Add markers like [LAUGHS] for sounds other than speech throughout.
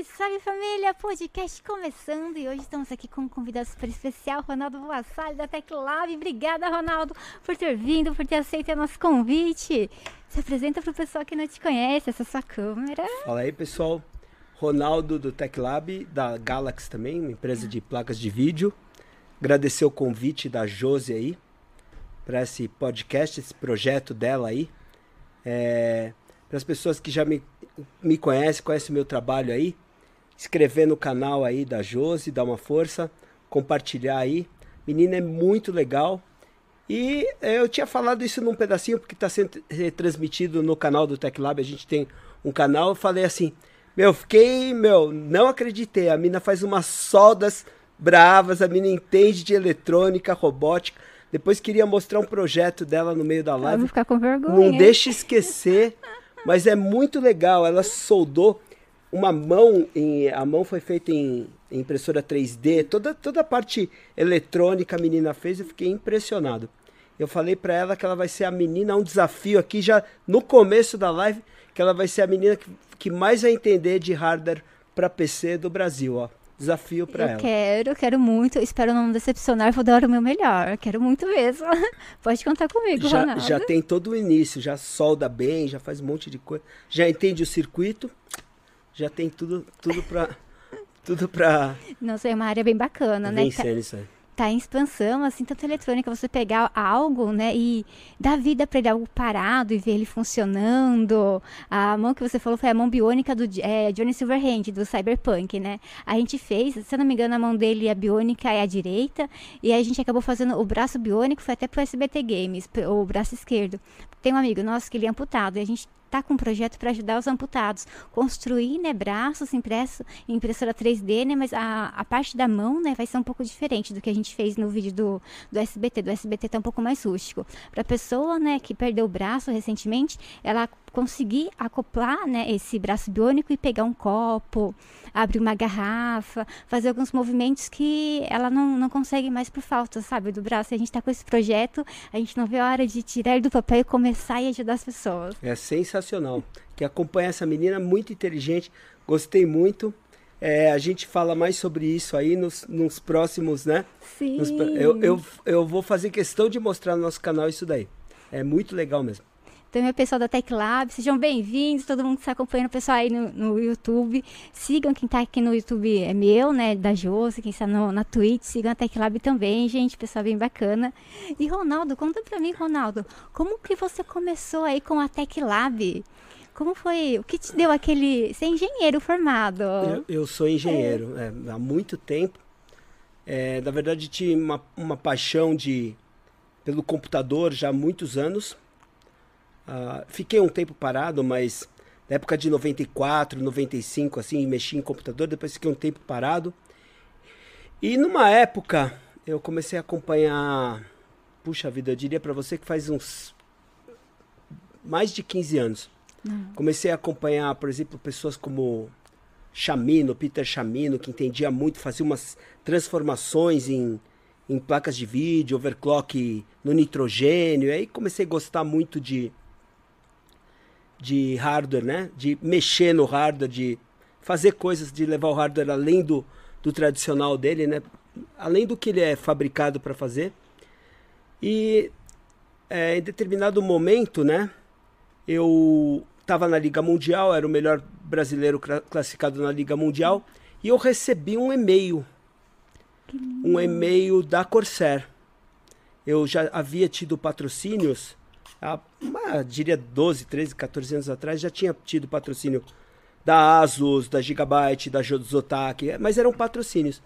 Salve, salve família! Podcast começando e hoje estamos aqui com um convidado super especial, Ronaldo Vassalho da Tech Lab. Obrigada, Ronaldo, por ter vindo, por ter aceito o nosso convite. Se apresenta para o pessoal que não te conhece, essa sua câmera. Fala aí, pessoal. Ronaldo do Tech Lab, da Galaxy também, uma empresa de placas de vídeo. Agradecer o convite da Josi aí para esse podcast, esse projeto dela aí. É, para as pessoas que já me, me conhecem, conhecem o meu trabalho aí, inscrever no canal aí da Josi, dar uma força, compartilhar aí. Menina é muito legal. E eu tinha falado isso num pedacinho, porque está sendo transmitido no canal do Tech Lab. A gente tem um canal. Eu falei assim: Meu, fiquei, meu, não acreditei. A mina faz umas soldas bravas, a mina entende de eletrônica, robótica. Depois queria mostrar um projeto dela no meio da live. Vamos ficar com vergonha. Não deixe esquecer mas é muito legal. Ela soldou uma mão, em, a mão foi feita em, em impressora 3D, toda, toda a parte eletrônica a menina fez, eu fiquei impressionado. Eu falei para ela que ela vai ser a menina, um desafio aqui já no começo da live, que ela vai ser a menina que, que mais vai entender de hardware para PC do Brasil, ó desafio para ela. Quero, quero muito. Espero não decepcionar, vou dar o meu melhor. Quero muito mesmo. [LAUGHS] Pode contar comigo, já, Ronaldo. Já tem todo o início, já solda bem, já faz um monte de coisa. Já entende o circuito, já tem tudo, tudo para tudo para. Nossa, é uma área bem bacana, né? Vencer isso aí tá em expansão, assim, tanto eletrônica, você pegar algo, né, e dar vida para ele, algo parado e ver ele funcionando. A mão que você falou foi a mão biônica do é, Johnny Silverhand, do Cyberpunk, né? A gente fez, se eu não me engano, a mão dele, a biônica é a direita, e a gente acabou fazendo o braço biônico, foi até pro SBT Games, o braço esquerdo. Tem um amigo nosso que ele é amputado, e a gente está com um projeto para ajudar os amputados. Construir né, braços impressos em impressora 3D, né, mas a, a parte da mão né, vai ser um pouco diferente do que a gente fez no vídeo do, do SBT. Do SBT está um pouco mais rústico. Para pessoa né, que perdeu o braço recentemente, ela conseguir acoplar né, esse braço biônico e pegar um copo, abrir uma garrafa, fazer alguns movimentos que ela não, não consegue mais por falta, sabe, do braço. E a gente está com esse projeto, a gente não vê a hora de tirar ele do papel e começar a ajudar as pessoas. É sensacional. Que acompanha essa menina muito inteligente, gostei muito. É, a gente fala mais sobre isso aí nos, nos próximos, né? Sim. Nos, eu, eu, eu vou fazer questão de mostrar no nosso canal isso daí. É muito legal mesmo. Também o pessoal da Tech Lab, sejam bem-vindos, todo mundo que está acompanhando, o pessoal aí no, no YouTube. Sigam quem está aqui no YouTube, é meu, né, da Josi, quem está no, na Twitch, sigam a Tech Lab também, gente, pessoal bem bacana. E Ronaldo, conta pra mim, Ronaldo, como que você começou aí com a Tech Lab? Como foi? O que te deu aquele. Ser engenheiro formado? Eu, eu sou engenheiro é. É, há muito tempo. É, na verdade, tinha uma, uma paixão de, pelo computador já há muitos anos. Uh, fiquei um tempo parado, mas na época de 94, 95, assim, mexi em computador, depois fiquei um tempo parado. E numa época eu comecei a acompanhar, puxa vida, eu diria para você que faz uns mais de 15 anos. Uhum. Comecei a acompanhar, por exemplo, pessoas como Chamino, Peter Chamino, que entendia muito, fazia umas transformações em, em placas de vídeo, overclock no nitrogênio. Aí comecei a gostar muito de, de hardware, né? De mexer no hardware, de fazer coisas, de levar o hardware além do, do tradicional dele, né? Além do que ele é fabricado para fazer. E é, em determinado momento, né? Eu estava na Liga Mundial, era o melhor brasileiro classificado na Liga Mundial, e eu recebi um e-mail. Um e-mail da Corsair. Eu já havia tido patrocínios há, uma, diria 12, 13, 14 anos atrás, já tinha tido patrocínio da Asus, da Gigabyte, da Zotac, mas eram patrocínios.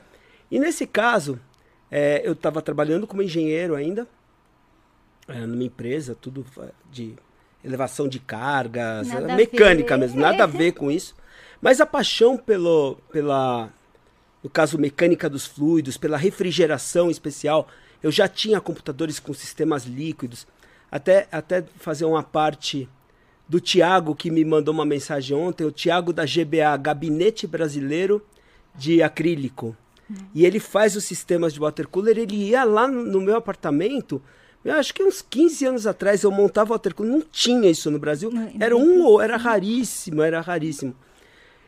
E nesse caso, é, eu estava trabalhando como engenheiro ainda, é, numa empresa, tudo de elevação de cargas, nada mecânica mesmo, nada a ver com isso. Mas a paixão pelo, pela, no caso, mecânica dos fluidos, pela refrigeração especial, eu já tinha computadores com sistemas líquidos. Até, até fazer uma parte do Tiago, que me mandou uma mensagem ontem, o Tiago da GBA, Gabinete Brasileiro de Acrílico. E ele faz os sistemas de water cooler. Ele ia lá no meu apartamento, eu acho que uns 15 anos atrás eu montava water cooler, não tinha isso no Brasil. Não, era um ou era raríssimo, era raríssimo.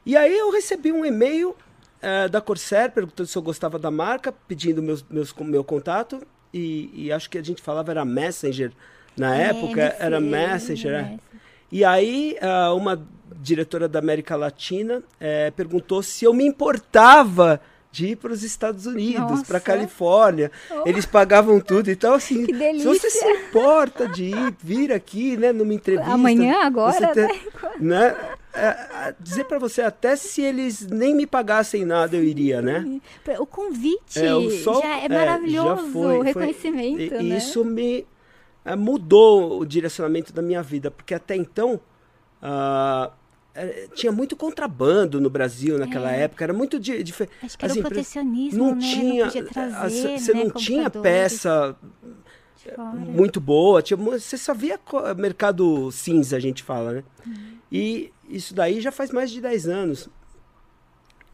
E aí eu recebi um e-mail uh, da Corsair perguntando se eu gostava da marca, pedindo meus, meus, meu contato. E, e acho que a gente falava era Messenger na é, época, era Messenger. É. E aí uh, uma diretora da América Latina uh, perguntou se eu me importava de ir para os Estados Unidos, para Califórnia. Oh. Eles pagavam tudo. Então, assim, se você se importa de ir, vir aqui, né, numa entrevista. Amanhã, agora, ter, né? [LAUGHS] né é, dizer para você, até se eles nem me pagassem nada, eu iria, né? O convite é, o sol, já é maravilhoso, já foi, o reconhecimento. Foi, né? Isso me é, mudou o direcionamento da minha vida, porque até então. Uh, tinha muito contrabando no Brasil naquela é. época, era muito diferente. Acho que era o protecionismo, não né? Tinha, não trazer, Você né, não tinha peça muito boa, tinha, você só via mercado cinza, a gente fala, né? Uhum. E isso daí já faz mais de 10 anos.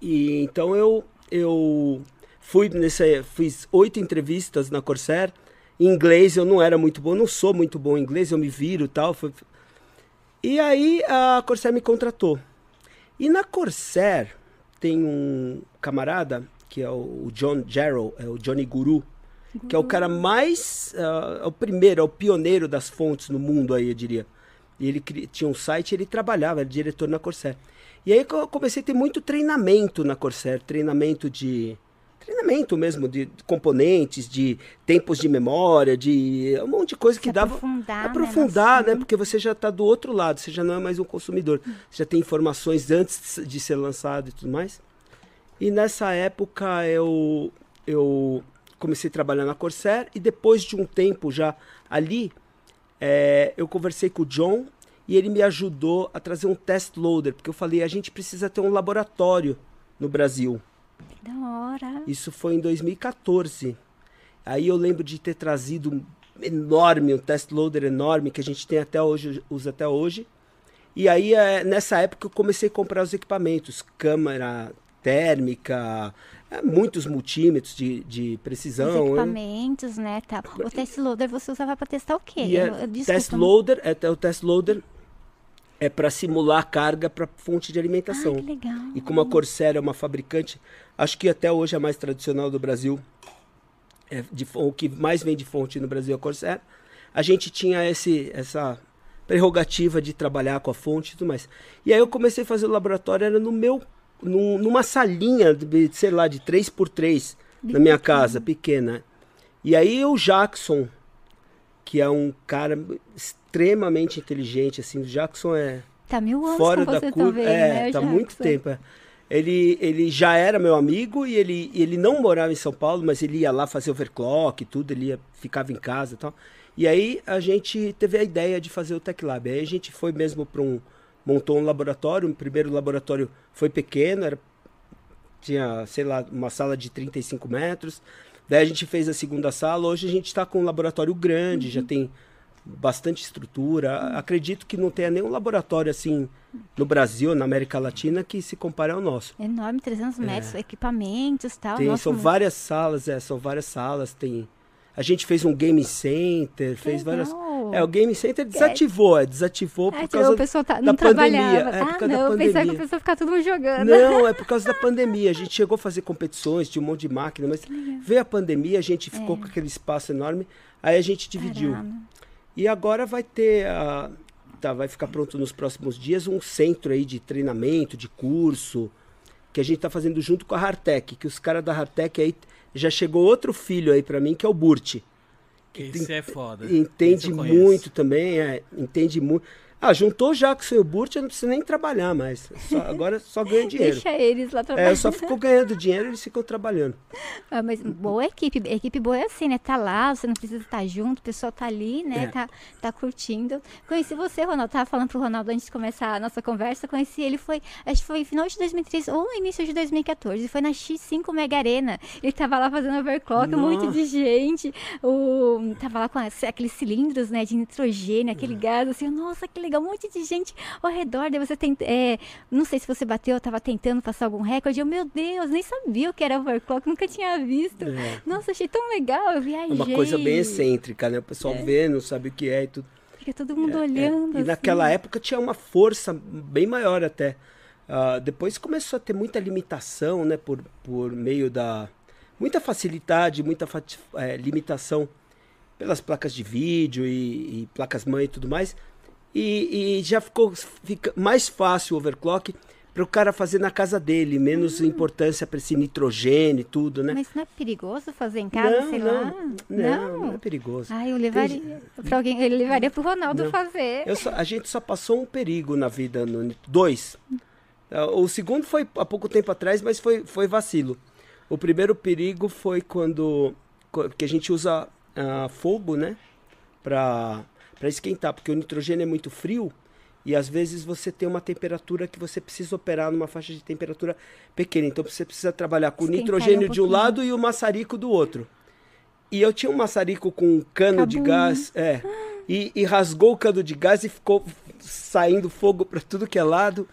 E então eu eu fui nessa fiz oito entrevistas na Corsair. Em inglês eu não era muito bom, não sou muito bom em inglês, eu me viro, tal, foi, e aí a Corsair me contratou. E na Corsair tem um camarada que é o John Jarrow, é o Johnny Guru, Guru. que é o cara mais, uh, é o primeiro, é o pioneiro das fontes no mundo aí, eu diria. E ele tinha um site, ele trabalhava, era diretor na Corsair. E aí eu comecei a ter muito treinamento na Corsair, treinamento de treinamento mesmo de componentes, de tempos de memória, de um monte de coisa que dava aprofundar, aprofundar, né? né? Porque você já está do outro lado, você já não é mais um consumidor, você já tem informações antes de ser lançado e tudo mais. E nessa época eu eu comecei a trabalhar na Corsair e depois de um tempo já ali é, eu conversei com o John e ele me ajudou a trazer um test loader, porque eu falei a gente precisa ter um laboratório no Brasil. Da hora. Isso foi em 2014. Aí eu lembro de ter trazido um enorme, um test loader enorme que a gente tem até hoje, usa até hoje. E aí é, nessa época eu comecei a comprar os equipamentos, câmera térmica, é, muitos multímetros de, de precisão. Os equipamentos, né? Tá. O test loader você usava para testar o quê? É, eu, eu, test loader, é, o test loader é para simular a carga para fonte de alimentação. Ah, que legal. E como a Corsair é uma fabricante, acho que até hoje é a mais tradicional do Brasil, é de, o que mais vem de fonte no Brasil é a Corsair, a gente tinha esse, essa prerrogativa de trabalhar com a fonte e tudo mais. E aí eu comecei a fazer o laboratório, era no meu, num, numa salinha, de, sei lá, de 3x3 na minha casa, pequena. E aí o Jackson, que é um cara extremamente inteligente, assim, o Jackson é tá mil anos fora da curva, também, é, né, tá Jackson? muito tempo. É. Ele, ele já era meu amigo e ele, ele não morava em São Paulo, mas ele ia lá fazer overclock e tudo, ele ia, ficava em casa e tal. E aí a gente teve a ideia de fazer o Tech Lab. Aí a gente foi mesmo para um montou um laboratório, o primeiro laboratório foi pequeno, era tinha, sei lá, uma sala de 35 metros. Daí a gente fez a segunda sala. Hoje a gente está com um laboratório grande, uhum. já tem bastante estrutura. Acredito que não tenha nenhum laboratório assim no Brasil, na América Latina, que se compare ao nosso. Enorme, 300 metros, é. equipamentos tal. Tem, Nossa, são muito... várias salas, é, são várias salas. Tem, a gente fez um game center, que fez legal. várias. É, o Game Center desativou, é, desativou por causa o tá, da pandemia. É, ah, por não, pensava que o pessoal ficar todo mundo jogando. Não, é por causa da [LAUGHS] pandemia. A gente chegou a fazer competições, tinha um monte de máquina, mas veio a pandemia, a gente ficou é. com aquele espaço enorme, aí a gente dividiu. Caramba. E agora vai ter, a, tá, vai ficar pronto nos próximos dias um centro aí de treinamento, de curso, que a gente está fazendo junto com a Hartec, que os caras da Hartec aí já chegou outro filho aí para mim que é o Burt. Esse é foda. Entende muito também, é, entende muito. Ah, juntou Jackson e o Burt, eu não preciso nem trabalhar mais. Só, agora só ganha [LAUGHS] dinheiro. Deixa eles lá trabalhando. É, eu só fico ganhando dinheiro e eles ficam trabalhando. Ah, mas boa equipe. Equipe boa é assim, né? Tá lá, você não precisa estar junto, o pessoal tá ali, né? É. Tá, tá curtindo. Conheci você, Ronaldo. Tava falando pro Ronaldo antes de começar a nossa conversa. Conheci ele, foi, acho que foi final de 2013 ou início de 2014. Foi na X5 Mega Arena. Ele tava lá fazendo overclock, Nossa. monte de gente. O, tava lá com aqueles cilindros, né? De nitrogênio, aquele gás, assim. Nossa, que legal legal, um monte de gente ao redor. Daí você tem. É, não sei se você bateu, estava tentando passar algum recorde. Eu, meu Deus, nem sabia o que era overclock, nunca tinha visto. É. Nossa, achei tão legal, eu viajei. É uma coisa bem excêntrica, né? O pessoal é. vê, não sabe o que é e tudo. Fica todo mundo é, é. olhando. E assim. naquela época tinha uma força bem maior até. Uh, depois começou a ter muita limitação, né? Por, por meio da. Muita facilidade, muita limitação pelas placas de vídeo e, e placas mãe e tudo mais. E, e, já ficou fica mais fácil o overclock para o cara fazer na casa dele, menos hum. importância para esse nitrogênio e tudo, né? Mas não é perigoso fazer em casa, não, sei não, lá? Não, não, é perigoso. Ah, eu levaria para alguém, ele levaria para o Ronaldo não. fazer. Só, a gente só passou um perigo na vida, no, dois. Ah, o segundo foi há pouco tempo atrás, mas foi, foi vacilo. O primeiro perigo foi quando que a gente usa uh, fogo, né, para para esquentar, porque o nitrogênio é muito frio e às vezes você tem uma temperatura que você precisa operar numa faixa de temperatura pequena. Então você precisa trabalhar com o nitrogênio um de um lado e o maçarico do outro. E eu tinha um maçarico com um cano de gás, é, e, e, rasgou o cano de gás e ficou saindo fogo para tudo que é lado.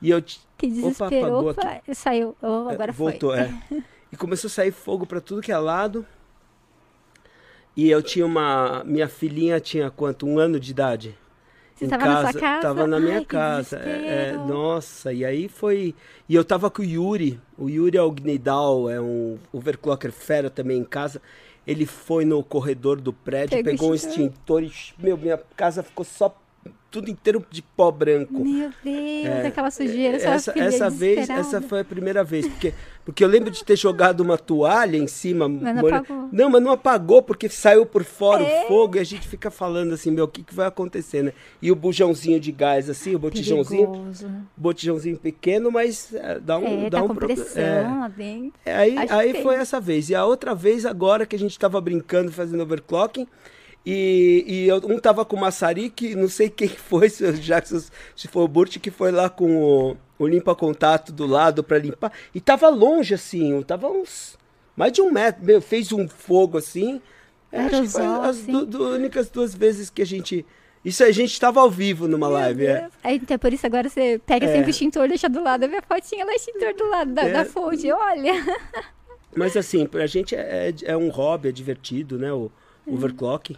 E eu que desespero, opa, opa aqui. saiu, oh, agora é, voltou, foi. é. E começou a sair fogo para tudo que é lado. E eu tinha uma. Minha filhinha tinha quanto? Um ano de idade. Você estava na sua casa? Tava na minha Ai, casa. É, é, nossa, e aí foi. E eu tava com o Yuri. O Yuri é o Gnidal, é um overclocker fera também em casa. Ele foi no corredor do prédio, Pegou pegou um extintor e, meu, minha casa ficou só tudo inteiro de pó branco. Meu Deus, é, aquela sujeira. Essa, essa vez, essa foi a primeira vez, porque, porque eu lembro de ter jogado uma toalha em cima. Mas não apagou. Não, mas não apagou porque saiu por fora é. o fogo e a gente fica falando assim, meu, o que, que vai acontecer, né? E o bujãozinho de gás, assim, o botijãozinho. Perigoso. Botijãozinho pequeno, mas é, dá um, é, dá tá um problema. É. é. Aí, aí foi essa vez. E a outra vez, agora que a gente estava brincando, fazendo overclocking. E, e eu, um tava com o maçarique, não sei quem [LAUGHS] foi, se o Jackson, se foi o Burt, que foi lá com o, o limpa-contato do lado para limpar. E tava longe, assim, tava uns. Mais de um metro. Meu, fez um fogo assim. É, acho que foi as du, du, únicas duas vezes que a gente. Isso a gente estava ao vivo numa Meu live, é. Aí, então, por isso agora você pega é. sempre o extintor e deixa do lado. A minha fotinha lá, extintor do lado da, é. da fonte, olha. Mas assim, pra gente é, é, é um hobby, é divertido, né? O, o overclock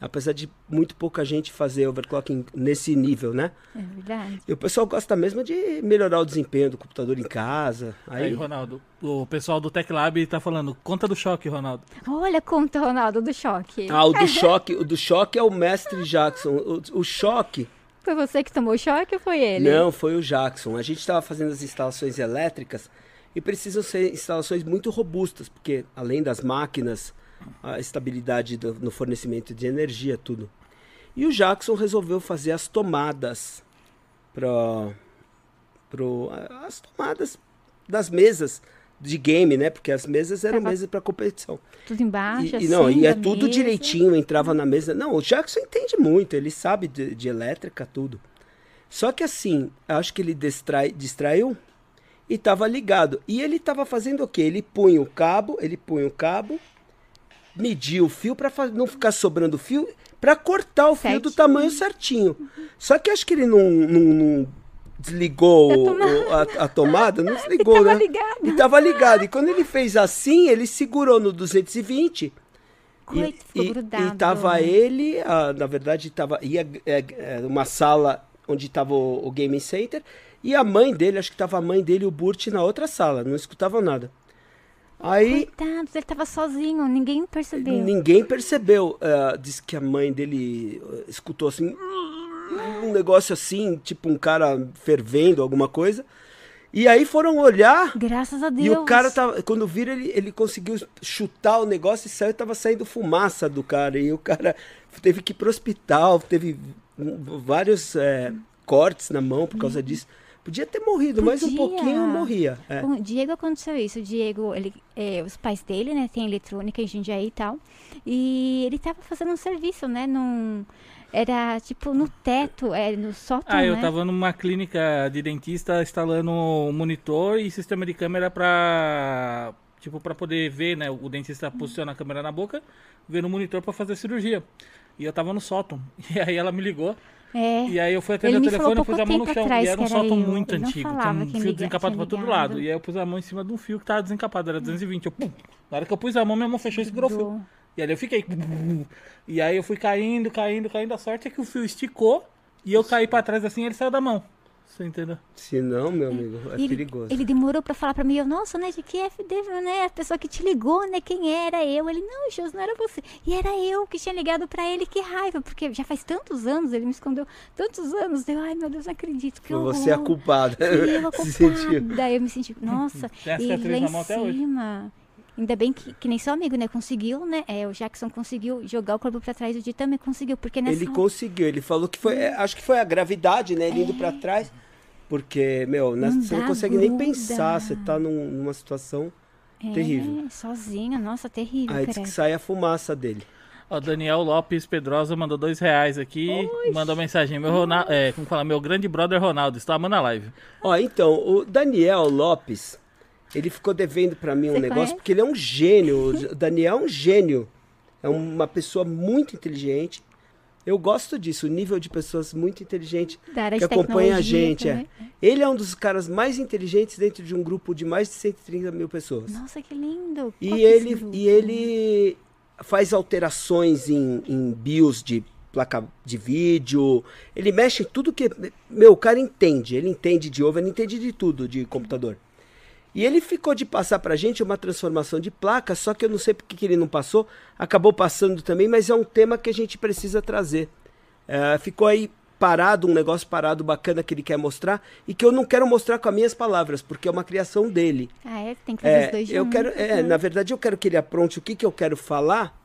apesar de muito pouca gente fazer overclocking nesse nível, né? É verdade. E o pessoal gosta mesmo de melhorar o desempenho do computador em casa. Aí, aí Ronaldo, o pessoal do Tech Lab tá falando, conta do choque, Ronaldo. Olha, conta, Ronaldo, do choque. Ah, o do [LAUGHS] choque, o do choque é o mestre Jackson. O, o choque... Foi você que tomou o choque ou foi ele? Não, foi o Jackson. A gente estava fazendo as instalações elétricas e precisam ser instalações muito robustas, porque além das máquinas a estabilidade do, no fornecimento de energia, tudo. E o Jackson resolveu fazer as tomadas para pro, as tomadas das mesas de game, né? Porque as mesas eram Tava mesas para competição. Tudo embaixo, e, assim, não, e é tudo mesa. direitinho, entrava na mesa. Não, o Jackson entende muito, ele sabe de, de elétrica, tudo. Só que assim, acho que ele distrai, distraiu e estava ligado. E ele estava fazendo o quê? Ele punha o cabo, ele punha o cabo medir o fio para não ficar sobrando fio, para cortar o fio do tamanho certinho. Só que acho que ele não, não, não desligou a tomada, a, a tomada não [LAUGHS] desligou, né? Ligado. E tava ligado. E quando ele fez assim, ele segurou no 220 Coito, e, e, e tava ele, a, na verdade, tava ia é, é, uma sala onde tava o, o gaming center e a mãe dele, acho que tava a mãe dele e o Burt na outra sala, não escutavam nada. Aí, Coitado, ele estava sozinho, ninguém percebeu. Ninguém percebeu. Uh, disse que a mãe dele uh, escutou assim, um negócio assim, tipo um cara fervendo, alguma coisa. E aí foram olhar. Graças a Deus. E o cara tava. Quando viram, ele, ele conseguiu chutar o negócio e saiu tava saindo fumaça do cara. E o cara teve que ir pro hospital, teve vários é, cortes na mão por causa uhum. disso. Podia ter morrido, Podia. mas um pouquinho morria. É. Com o Diego aconteceu isso. O Diego, ele, é, os pais dele, né, tem eletrônica em Jundiaí e tal. E ele tava fazendo um serviço, né, num... Era tipo no teto, é, no sótão. Ah, eu né? tava numa clínica de dentista instalando um monitor e sistema de câmera pra. Tipo, pra poder ver, né? O dentista posiciona a câmera na boca, ver no monitor pra fazer cirurgia. E eu tava no sótão. [LAUGHS] E aí ela me ligou. É. E aí eu fui atender o telefone e pus a mão no chão. E era um sótão muito ele antigo, tinha um fio desencapado pra todo lado. E aí eu pus a mão em cima de um fio que tava desencapado, era 220. Eu, pum, na hora que eu pus a mão, minha mão fechou e segurou o fio. E aí eu fiquei. E aí eu fui caindo, caindo, caindo. A sorte é que o fio esticou e eu caí pra trás assim e ele saiu da mão. Você entendeu? Se não, meu amigo, é ele, perigoso. Ele demorou pra falar pra mim, eu, nossa, né, de que FD, né, a pessoa que te ligou, né, quem era eu? Ele, não, Jus, não era você. E era eu que tinha ligado pra ele, que raiva, porque já faz tantos anos, ele me escondeu tantos anos, eu, ai, meu Deus, não acredito, que Foi horror. você a culpada. Eu a [LAUGHS] Se sentiu. culpada. eu me senti, nossa, e cicatriz lá em cima... Ainda bem que, que nem seu amigo, né? Conseguiu, né? É, o Jackson conseguiu jogar o corpo pra trás. O Di também conseguiu, porque nessa... Ele conseguiu, ele falou que foi. é, acho que foi a gravidade, né? Ele indo pra trás. Porque, meu, você não consegue nem gruda. pensar, você tá num- numa situação É, terrível. sozinho, nossa, terrível, Aí diz que credo. sai a fumaça dele. Ó, Daniel Lopes Pedrosa mandou dois reais aqui. Mandou mensagem. Meu Ronaldo. É, como fala? Meu grande brother Ronaldo. Estou amando a live. Ó, então, o Daniel Lopes, ele ficou devendo pra mim um Você negócio, conhece? porque ele é um gênio. O Daniel é um gênio. É uma pessoa muito inteligente. Eu gosto disso, o nível de pessoas muito inteligentes que acompanha a gente. É. também. Ele é um dos caras mais inteligentes dentro de um grupo de mais de 130 mil pessoas. Nossa, que lindo. E Qual é ele, e ele faz alterações em, em BIOS de placa de vídeo. Ele mexe em tudo que. Meu, o cara entende. Ele entende de ovo, ele entende de tudo de computador. E ele ficou de passar pra gente uma transformação de placa, só que eu não sei porque que ele não passou. Acabou passando também, mas é um tema que a gente precisa trazer. É, ficou aí parado, um negócio parado bacana que ele quer mostrar e que eu não quero mostrar com as minhas palavras, porque é uma criação dele. Ah, é? Tem que fazer É, os dois eu juntos. quero, é, né? na verdade, eu quero que ele apronte o que, que eu quero falar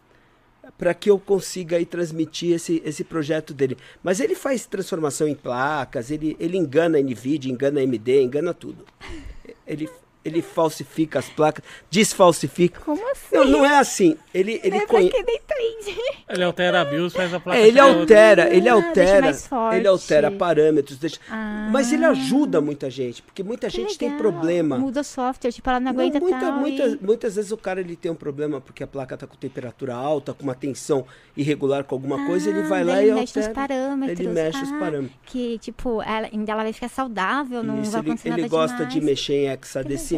para que eu consiga aí transmitir esse, esse projeto dele. Mas ele faz transformação em placas, ele, ele engana a NVIDIA, engana a AMD, engana tudo. [LAUGHS] Ele, ele falsifica as placas, desfalsifica. Como assim? Não, não é assim. Ele, ele é conhe- não. Ele altera a BIOS, faz a placa. É, ele outra. altera, ele Ah, deixa altera, mais forte. ele altera parâmetros, deixa... Ah. mas ele ajuda muita gente, porque muita gente tem legal. problema. Muda o software, tipo, ela não Não, aguenta muita- tal muitas, e... muitas vezes o cara ele tem um problema porque a placa está com temperatura alta, com uma tensão irregular com alguma coisa, ele Ah, vai lá daí e ele mexe altera. parâmetros. Ele mexe os Ah, parâmetros. Que, tipo, ela, ainda ela vai ficar saudável, não Isso, vai ele, acontecer ele nada gosta de demais. mexer em hexadecimal,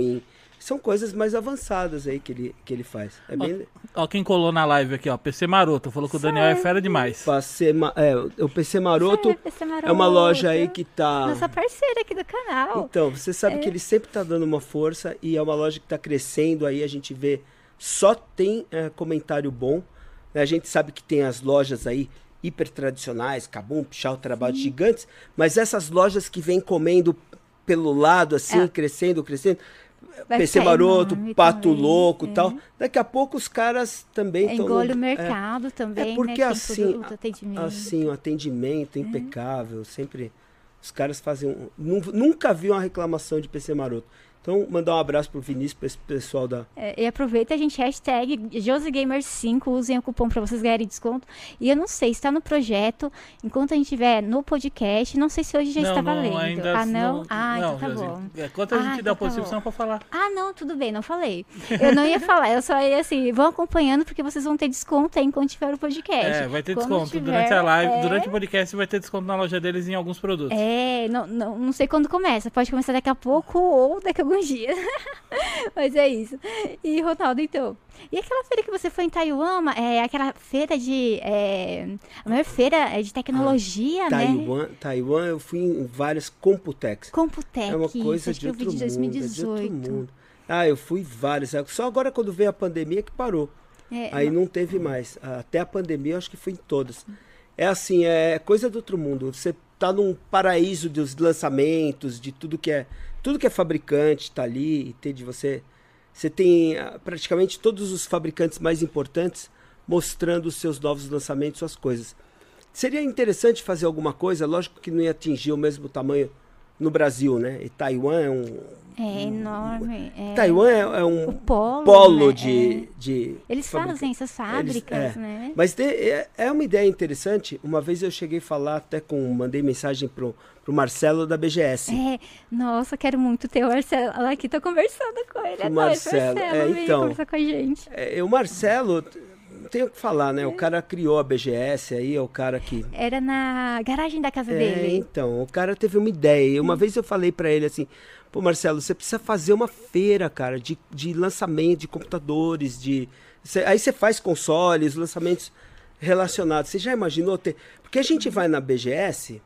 em são coisas mais avançadas aí que ele, que ele faz. É bem Ó, quem colou na live aqui, ó. PC Maroto. Falou que o Daniel é fera demais. PC, ma- é, o PC Maroto Sério, PC é uma loja aí Maroto. que tá Nossa parceira aqui do canal. Então, você sabe É. que ele sempre está dando uma força e é uma loja que está crescendo aí, a gente vê, só tem é, comentário bom. né? A gente sabe que tem as lojas aí hiper tradicionais, Kabum, Pichau, trabalhos gigantes, mas essas lojas que vêm comendo pelo lado, assim, É. crescendo, crescendo, Vai PC Maroto, enorme Pato também, Louco e é. tal, daqui a pouco os caras também estão... Engole o mercado também, é porque né? Assim, o atendimento. assim, o É. atendimento impecável, sempre os caras fazem um, nu- nunca vi uma reclamação de PC Maroto. Então, mandar um abraço pro Vinícius, pro esse pessoal da É, e aproveita a gente, hashtag JoseGamer5, usem o cupom pra vocês ganharem desconto. E eu não sei, está no projeto, enquanto a gente estiver no podcast, não sei se hoje já está valendo. ah, não? ah, então tá Josi. bom. É, Quanto a Ah, gente então dá tá posição bom. pra falar. Ah, não, tudo bem, não falei. Eu não ia falar, eu só ia assim, vão acompanhando porque vocês vão ter desconto aí enquanto tiver o podcast. É, vai ter Quando desconto. tiver, Durante a live, é, durante o podcast, vai ter desconto na loja deles em alguns produtos. É, não, não, não sei quando começa. Pode começar daqui a pouco ou daqui a alguns dias. [LAUGHS] Mas é isso. E, Ronaldo, então. E aquela feira que você foi em Taiwan, é aquela feira de. É, a maior feira é de tecnologia, né? Taiwan. Taiwan, eu fui em várias Computec. Computec. É uma isso, coisa acho de outro de mundo, é de 2018. outro mundo. Ah, eu fui várias. Só agora quando veio a pandemia que parou. É, Aí não teve mais. Até a pandemia eu acho que fui em todas. É assim, é coisa do outro mundo. Você tá num paraíso dos lançamentos, de tudo que é, tudo que é fabricante tá ali, entende? Você você tem ah, praticamente todos os fabricantes mais importantes mostrando os seus novos lançamentos, suas coisas. Seria interessante fazer alguma coisa, lógico que não ia atingir o mesmo tamanho no Brasil, né? E Taiwan é um é enorme. é. Taiwan é, é um O polo. polo né? de, de É. Eles fabrica- fazem essas fábricas, Eles- é. né? Mas de- é, é uma ideia interessante. Uma vez eu cheguei a falar até com. Mandei mensagem pro, pro Marcelo da BGS. É, nossa, quero muito ter o Marcelo aqui, tô conversando com ele. O É nóis, Marcelo, é, então. conversar com a gente. É, o Marcelo, tenho o que falar, né? O cara criou a BGS aí, é o cara que. Era na garagem da casa É, dele. então, o cara teve uma ideia. E uma vez eu falei pra ele assim: pô, Marcelo, você precisa fazer uma feira, cara, de, de lançamento de computadores, de. cê- aí você faz consoles, lançamentos relacionados. Você já imaginou ter. Porque a gente vai na BGS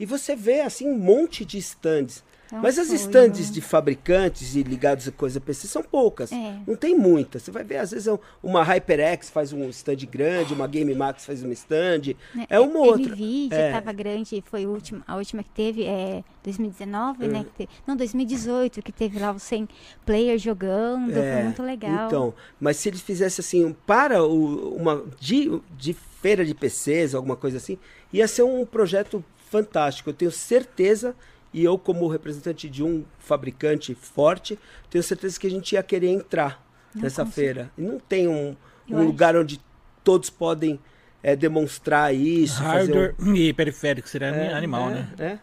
E você vê assim um monte de stands. É um Mas as stands de fabricantes e ligados a coisa PC são poucas. É. Não tem muitas. Você vai ver, às vezes, é um- uma HyperX faz um stand grande, uma Game Max faz um stand. Né, É uma outra. Nvidia É. estava grande, foi a última, a última que teve, é 2019, né? que te- não, 2018, que teve lá os 100 players jogando, foi É, muito legal. Então, mas se eles fizessem assim, para o, uma de, de feira de PCs, alguma coisa assim, ia ser um projeto fantástico. Eu tenho certeza, e eu como representante de um fabricante forte, tenho certeza que a gente ia querer entrar Não, nessa com feira. E não tem um, um lugar onde todos podem é, demonstrar isso. fazer Hardware e periférico seria um- é, animal, é, né? é.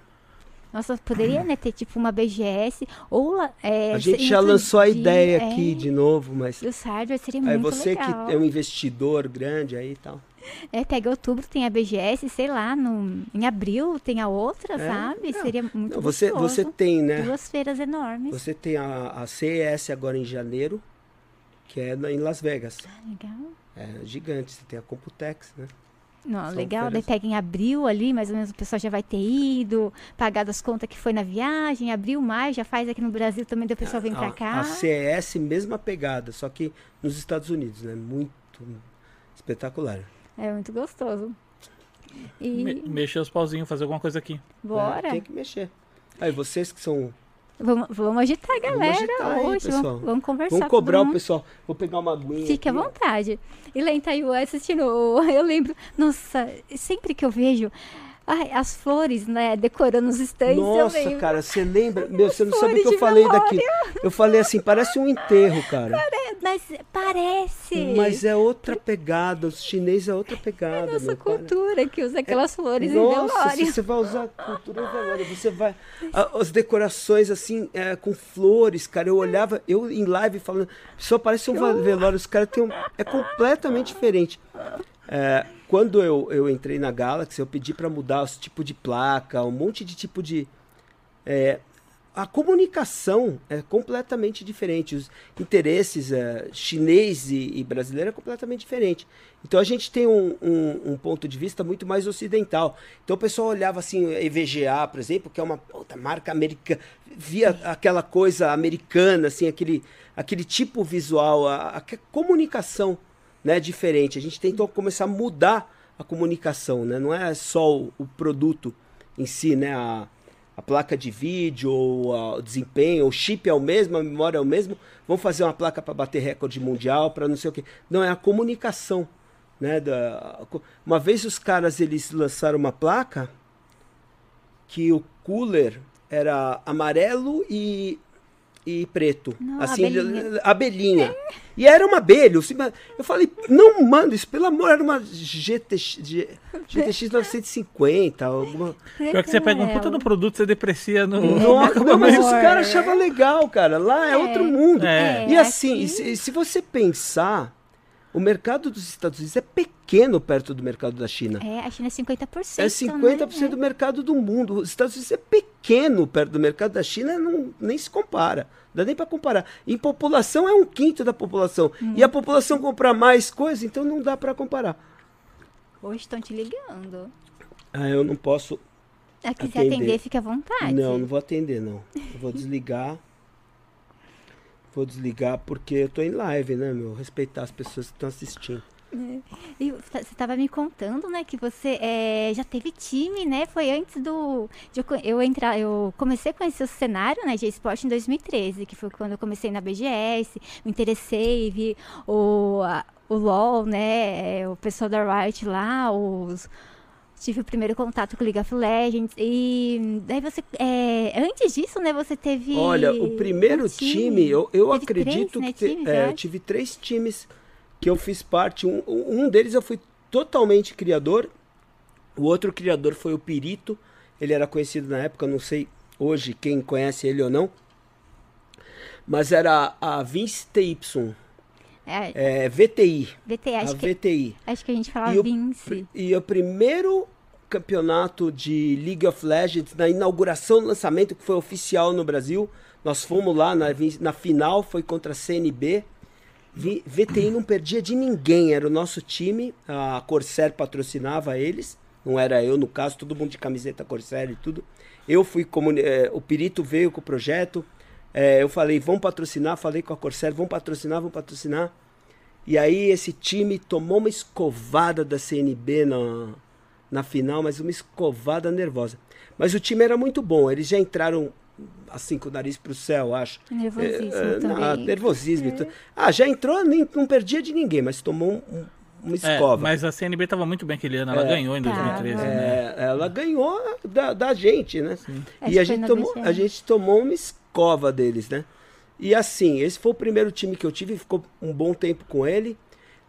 Nossa, poderia, né, ter tipo uma BGS ou é, A gente já lançou a ideia é, aqui de novo, mas E os hardware seria aí muito você legal. que é um investidor grande aí e tal. [LAUGHS] É, pega outubro, tem a BGS, sei lá, no, em abril tem a outra, É, sabe? não, Seria muito Não, você, gostoso. você tem, né? Duas feiras enormes. Você tem a, a CES agora em janeiro, que é na- em Las Vegas. Ah, legal. É gigante. Você tem a Computex, né? Não, São legal. Daí pega em abril ali, mais ou menos o pessoal já vai ter ido, pagado as contas que foi na viagem. Abril, maio, já faz aqui no Brasil também, daí o pessoal vem pra a, cá. a CES, mesma pegada, só que nos Estados Unidos, né? Muito espetacular. É muito gostoso. E Me- mexer os pauzinhos, fazer alguma coisa aqui. bora. É, tem que mexer. Aí vocês que são. Vamos, vamos agitar a Vamos galera agitar aí, hoje. Vamos, vamos conversar Vamos cobrar o pessoal. Vou pegar uma aguinha. Fique à aqui, ó. vontade. E lá em Taiwan, assistindo, [LAUGHS] eu lembro, nossa, sempre que eu vejo ai, as flores, né, decorando os stands, eu Nossa, cara, você lembra? Meu, você não sabe o que eu falei memória. daqui. Eu falei assim, parece um enterro, cara. É, Mas parece. Mas é outra pegada, os chineses é outra pegada. Nossa meu, para. cultura que usa aquelas flores em Nossa, velório. se você vai usar a cultura em velório, você vai. a- as decorações assim, é, com flores, cara. Eu olhava, eu em live falando, só parece um velório, os caras têm um. É completamente diferente. É, quando eu, eu entrei na Galaxy, eu pedi para mudar os tipos de placa, um monte de tipo de. é, a comunicação é completamente diferente. Os interesses é, chinês e, e brasileiro é completamente diferente. Então a gente tem um, um- um ponto de vista muito mais ocidental. Então o pessoal olhava assim, EVGA, por exemplo, que é uma puta marca americana, via aquela coisa americana, assim, aquele, aquele tipo visual, a, a comunicação né, diferente. A gente tentou começar a mudar a comunicação, né? Não é só o, o produto em si, né? A, a placa de vídeo, ou o desempenho, o chip é o mesmo, a memória é o mesmo. Vamos fazer uma placa para bater recorde mundial, para não sei o quê. Não, é a comunicação, né? Da, uma vez os caras eles lançaram uma placa que o cooler era amarelo e e preto. Não, assim, abelhinha. abelhinha. E era uma abelha. assim, Eu falei, não, mano, isso pelo amor, era uma GTX, GTX 950, alguma. Pior que você pega um puta Amarelo. do produto, você deprecia no. Nossa, não, mas os caras achavam legal, cara. Lá é, É. outro mundo. É. E É, assim, se, se você pensar, o mercado dos Estados Unidos é pequeno perto do mercado da China. É, a China é 50%. É 50% né? do mercado do mundo. Os Estados Unidos é pequeno perto do mercado da China, não, nem se compara. Não dá nem para comparar. Em população é um quinto da população. Hum. E a população compra mais coisa, então não dá para comparar. Hoje estão te ligando. Ah, eu não posso. Quiser Atender. atender, fica à vontade. Não, não vou atender, não. Eu vou desligar. [LAUGHS] Vou desligar porque eu tô em live, né, meu? Respeitar as pessoas que estão assistindo. E você estava me contando, né, que você eh, já teve time, né? Foi antes do eu, eu entrar, eu comecei a conhecer o cenário, né, de esporte em 2013, que foi quando eu comecei na BGS, me interessei, vi o a- o LoL, né, eh, o pessoal da Riot lá, os tive o primeiro contato com League of Legends e daí você eh, antes disso, né, você teve Olha, o primeiro um time, eu, eu Teve acredito três, né, que te- times, é, eu eu acho. tive três times que eu fiz parte. Um, um deles eu fui totalmente criador, o outro criador foi o Pirito. Ele era conhecido na época, não sei hoje quem conhece ele ou não. Mas era a Vince TY, é, é, VTI. VT, A acho que, VTI. acho que a gente fala E o, Vince. e o primeiro campeonato de League of Legends, na inauguração do lançamento, que foi oficial no Brasil, nós fomos lá na, na final, foi contra a CNB. VTI não perdia de ninguém, era o nosso time, a Corsair patrocinava eles. Não era eu, no caso, todo mundo de camiseta Corsair e tudo. Eu fui como é, o Pirito veio com o projeto. É, eu falei, vamos patrocinar, falei com a Corsair, vamos patrocinar, vamos patrocinar. E aí esse time tomou uma escovada da CNB na, na final, mas uma escovada nervosa. Mas o time era muito bom, eles já entraram assim com o nariz para o céu, acho. Nervosismo É, é, também. não, nervosismo. e tudo. Ah, já entrou, nem, não perdia de ninguém, mas tomou um- uma É, escova. mas a CNB tava muito bem aquele ano, ela É. ganhou em Tava. 2013, né? É, ela ganhou da, da gente, né? E a gente, na tomou, a gente tomou uma escova deles, né? E assim, esse foi o primeiro time que eu tive, ficou um bom tempo com ele.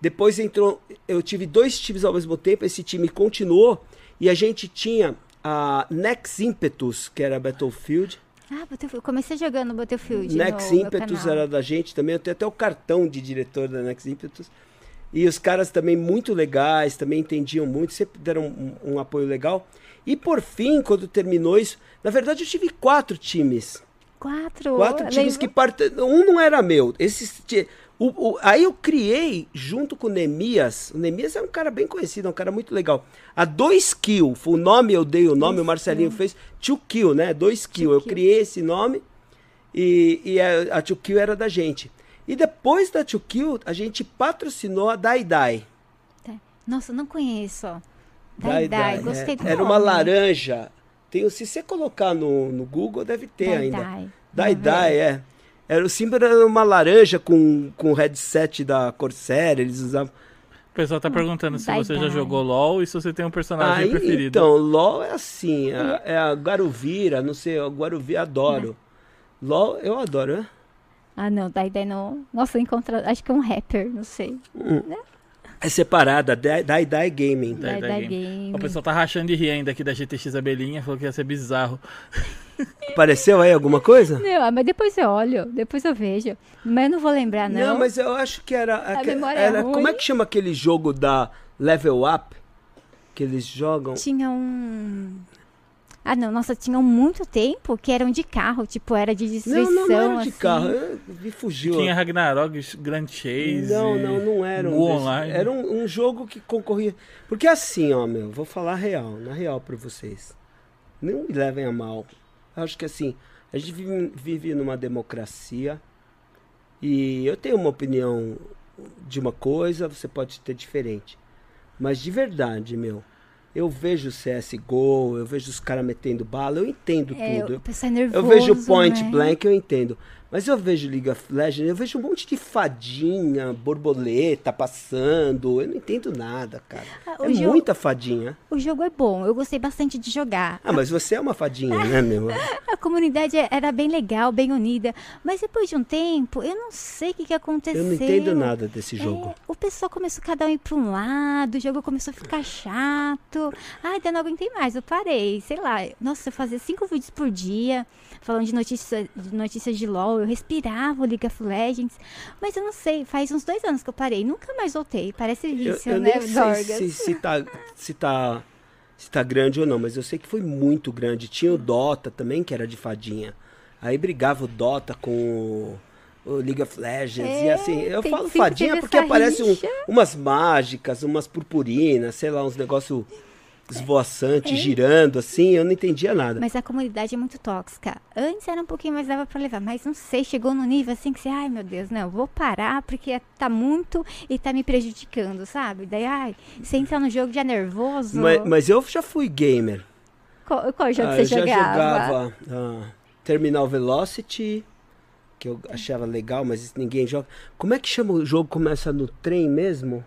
Depois entrou, eu tive dois times ao mesmo tempo, esse time continuou e a gente tinha a Nex Impetus, que era Battlefield. Ah, Battlefield. eu comecei jogando Battlefield. Nex no Impetus era da gente também, eu tenho até o cartão de diretor da Nex Impetus. E os caras também muito legais, também entendiam muito, sempre deram um, um apoio legal. E por fim, quando terminou isso, na verdade eu tive quatro times. Quatro. Quatro times que parte... Um não era meu. Esses o, o- Aí eu criei, junto com o Nemias. O Nemias é um cara bem conhecido, é um cara muito legal. A 2Kill, foi o nome, eu dei o nome, o Marcelinho fez. 2Kill, né? 2Kill. Eu criei esse nome e, e a, a 2Kill era da gente. E depois da 2Kill, a gente patrocinou a Dai Dai. Tá. Nossa, não conheço. Dai Dai Dai, Dai, gostei é. do Era uma nome. laranja. Tem, se você colocar no, no Google, deve ter Dai ainda. Dai. Dai Dai, é. Era, o símbolo era uma laranja com, com o headset da Corsair, eles usavam. O pessoal tá perguntando se Dai você já Dai. jogou LOL e se você tem um personagem Aí, preferido. então, LOL é assim, é, é a Guaruvira, não sei, a Guaruvira adoro. LOL eu adoro, né? Ah, não, Dai Dai não. Nossa, encontra... acho que é um rapper, não sei. É separada, Dai Dai, Gaming. Dai Dai. Game. O pessoal tá rachando de rir ainda aqui da GTX Abelhinha, falou que ia ser bizarro. [LAUGHS] Apareceu aí alguma coisa? Não, mas depois eu olho, depois eu vejo. Mas eu não vou lembrar, não. Não, mas eu acho que era. aque- memória é era ruim. como é que chama aquele jogo da Level Up? Que eles jogam. Tinha um. Ah, não, nossa, tinham muito tempo que eram de carro, tipo, era de destruição. Não, não, não era de assim. carro. eu- Me fugiu. Tinha Ragnarok, Grand Chase. Não, não, não era um. Online. Era um, um jogo que concorria. Porque assim, ó, meu, vou falar real, na real pra vocês. Não me levem a mal. Eu acho que assim, a gente vive, vive numa democracia e eu tenho uma opinião de uma coisa, você pode ter diferente. Mas de verdade, meu, eu vejo CSGO, eu vejo os caras metendo bala, eu entendo É, tudo. o é nervoso. Eu vejo Point né? Blank, eu entendo. Mas eu vejo League of Legends, eu vejo um monte de fadinha, borboleta passando. Eu não entendo nada, cara. Ah, é jogo- muita fadinha. O jogo é bom, eu gostei bastante de jogar. Ah, mas você é uma fadinha, né, [LAUGHS] meu? A comunidade era bem legal, bem unida. Mas depois de um tempo, eu não sei o que, que aconteceu. Eu não entendo nada desse jogo. É, o pessoal começou cada um ir para um lado, o jogo começou a ficar chato. Ai, daí eu não aguentei mais, eu parei. Sei lá, nossa, eu fazia cinco vídeos por dia, falando de notícias de, notícias de LOL. Eu respirava o League of Legends. Mas eu não sei, faz uns dois anos que eu parei. Nunca mais voltei. Parece Eu, vício, eu né, nem sei se, se, tá, se, tá, se tá grande ou não, mas eu sei que foi muito grande. Tinha o Dota também, que era de fadinha. Aí brigava o Dota com o, League of Legends. e É, assim, eu falo fadinha porque aparecem um- umas mágicas, umas purpurinas, sei lá, uns negócios esvoaçantes, girando assim. Eu não entendia nada. É. Mas a comunidade é muito tóxica. Antes era um pouquinho mais dava pra levar, mas não sei, chegou no nível assim que você, ai meu Deus, não, vou parar porque tá muito e tá me prejudicando, sabe? Daí, ai, você entra no jogo já nervoso. Mas, mas eu já fui gamer. Qual, qual jogo Ah, você eu já jogava? jogava ah, Terminal Velocity, que eu achava legal, mas ninguém joga. Como é que chama o jogo? Começa no trem mesmo?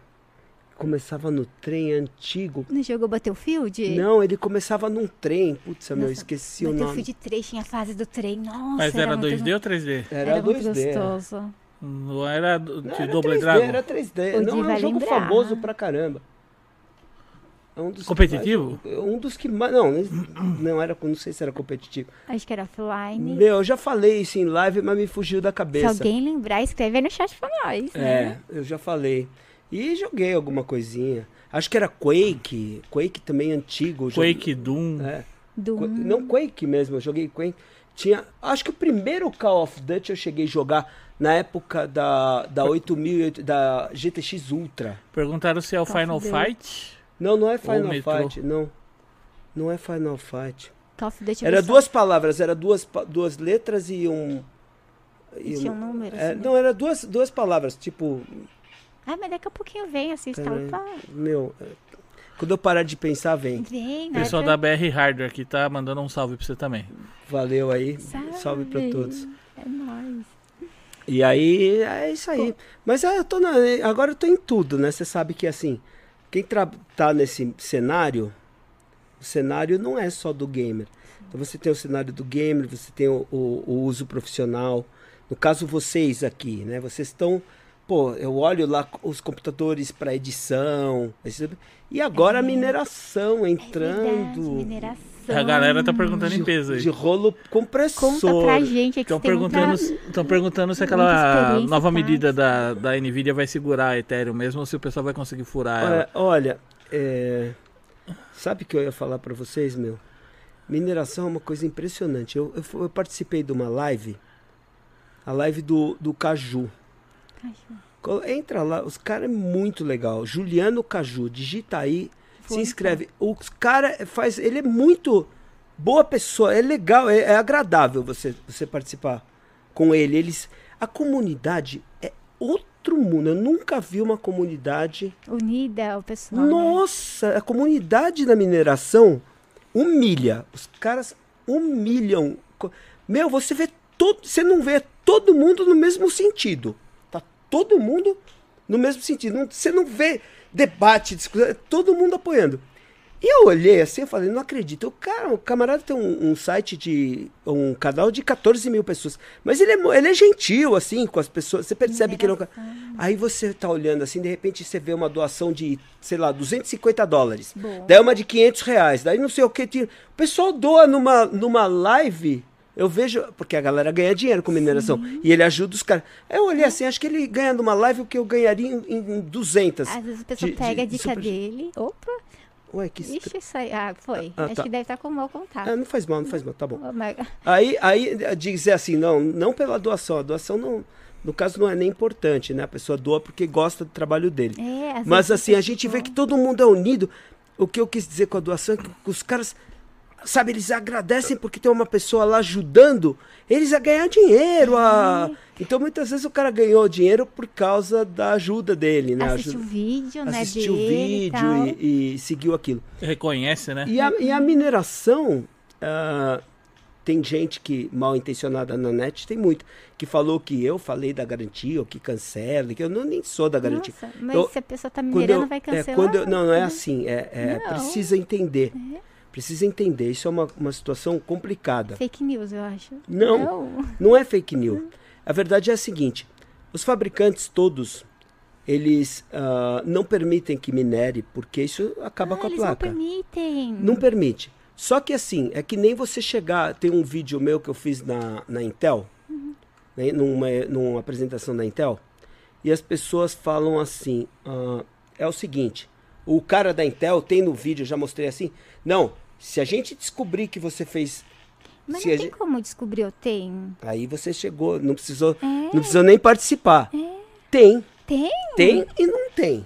Começava no trem antigo. Não jogou Battlefield? Não, ele começava num trem. Putz, meu, Nossa, esqueci o nome. Battlefield 3 tinha a fase do trem. Nossa, Mas era muito 2D ou 3D? Era, Era, muito 2D. gostoso. Não era do- Não, de era Double 3D, Dragon? Era 3D. O Não, é um jogo lembrar. famoso pra caramba. É um dos Competitivo? mais- um dos que mais. Não, não era. Não sei se era competitivo. Acho que era offline. Meu, eu já falei isso em live, mas me fugiu da Se cabeça. alguém lembrar, escreve aí no chat pra nós. É, né? eu já falei. E joguei alguma coisinha. Acho que era Quake. Quake também antigo. eu joguei- Quake, Doom. É. Do... Qu- Não Quake mesmo, eu joguei Quake. Tinha, acho que o primeiro Call of Duty eu cheguei a jogar na época da, da 8000, e oito- da GTX Ultra. Perguntaram se é o Call Final. Fight Não, não é Final. Fight, não. Não é Final Fight. Call of Duty Era versão- duas palavras, era duas, duas letras e um. e Tinha um- um número. é, assim, né? não, era duas, duas palavras, tipo. Ah, mas daqui a pouquinho vem, assista. Peraí. Opa, Meu. Quando eu parar de pensar, vem. vem, O né? pessoal da BR Hardware aqui tá mandando um salve pra você também. Valeu aí. Salve. Salve pra todos. É nóis. E aí, é isso aí. Mas é, eu tô na- agora eu tô em tudo, né? Você sabe que assim, quem tra- tá nesse cenário, o cenário não é só do gamer. Então você tem o cenário do gamer, você tem o, o- o uso profissional. No caso, vocês aqui, né? Vocês estão. Pô, eu olho lá os computadores para edição. esse- E agora a mineração É entrando. verdade, mineração. A galera tá perguntando em peso aí. de rolo compressor. Conta pra gente aqui. Estão que tem muita- perguntando, estão perguntando se aquela nova prática. medida da, da Nvidia vai segurar a Ethereum mesmo ou se o pessoal vai conseguir furar ela. É, olha, é, sabe o que eu ia falar pra vocês, meu? Mineração é uma coisa impressionante. Eu, eu, eu participei de uma live, a live do, do Caju. Co- Entra lá, os caras é muito legal. Juliano Caju, digita aí, Vou se inscreve. Os cara faz, ele é muito boa pessoa, é legal, é, é agradável você você participar com ele. Eles, a comunidade é outro mundo. Eu nunca vi uma comunidade Unida, o pessoal. né? nossa, a comunidade da mineração humilha. Os caras humilham. Meu, você vê todo, você não vê todo mundo no mesmo sentido. Todo mundo no mesmo sentido. Não- você não vê debate, discussão, é todo mundo apoiando. E eu olhei assim, eu falei, não acredito. O cara, o camarada tem um, um site de. um canal de 14 mil pessoas. Mas ele é, ele é gentil, assim, com as pessoas. Você percebe que ele é ca- Aí você tá olhando assim, de repente você vê uma doação de, sei lá, 250 dólares. Bom. Daí uma de 500 reais. Daí não sei o que. O pessoal doa numa, numa live. Eu vejo. Porque a galera ganha dinheiro com mineração. E ele ajuda os caras. Eu olhei assim, acho que ele ganha numa live o que eu ganharia em, em 200. Às vezes a pessoa de- pega a dica super- dele. Opa, Ué, que ixi, isso aí. Ah, foi. Ah, Acho tá. que deve estar com mau contato. Ah, não faz mal, não faz mal, tá bom. Aí, aí dizer assim, não, não pela doação. A doação não, no caso não é nem importante, né? A pessoa doa porque gosta do trabalho dele. É, Mas assim, a gente vê que todo mundo é unido. O que eu quis dizer com a doação é que os caras, sabe, eles agradecem porque tem uma pessoa lá ajudando eles a ganhar dinheiro. A... É. Então muitas vezes o cara ganhou dinheiro por causa da ajuda dele, né? Assistiu o Ajuda- vídeo, né? Assistiu e vídeo tal. e, e seguiu aquilo. Reconhece, né? E a, e a mineração, ah, tem gente que mal intencionada na net, tem muito, que falou que eu falei da garantia, ou que cancela, que eu não, nem sou da garantia. Nossa, mas Eu- se a pessoa tá minerando, eu- vai é, cancelar. quando eu- não, não é assim, é, é, precisa entender. Precisa entender, isso é uma, uma situação complicada. Fake news, eu acho. Não. Não. Não é fake news. A verdade é a seguinte: os fabricantes todos, eles ah, não permitem que minere, porque isso acaba Ah, com a eles não placa. permitem. Não permite. Só que assim, é que nem você chegar. Tem um vídeo meu que eu fiz na, na Intel, né, numa, numa apresentação da Intel, e as pessoas falam assim: ah, é o seguinte, o cara da Intel tem no vídeo, eu já mostrei assim, não, se a gente descobrir que você fez. Mas se não tem gente- como descobrir, eu tenho. Aí você chegou, não precisou, É. não precisou nem participar. Tem, Tem? tem e não tem.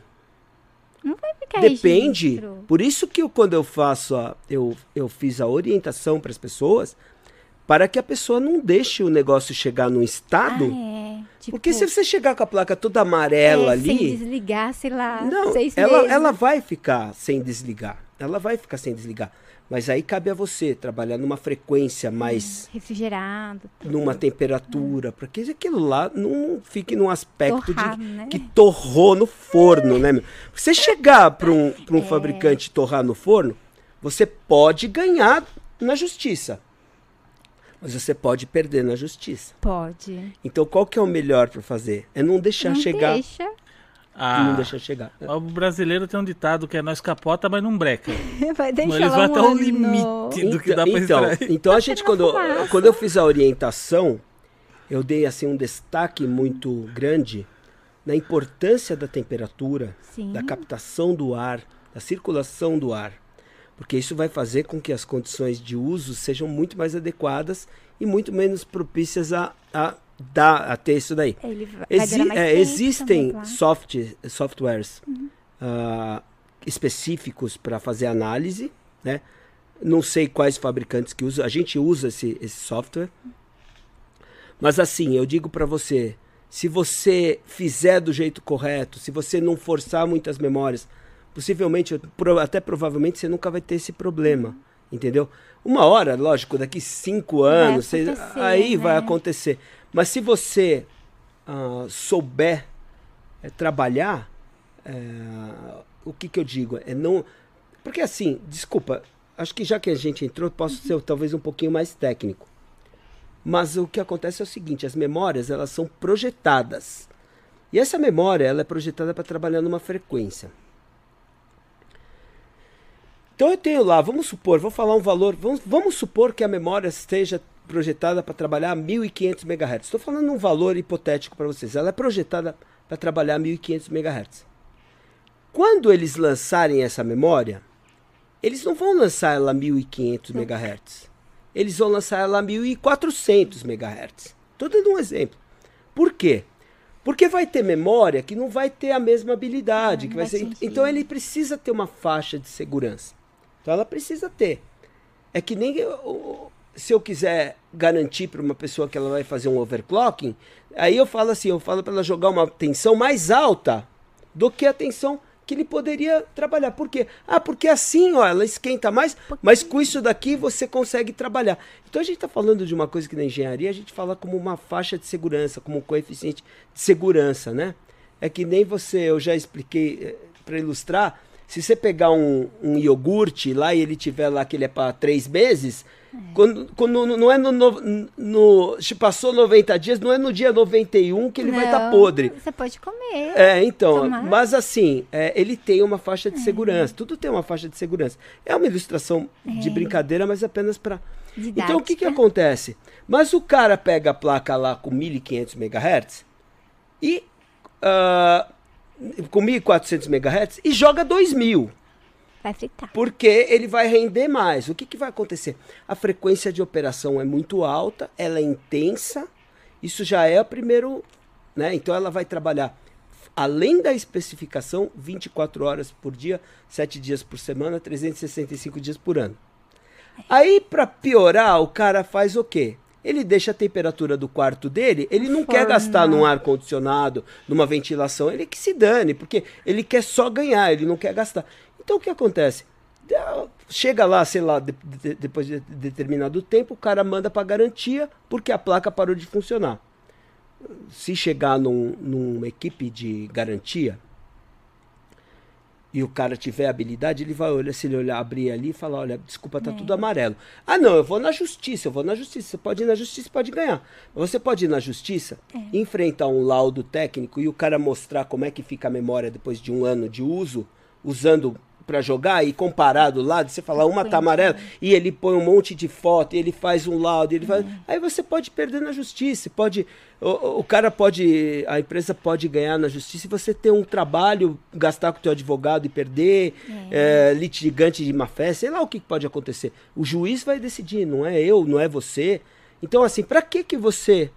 Não vai ficar Depende. registro. Por isso que eu, quando eu faço a, eu, eu fiz a orientação para as pessoas, para que a pessoa não deixe o negócio chegar num estado. Ah, é. Tipo, porque se você chegar com a placa toda amarela é, Sem ali, desligar, sei lá, não, ela, meses. ela vai ficar sem desligar. Ela vai ficar sem desligar. Mas aí cabe a você trabalhar numa frequência mais, Refrigerado. tudo. numa temperatura, para que aquilo lá não fique num aspecto de né? que torrou no forno, né? meu? Você chegar para um, pra um fabricante torrar no forno, você pode ganhar na justiça. Mas você pode perder na justiça. Pode. Então qual que é o melhor para fazer? É não deixar não chegar. deixa. Ah, Não deixar chegar. o brasileiro tem um ditado que é nós capota, mas não breca. [LAUGHS] Vai deixar Eles lá vão um até o limite do que dá pra então, extrair. então a gente, [LAUGHS] quando, fumaça. quando eu fiz a orientação, eu dei assim um destaque muito grande na importância da temperatura, Sim. da captação do ar, da circulação do ar. Porque isso vai fazer com que as condições de uso sejam muito mais adequadas e muito menos propícias a, a, dar, a ter isso daí. Vai, vai Exi- é, existem também, claro. soft, softwares ah, específicos para fazer análise, né? Não sei quais fabricantes que usam. A gente usa esse, esse software. Mas assim, eu digo para você, se você fizer do jeito correto, se você não forçar muitas memórias, possivelmente, até provavelmente, você nunca vai ter esse problema, entendeu? Uma hora, lógico, daqui cinco anos, você, aí né? vai acontecer. Mas se você uh, souber é, trabalhar, é, o que, que eu digo? É não. Porque assim, desculpa, acho que já que a gente entrou, posso ser talvez um pouquinho mais técnico. Mas o que acontece é o seguinte, as memórias, elas são projetadas. E essa memória, ela é projetada para trabalhar numa frequência. Então eu tenho lá, vamos supor, vou falar um valor, vamos, vamos supor que a memória esteja projetada para trabalhar 1500 MHz. Estou falando um valor hipotético para vocês. Ela é projetada para trabalhar 1500 MHz. Quando eles lançarem essa memória, eles não vão lançar ela a 1500 MHz. Eles vão lançar ela a 1400 MHz. Estou dando um exemplo. Por quê? Porque vai ter memória que não vai ter a mesma habilidade. que vai ser... Então ele precisa ter uma faixa de segurança. Então ela precisa ter. É que nem se eu quiser garantir para uma pessoa que ela vai fazer um overclocking, aí eu falo assim, eu falo para ela jogar uma tensão mais alta do que a tensão que ele poderia trabalhar. Por quê? Ah, porque assim, ó, ela esquenta mais, mas com isso daqui você consegue trabalhar. Então a gente está falando de uma coisa que na engenharia a gente fala como uma faixa de segurança, como um coeficiente de segurança, né? É que nem você, eu já expliquei eh, para ilustrar, se você pegar um, um iogurte lá e ele tiver lá que ele é para três meses, quando, quando não é no, no, no, Se passou 90 dias, não é no dia 91 que ele tá não, vai estar tá podre. Você pode comer. É, então. Tomar. Mas assim, é, ele tem uma faixa de é. segurança. Tudo tem uma faixa de segurança. É uma ilustração é. de brincadeira, mas apenas para. Então o que, que acontece? Mas o cara pega a placa lá com 1500 MHz e. Uh, com 1400 MHz e joga 2000. Vai fritar. Porque ele vai render mais. O que, que vai acontecer? A frequência de operação é muito alta, ela é intensa. Isso já é o primeiro. Né? Então ela vai trabalhar além da especificação, 24 horas por dia, 7 dias por semana, 365 dias por ano. Aí, para piorar, o cara faz o quê? Ele deixa a temperatura do quarto dele, ele não Forma. quer gastar num ar condicionado, numa ventilação, ele que se dane, porque ele quer só ganhar, ele não quer gastar. Então o que acontece? Chega lá, sei lá, de, de, depois de determinado tempo, o cara manda para garantia porque a placa parou de funcionar. Se chegar num, numa equipe de garantia e o cara tiver habilidade, ele vai olhar, se ele olhar, abrir ali e falar, olha, desculpa, tá é. tudo amarelo. Ah, não, eu vou na justiça, eu vou na justiça. Você pode ir na justiça, pode ganhar. Você pode ir na justiça, é. enfrentar um laudo técnico e o cara mostrar como é que fica a memória depois de um ano de uso, usando para jogar e comparar do lado, você falar uma tá amarela e ele põe um monte de foto, e ele faz um laudo, ele faz, uhum. aí você pode perder na justiça, pode o, o, cara pode, a empresa pode ganhar na justiça e você ter um trabalho, gastar com o teu advogado e perder, é. É, litigante de má fé, sei lá o que pode acontecer. O juiz vai decidir, não é eu, não é você. Então assim, para que que você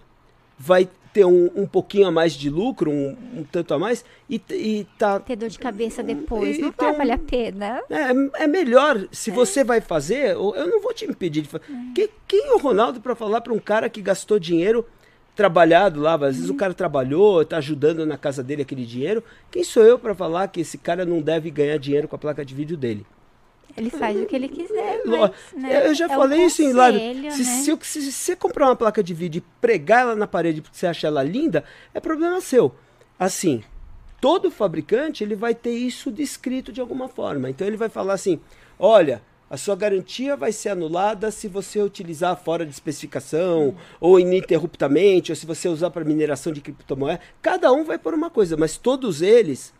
vai ter um, um pouquinho a mais de lucro, um, um tanto a mais, e, e tá. Ter dor de cabeça depois, não vai valer a pena. É, é melhor, se é. você vai fazer, eu não vou te impedir de fazer. É. Quem, quem é o Ronaldo para falar para um cara que gastou dinheiro trabalhado lá, às vezes o cara trabalhou, está ajudando na casa dele aquele dinheiro. Quem sou eu para falar que esse cara não deve ganhar dinheiro com a placa de vídeo dele? Ele faz o que ele quiser, mas, né, Eu já é falei isso em live. Se, né? se, se, se, você comprar uma placa de vídeo e pregar ela na parede porque você acha ela linda, é problema seu. Assim, todo fabricante ele vai ter isso descrito de alguma forma. Então ele vai falar assim: olha, a sua garantia vai ser anulada se você utilizar fora de especificação, hum. ou ininterruptamente, ou se você usar para mineração de criptomoeda. Cada um vai por uma coisa, mas todos eles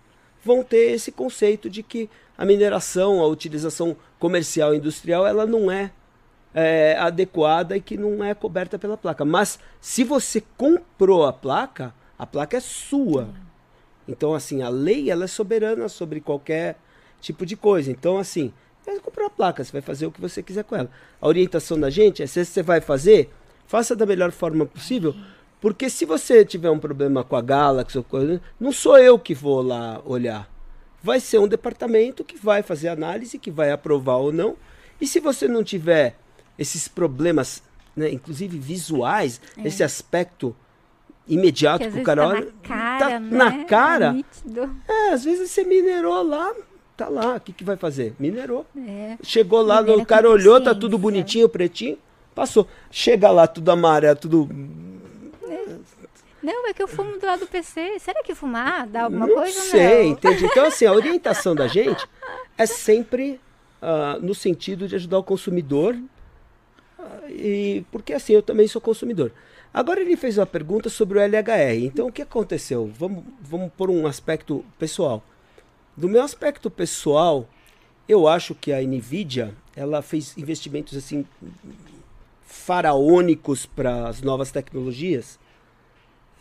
vão ter esse conceito de que a mineração, a utilização comercial e industrial, ela não é, é, adequada e que não é coberta pela placa. Mas se você comprou a placa, a placa é sua. Então, assim, a lei ela é soberana sobre qualquer tipo de coisa. Então, assim, você comprou a placa, você vai fazer o que você quiser com ela. A orientação da gente é se você vai fazer, faça da melhor forma possível. Porque se você tiver um problema com a Galaxy ou coisa, não sou eu que vou lá olhar vai ser um departamento que vai fazer análise, que vai aprovar ou não. E se você não tiver esses problemas, né, inclusive visuais, É. esse aspecto imediato Que o cara tá olha, na cara, tá né? na cara. nítido. É, às vezes você minerou lá, tá lá, o que, que vai fazer? Minerou. É. Chegou lá, Minera o cara olhou, tá tudo bonitinho, pretinho, passou. Chega lá, tudo amarelo, tudo. Não, é que eu fumo do lado do PC. Será que fumar dá alguma não coisa sei, não? entende? Então, assim, a orientação da gente é sempre ah, no sentido de ajudar o consumidor. ah, e porque assim, eu também sou consumidor. Agora ele fez uma pergunta sobre o LHR. Então, o que aconteceu? Vamos, vamos por um aspecto pessoal. Do meu aspecto pessoal, eu acho que a Nvidia ela fez investimentos assim faraônicos para as novas tecnologias.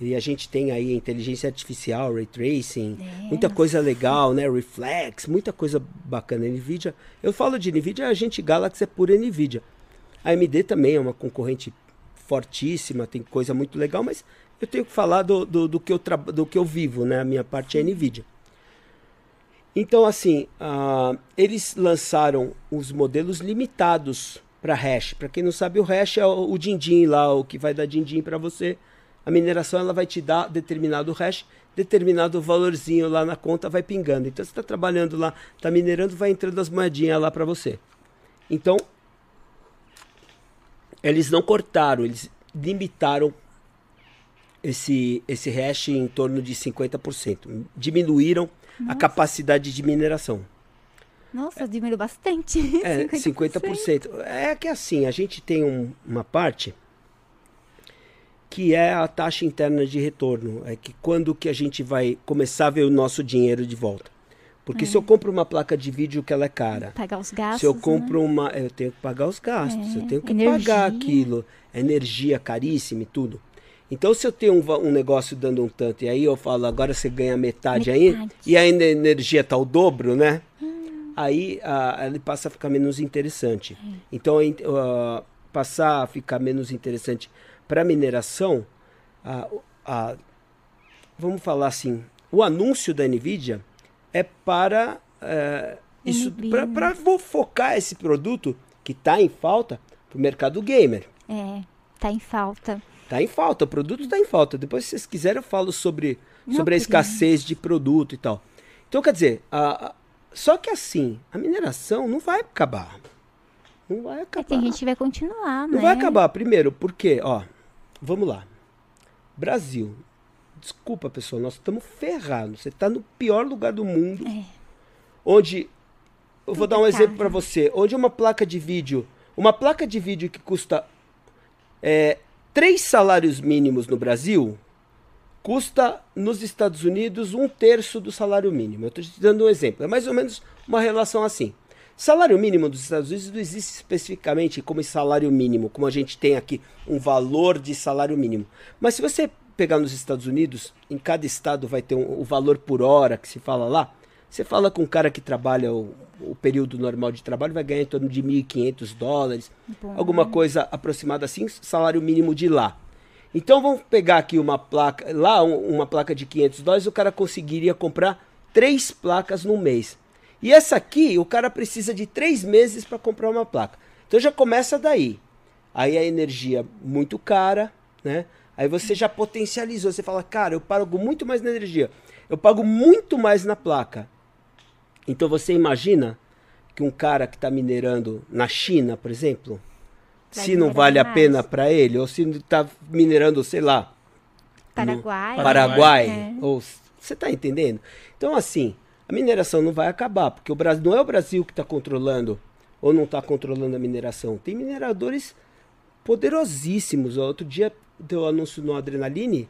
E a gente tem aí inteligência artificial, ray tracing, É, muita coisa legal, né? Reflex, muita coisa bacana. Nvidia, eu falo de Nvidia, a gente Galaxy é pura Nvidia. A AMD também é uma concorrente fortíssima, tem coisa muito legal, mas eu tenho que falar do, do, do que, eu do que eu vivo, né? A minha parte é Nvidia. Então, assim, ah, eles lançaram os modelos limitados para hash. Para quem não sabe, o hash é o, o din-din lá, o que vai dar din-din para você. A mineração ela vai te dar determinado hash, determinado valorzinho lá na conta vai pingando. Então, você está trabalhando lá, está minerando, vai entrando as moedinhas lá para você. Então, eles não cortaram, eles limitaram esse, esse hash em torno de 50%. Diminuíram a capacidade de mineração. Nossa, diminuiu bastante. É, [LAUGHS] 50%. É que assim, a gente tem um- uma parte que é a taxa interna de retorno. É que quando que a gente vai começar a ver o nosso dinheiro de volta. Porque se eu compro uma placa de vídeo que ela é cara, Pagar os gastos. se eu né? compro uma, eu tenho que pagar os gastos, É, eu tenho que energia. pagar aquilo, energia caríssima e tudo. Então se eu tenho um, um negócio dando um tanto e aí eu falo, agora você ganha metade, aí Metade. e ainda a energia tá o dobro, né? Aí ah, ele passa a ficar menos interessante. Então a ah, passar a ficar menos interessante para mineração, ah, ah, vamos falar assim, o anúncio da Nvidia é para eh, isso para né? focar esse produto que está em falta para o mercado gamer. É, tá em falta. Está em falta, o produto está em falta. Depois, se vocês quiserem, eu falo sobre, Não, sobre a escassez de produto e tal. Então, quer dizer, a- a- só que assim, a mineração não vai acabar. Não vai É, acabar. tem gente que vai continuar, né? Não vai acabar. Primeiro, porque, ó, vamos lá. Brasil. Desculpa, pessoal, nós estamos ferrados. Você está no pior lugar do mundo. É. Onde. Eu vou Tudo dar um é exemplo caro. para você. Onde uma placa de vídeo. Uma placa de vídeo que custa é, três salários mínimos no Brasil custa nos Estados Unidos um terço do salário mínimo. Eu estou te dando um exemplo. É mais ou menos uma relação assim. Salário mínimo dos Estados Unidos não existe especificamente como salário mínimo, como a gente tem aqui um valor de salário mínimo. Mas se você pegar nos Estados Unidos, em cada estado vai ter um, o valor por hora que se fala lá. Você fala com um cara que trabalha o, o período normal de trabalho, vai ganhar em torno de 1.500 dólares, Bom. alguma coisa aproximada assim, salário mínimo de lá. Então vamos pegar aqui uma placa, lá um- uma placa de 500 dólares, o cara conseguiria comprar três placas num mês. E essa aqui, o cara precisa de três meses para comprar uma placa. Então já começa daí. Aí a energia muito cara, né? Aí você já potencializou, você fala, cara, eu pago muito mais na energia, eu pago muito mais na placa. Então você imagina que um cara que está minerando na China, por exemplo, Vai se não vale a mais. pena para ele, ou se está minerando, sei lá, Paraguai. Paraguai. Paraguai, É. ou você está entendendo? Então assim, a mineração não vai acabar, porque o Brasil não é o Brasil que está controlando ou não está controlando a mineração. Tem mineradores poderosíssimos. Outro dia deu anúncio no Adrenaline.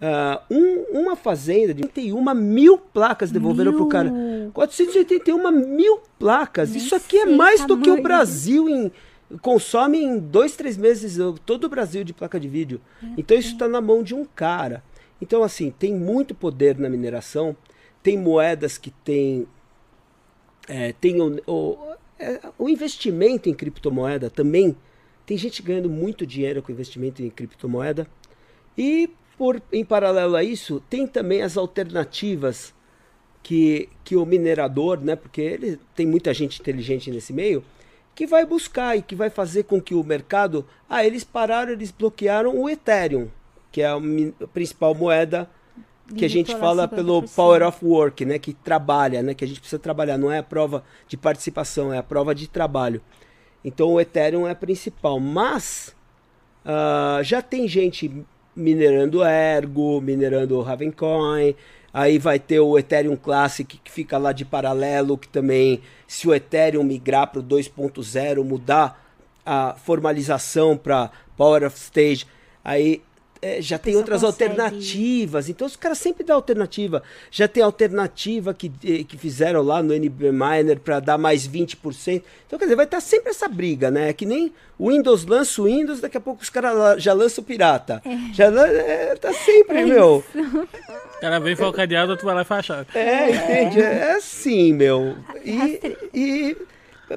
ah, um- uma fazenda de 81 mil placas devolveram pro cara. Mil. 481 mil placas. Isso aqui é mais do que o tamanho. Brasil em, consome em dois, três meses uh, todo o Brasil de placa de vídeo. Então isso está na mão de um cara. Então, assim, tem muito poder na mineração. Tem moedas que tem. É, tem o, o, é, o investimento em criptomoeda também. Tem gente ganhando muito dinheiro com investimento em criptomoeda. E por, em paralelo a isso, tem também as alternativas que, que o minerador, né, porque ele tem muita gente inteligente nesse meio, que vai buscar e que vai fazer com que o mercado. Ah, eles pararam, eles bloquearam o Ethereum, que é a, a principal moeda que a gente fala pelo Power of Work, né, que trabalha, né, que a gente precisa trabalhar, não é a prova de participação, é a prova de trabalho. Então o Ethereum é a principal, mas uh, já tem gente minerando Ergo, minerando Ravencoin, Aí vai ter o Ethereum Classic que fica lá de paralelo, que também, se o Ethereum migrar para o 2.0, mudar a formalização para Power of Stage, aí é, já tem outras consegue. alternativas. Então os caras sempre dão alternativa. Já tem alternativa que, eh, que fizeram lá no NB Miner para dar mais 20%. Então, quer dizer, vai estar sempre essa briga, né? É que nem o Windows lança o Windows, daqui a pouco os caras já lançam o pirata. É. Já é, tá sempre, é meu. O cara vem falcadeado, tu vai lá e faz É, entende? É assim, meu. E, e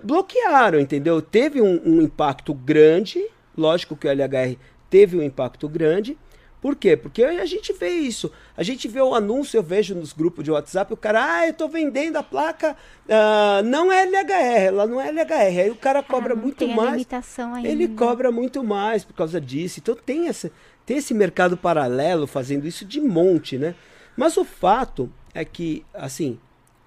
bloquearam, entendeu? Teve um, um impacto grande. Lógico que o LHR teve um impacto grande. Por quê? Porque a gente vê isso. A gente vê o anúncio, eu vejo nos grupos de WhatsApp, o cara, ah, eu tô vendendo a placa, uh, não é LHR, ela não é LHR. Aí o cara ah, cobra ah, muito mais. Ele cobra muito mais por causa disso. Então tem, essa, tem esse mercado paralelo fazendo isso de monte, né? Mas o fato é que, assim,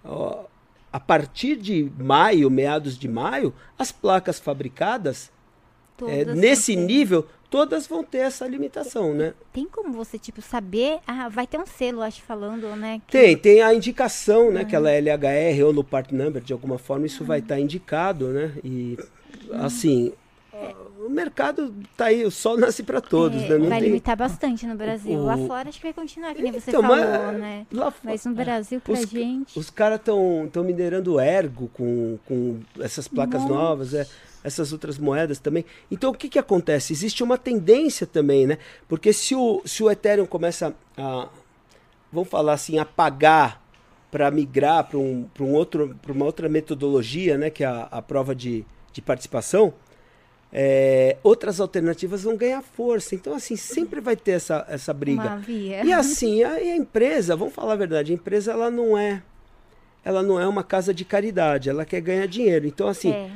ó, a partir de maio, meados de maio, as placas fabricadas é, nesse nível todas vão ter essa limitação, né? Tem como você, tipo, saber. Ah, vai ter um selo, acho, falando, né? Que... Tem, tem a indicação, né? Que ela é LHR ou no part number, de alguma forma, isso vai estar tá indicado, né? E assim. O mercado tá aí, o sol nasce para todos, é, né? Não vai tem... limitar bastante no Brasil. O... Lá fora acho que vai continuar, que nem você então, falou, mas, né? Lá... Mas no Brasil, pra os, gente. Os caras estão minerando ergo com, com essas placas novas. É essas outras moedas também. Então o que, que acontece? Existe uma tendência também, né? Porque se o, se o Ethereum começa a, vamos falar assim, a pagar para migrar para um, um outro, uma outra metodologia, né? Que é a, a prova de, de participação, é, outras alternativas vão ganhar força. Então, assim, sempre vai ter essa, essa briga. E assim, a, a, empresa, vamos falar a verdade, a empresa ela não é ela não é uma casa de caridade, ela quer ganhar dinheiro. Então, assim, é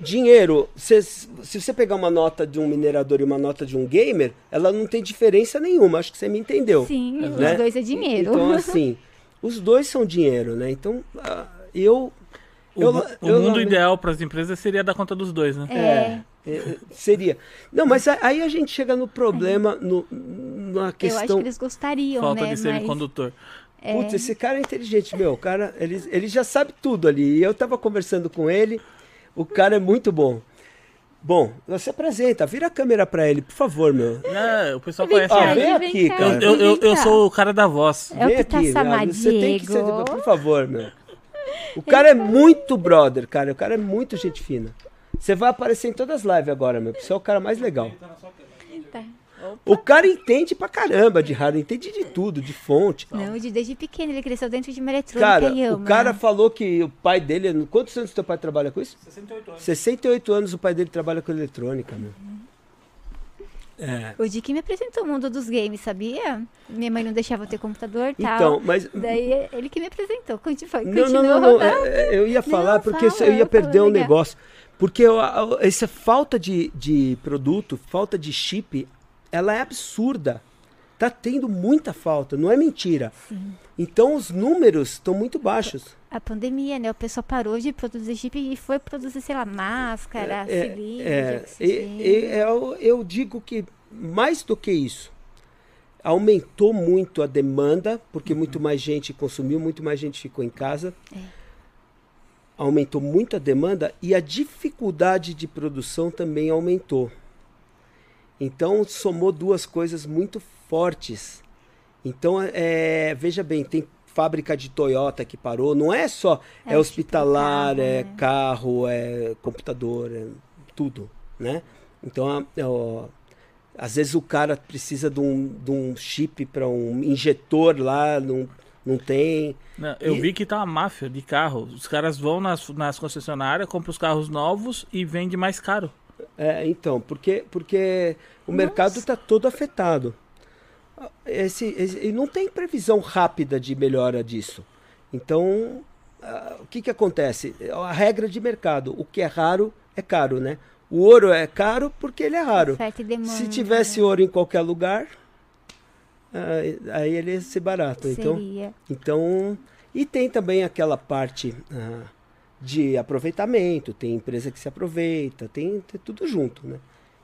dinheiro, se, se você pegar uma nota de um minerador e uma nota de um gamer, ela não tem diferença nenhuma. Acho que você me entendeu. Sim, né? os dois é dinheiro. Então, [LAUGHS] assim, os dois são dinheiro, né? Então, uh, eu. O, eu, o eu, mundo eu, ideal para as empresas seria dar conta dos dois, né? É. é. é seria. Não, mas aí a gente chega no problema, no, na questão. Eu acho que eles gostariam, Falta né? de semicondutor. Mas... Putz, esse cara é inteligente, meu. O cara, ele, ele já sabe tudo ali. E eu tava conversando com ele. O cara é muito bom. Bom, você apresenta, vira a câmera pra ele, por favor, meu. Não, o pessoal conhece. Ó, vem aqui, cara. Eu, eu, eu, sou o cara da voz. É vem aqui, tá você tem que ser, por favor, meu. [LAUGHS] O cara é muito brother, cara. O cara é muito gente fina. Você vai aparecer em todas as lives agora, meu. Você é o cara mais legal. Tá. O cara entende pra caramba de hardware, entende de tudo, de fonte. Não, de, desde pequeno, ele cresceu dentro de uma eletrônica cara, e ama. O cara falou que o pai dele. Quantos anos teu pai trabalha com isso? 68 anos. 68 anos o pai dele trabalha com eletrônica, meu. É. O Dick me apresentou o mundo dos games, sabia? Minha mãe não deixava eu ter computador e tal. Então, mas. Daí ele que me apresentou. Continua, não, não, não, não. É, é, eu ia falar não, porque fala, eu ia perder um legal. negócio. Porque essa falta de, de produto, falta de chip, ela é absurda. Tá tendo muita falta, não é mentira. Sim. Então os números estão muito baixos. A pandemia, né? O pessoal parou de produzir chip e foi produzir, sei lá, máscara, é, cilindro, é, é, eu, eu digo que mais do que isso, aumentou muito a demanda, porque uhum. muito mais gente consumiu, muito mais gente ficou em casa. É. Aumentou muito a demanda e a dificuldade de produção também aumentou. Então somou duas coisas muito fortes. Então, é, veja bem, tem fábrica de Toyota que parou, não é só é, é hospitalar, tipo carro, é né? carro, é computador, é tudo, né? Então, ó, às vezes o cara precisa de um, de um chip para um injetor lá, não, não tem. Não, eu e... vi que tá uma máfia de carro. Os caras vão nas, nas concessionárias, compram os carros novos e vendem mais caro. É, então, porque, porque o Nossa. mercado está todo afetado. Esse, esse, e não tem previsão rápida de melhora disso. Então, ah, o que, que acontece? A regra de mercado, o que é raro é caro, né? O ouro é caro porque ele é raro. Se tivesse né? ouro em qualquer lugar, aí aí ele ia ser barato. Então, Seria. então, e tem também aquela parte ah, de aproveitamento, tem empresa que se aproveita, tem, tem tudo junto, né?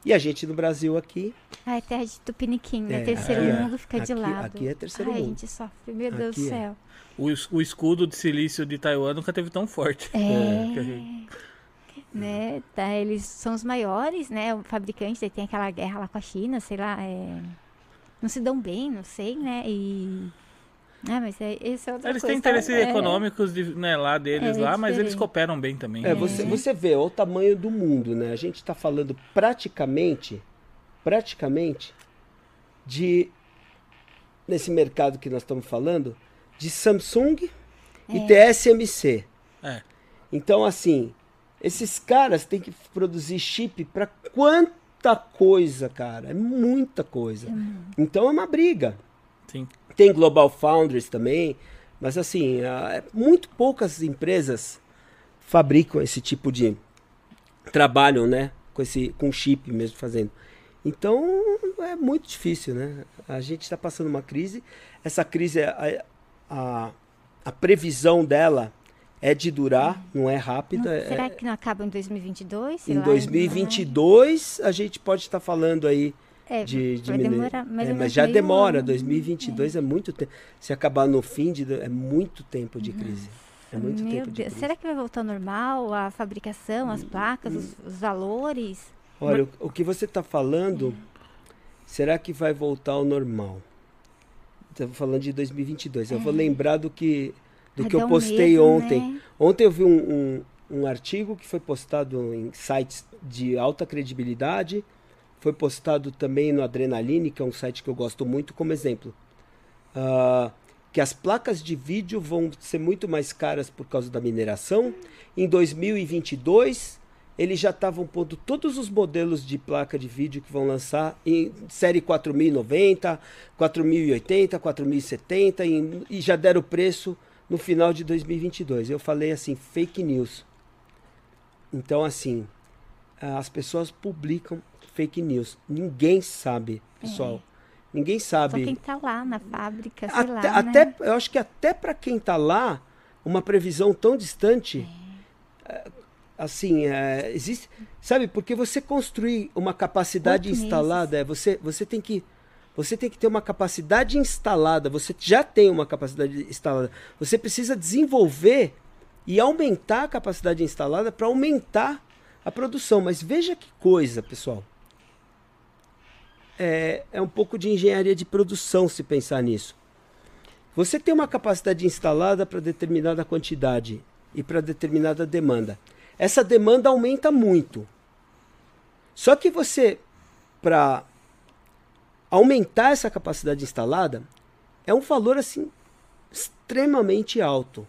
E a gente no Brasil aqui, Ai, terra de tupiniquim, né? É, terceiro é- mundo fica de aqui- lado. aqui é terceiro Ai, a mundo. gente sofre, meu Deus do é. céu. O, es- o escudo de silício de Taiwan nunca teve tão forte. É. que a gente- Né? Tá, eles são os maiores, né? O fabricante, daí tem aquela guerra lá com a China, sei lá, é... não se dão bem, não sei, né? E. Ah, mas é, esse é outra Eles coisa. têm interesses tá? É. econômicos de- né, lá deles É, lá, mas eles cooperam bem também. É, você, você vê olha o tamanho do mundo, né? A gente está falando praticamente, praticamente, de nesse mercado que nós estamos falando, de Samsung e TSMC. É. Então, assim, esses caras têm que produzir chip para quanta coisa, cara? É muita coisa. Então é uma briga. Sim. Tem Global Foundries também, mas assim, é- muito poucas empresas fabricam esse tipo de trabalham, né, com esse com chip mesmo fazendo. Então é muito difícil, né? A gente está passando uma crise. Essa crise, a, a, a previsão dela é de durar, não é rápida. Não- é- será que não acaba em 2022? Sei em lá, 2022 a gente pode estar falando aí É, de diminuir. demorar mais É, mas já demora, ano. 2022 é, muito tempo. Se acabar no fim de é muito tempo de crise. É muito tempo de Deus, crise. será que vai voltar ao normal a fabricação, as placas, os, os valores? Olha, o, o que você está falando, será que vai voltar ao normal? Estamos falando de 2022. Eu vou lembrar do que do Vai que eu postei medo, ontem. né? Ontem eu vi um, um, um artigo que foi postado em sites de alta credibilidade. Foi postado também no Adrenaline, que é um site que eu gosto muito, como exemplo. Ah, que as placas de vídeo vão ser muito mais caras por causa da mineração. Em 2022, eles já estavam pondo todos os modelos de placa de vídeo que vão lançar em série 4090, 4080, 4070 e, e já deram o preço no final de 2022. Eu falei assim, fake news. Então, assim, as pessoas publicam fake news. Ninguém sabe, pessoal. Ninguém É. Só sabe. quem tá lá na fábrica, sei Até, lá, até- né? eu acho que até para quem está lá, uma previsão tão distante, é, assim, é, existe, sabe? Porque você construir uma capacidade Oito instalada, é, você, você tem que você tem que ter uma capacidade instalada. Você já tem uma capacidade instalada. Você precisa desenvolver e aumentar a capacidade instalada para aumentar a produção. Mas veja que coisa, pessoal. É, é um pouco de engenharia de produção se pensar nisso. Você tem uma capacidade instalada para determinada quantidade e para determinada demanda. Essa demanda aumenta muito. Só que você, para aumentar essa capacidade instalada, é um valor assim extremamente alto.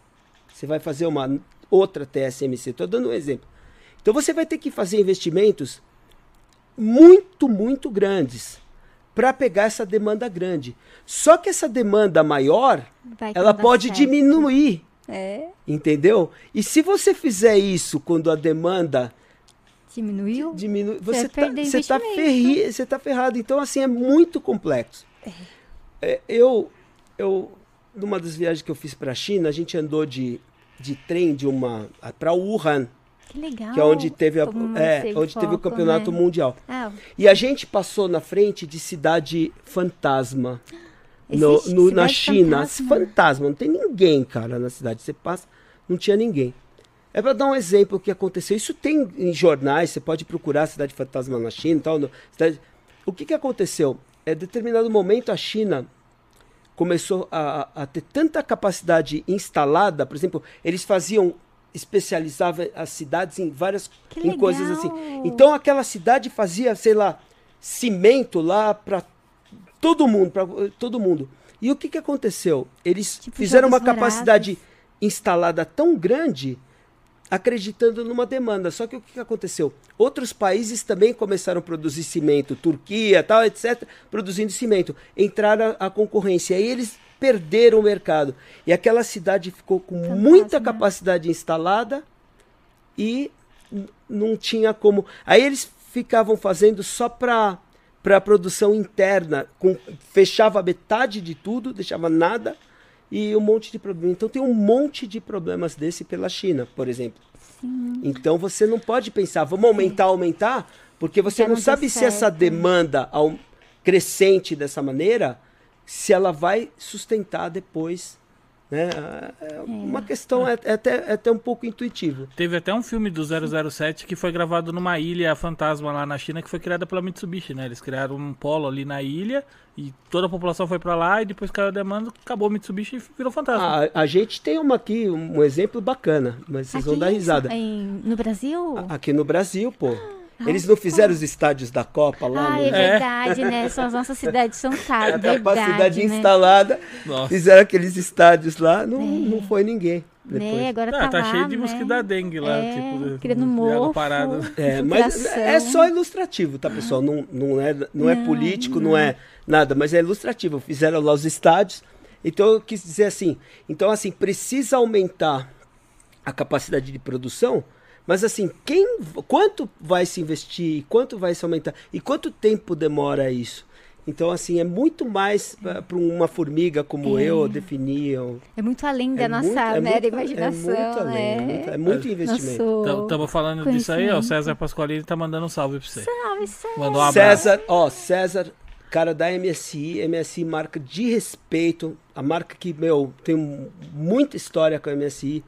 Você vai fazer uma outra TSMC, estou dando um exemplo. Então você vai ter que fazer investimentos muito, muito grandes para pegar essa demanda grande. Só que essa demanda maior, Vai ela pode certo. diminuir, É, entendeu? E se você fizer isso quando a demanda diminuiu? diminui, Você tá, perder você tá, investimento. ferri, você tá ferrado. Então, assim, é muito complexo. É, eu, eu, numa das viagens que eu fiz para a China, a gente andou de, de trem de uma para Wuhan, Que legal. que é onde teve, a, é, onde teve o campeonato né? mundial. Ah, E a gente passou na frente de cidade fantasma. No, no- na China. fantasma? Fantasma. Não tem ninguém, cara, na cidade. Você passa, não tinha ninguém. É para dar um exemplo o que aconteceu. Isso tem em jornais, você pode procurar cidade fantasma na China e tal. no- cidade- O que, que aconteceu? É determinado momento a China começou a, a ter tanta capacidade instalada, por exemplo, eles faziam especializavam as cidades em várias em coisas assim. Então aquela cidade fazia, sei lá, cimento lá para todo mundo, para todo mundo. E o que, que aconteceu? Eles Tipo fizeram uma capacidade instalada tão grande, acreditando numa demanda. Só que o que, que aconteceu? Outros países também começaram a produzir cimento, Turquia, tal, etc., produzindo cimento. Entraram a, a concorrência. Aí eles perderam o mercado. E aquela cidade ficou com Fantasma. muita capacidade instalada e não tinha como. Aí eles ficavam fazendo só para para produção interna, com, fechava metade de tudo, deixava nada e um monte de problema. Então tem um monte de problemas desse pela China, por exemplo. Então você não pode pensar, vamos aumentar, aumentar, porque você Já não não sabe se essa certo. demanda ao- crescente dessa maneira, se ela vai sustentar depois. Né? É uma questão é, é até, é até um pouco intuitivo. Teve até um filme do 007 que foi gravado numa ilha fantasma lá na China que foi criada pela Mitsubishi, né? Eles criaram um polo ali na ilha e toda a população foi pra lá e depois caiu a demanda, acabou a Mitsubishi e virou fantasma. A, a gente tem uma aqui, um exemplo bacana, mas vocês vão Aqui dar em- risada. em- no Brasil? Aqui no Brasil, pô. Eles não fizeram os estádios da Copa lá? Ah, no- é É. verdade, né? São as nossas cidades são [LAUGHS] a caras. capacidade verdade, né? instalada. Nossa. Fizeram aqueles estádios lá, não, não foi ninguém. Né? Depois. Agora Ah, tá, tá lá, cheio de né? mosquito da dengue lá, É, tipo, criando mofo. parada. É, [LAUGHS] mas é só ilustrativo, tá, pessoal? Não, não, é, não é Não, político, não é nada, mas é ilustrativo. Fizeram lá os estádios. Então eu quis dizer assim, então assim, precisa aumentar a capacidade de produção, mas assim, quem quanto vai se investir, quanto vai se aumentar e quanto tempo demora isso? Então assim, é muito mais para uma formiga como eu definir. ou- É muito além da é nossa muito- é mera muito- imaginação. É muito além, é é. muito, é muito investimento. Nosso Estamos falando disso aí, ó. O. César Pasqualini tá mandando um salve pra você. Salve, salve. Mandou um abraço. César, ó, César, cara da MSI, MSI marca de respeito, a marca que, meu, tem muita história com a MSI.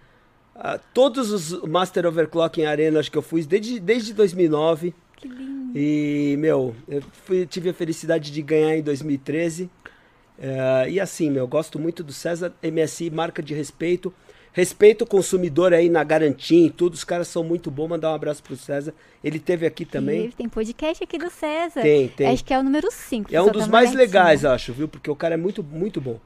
Ah, todos os Master Overclock em Arena, acho que eu fui desde, desde 2009. Que lindo. E, meu, eu fui- tive a felicidade de ganhar em 2013. Eh, e assim, meu, gosto muito do César MSI, marca de respeito. Respeito o consumidor aí na garantia e tudo. Os caras são muito bons. Mandar um abraço pro César. Ele teve aqui também. Tem podcast aqui do César. Tem, tem. Acho que é o número 5. É um dos mais legais, acho, viu? Porque o cara é muito, muito bom.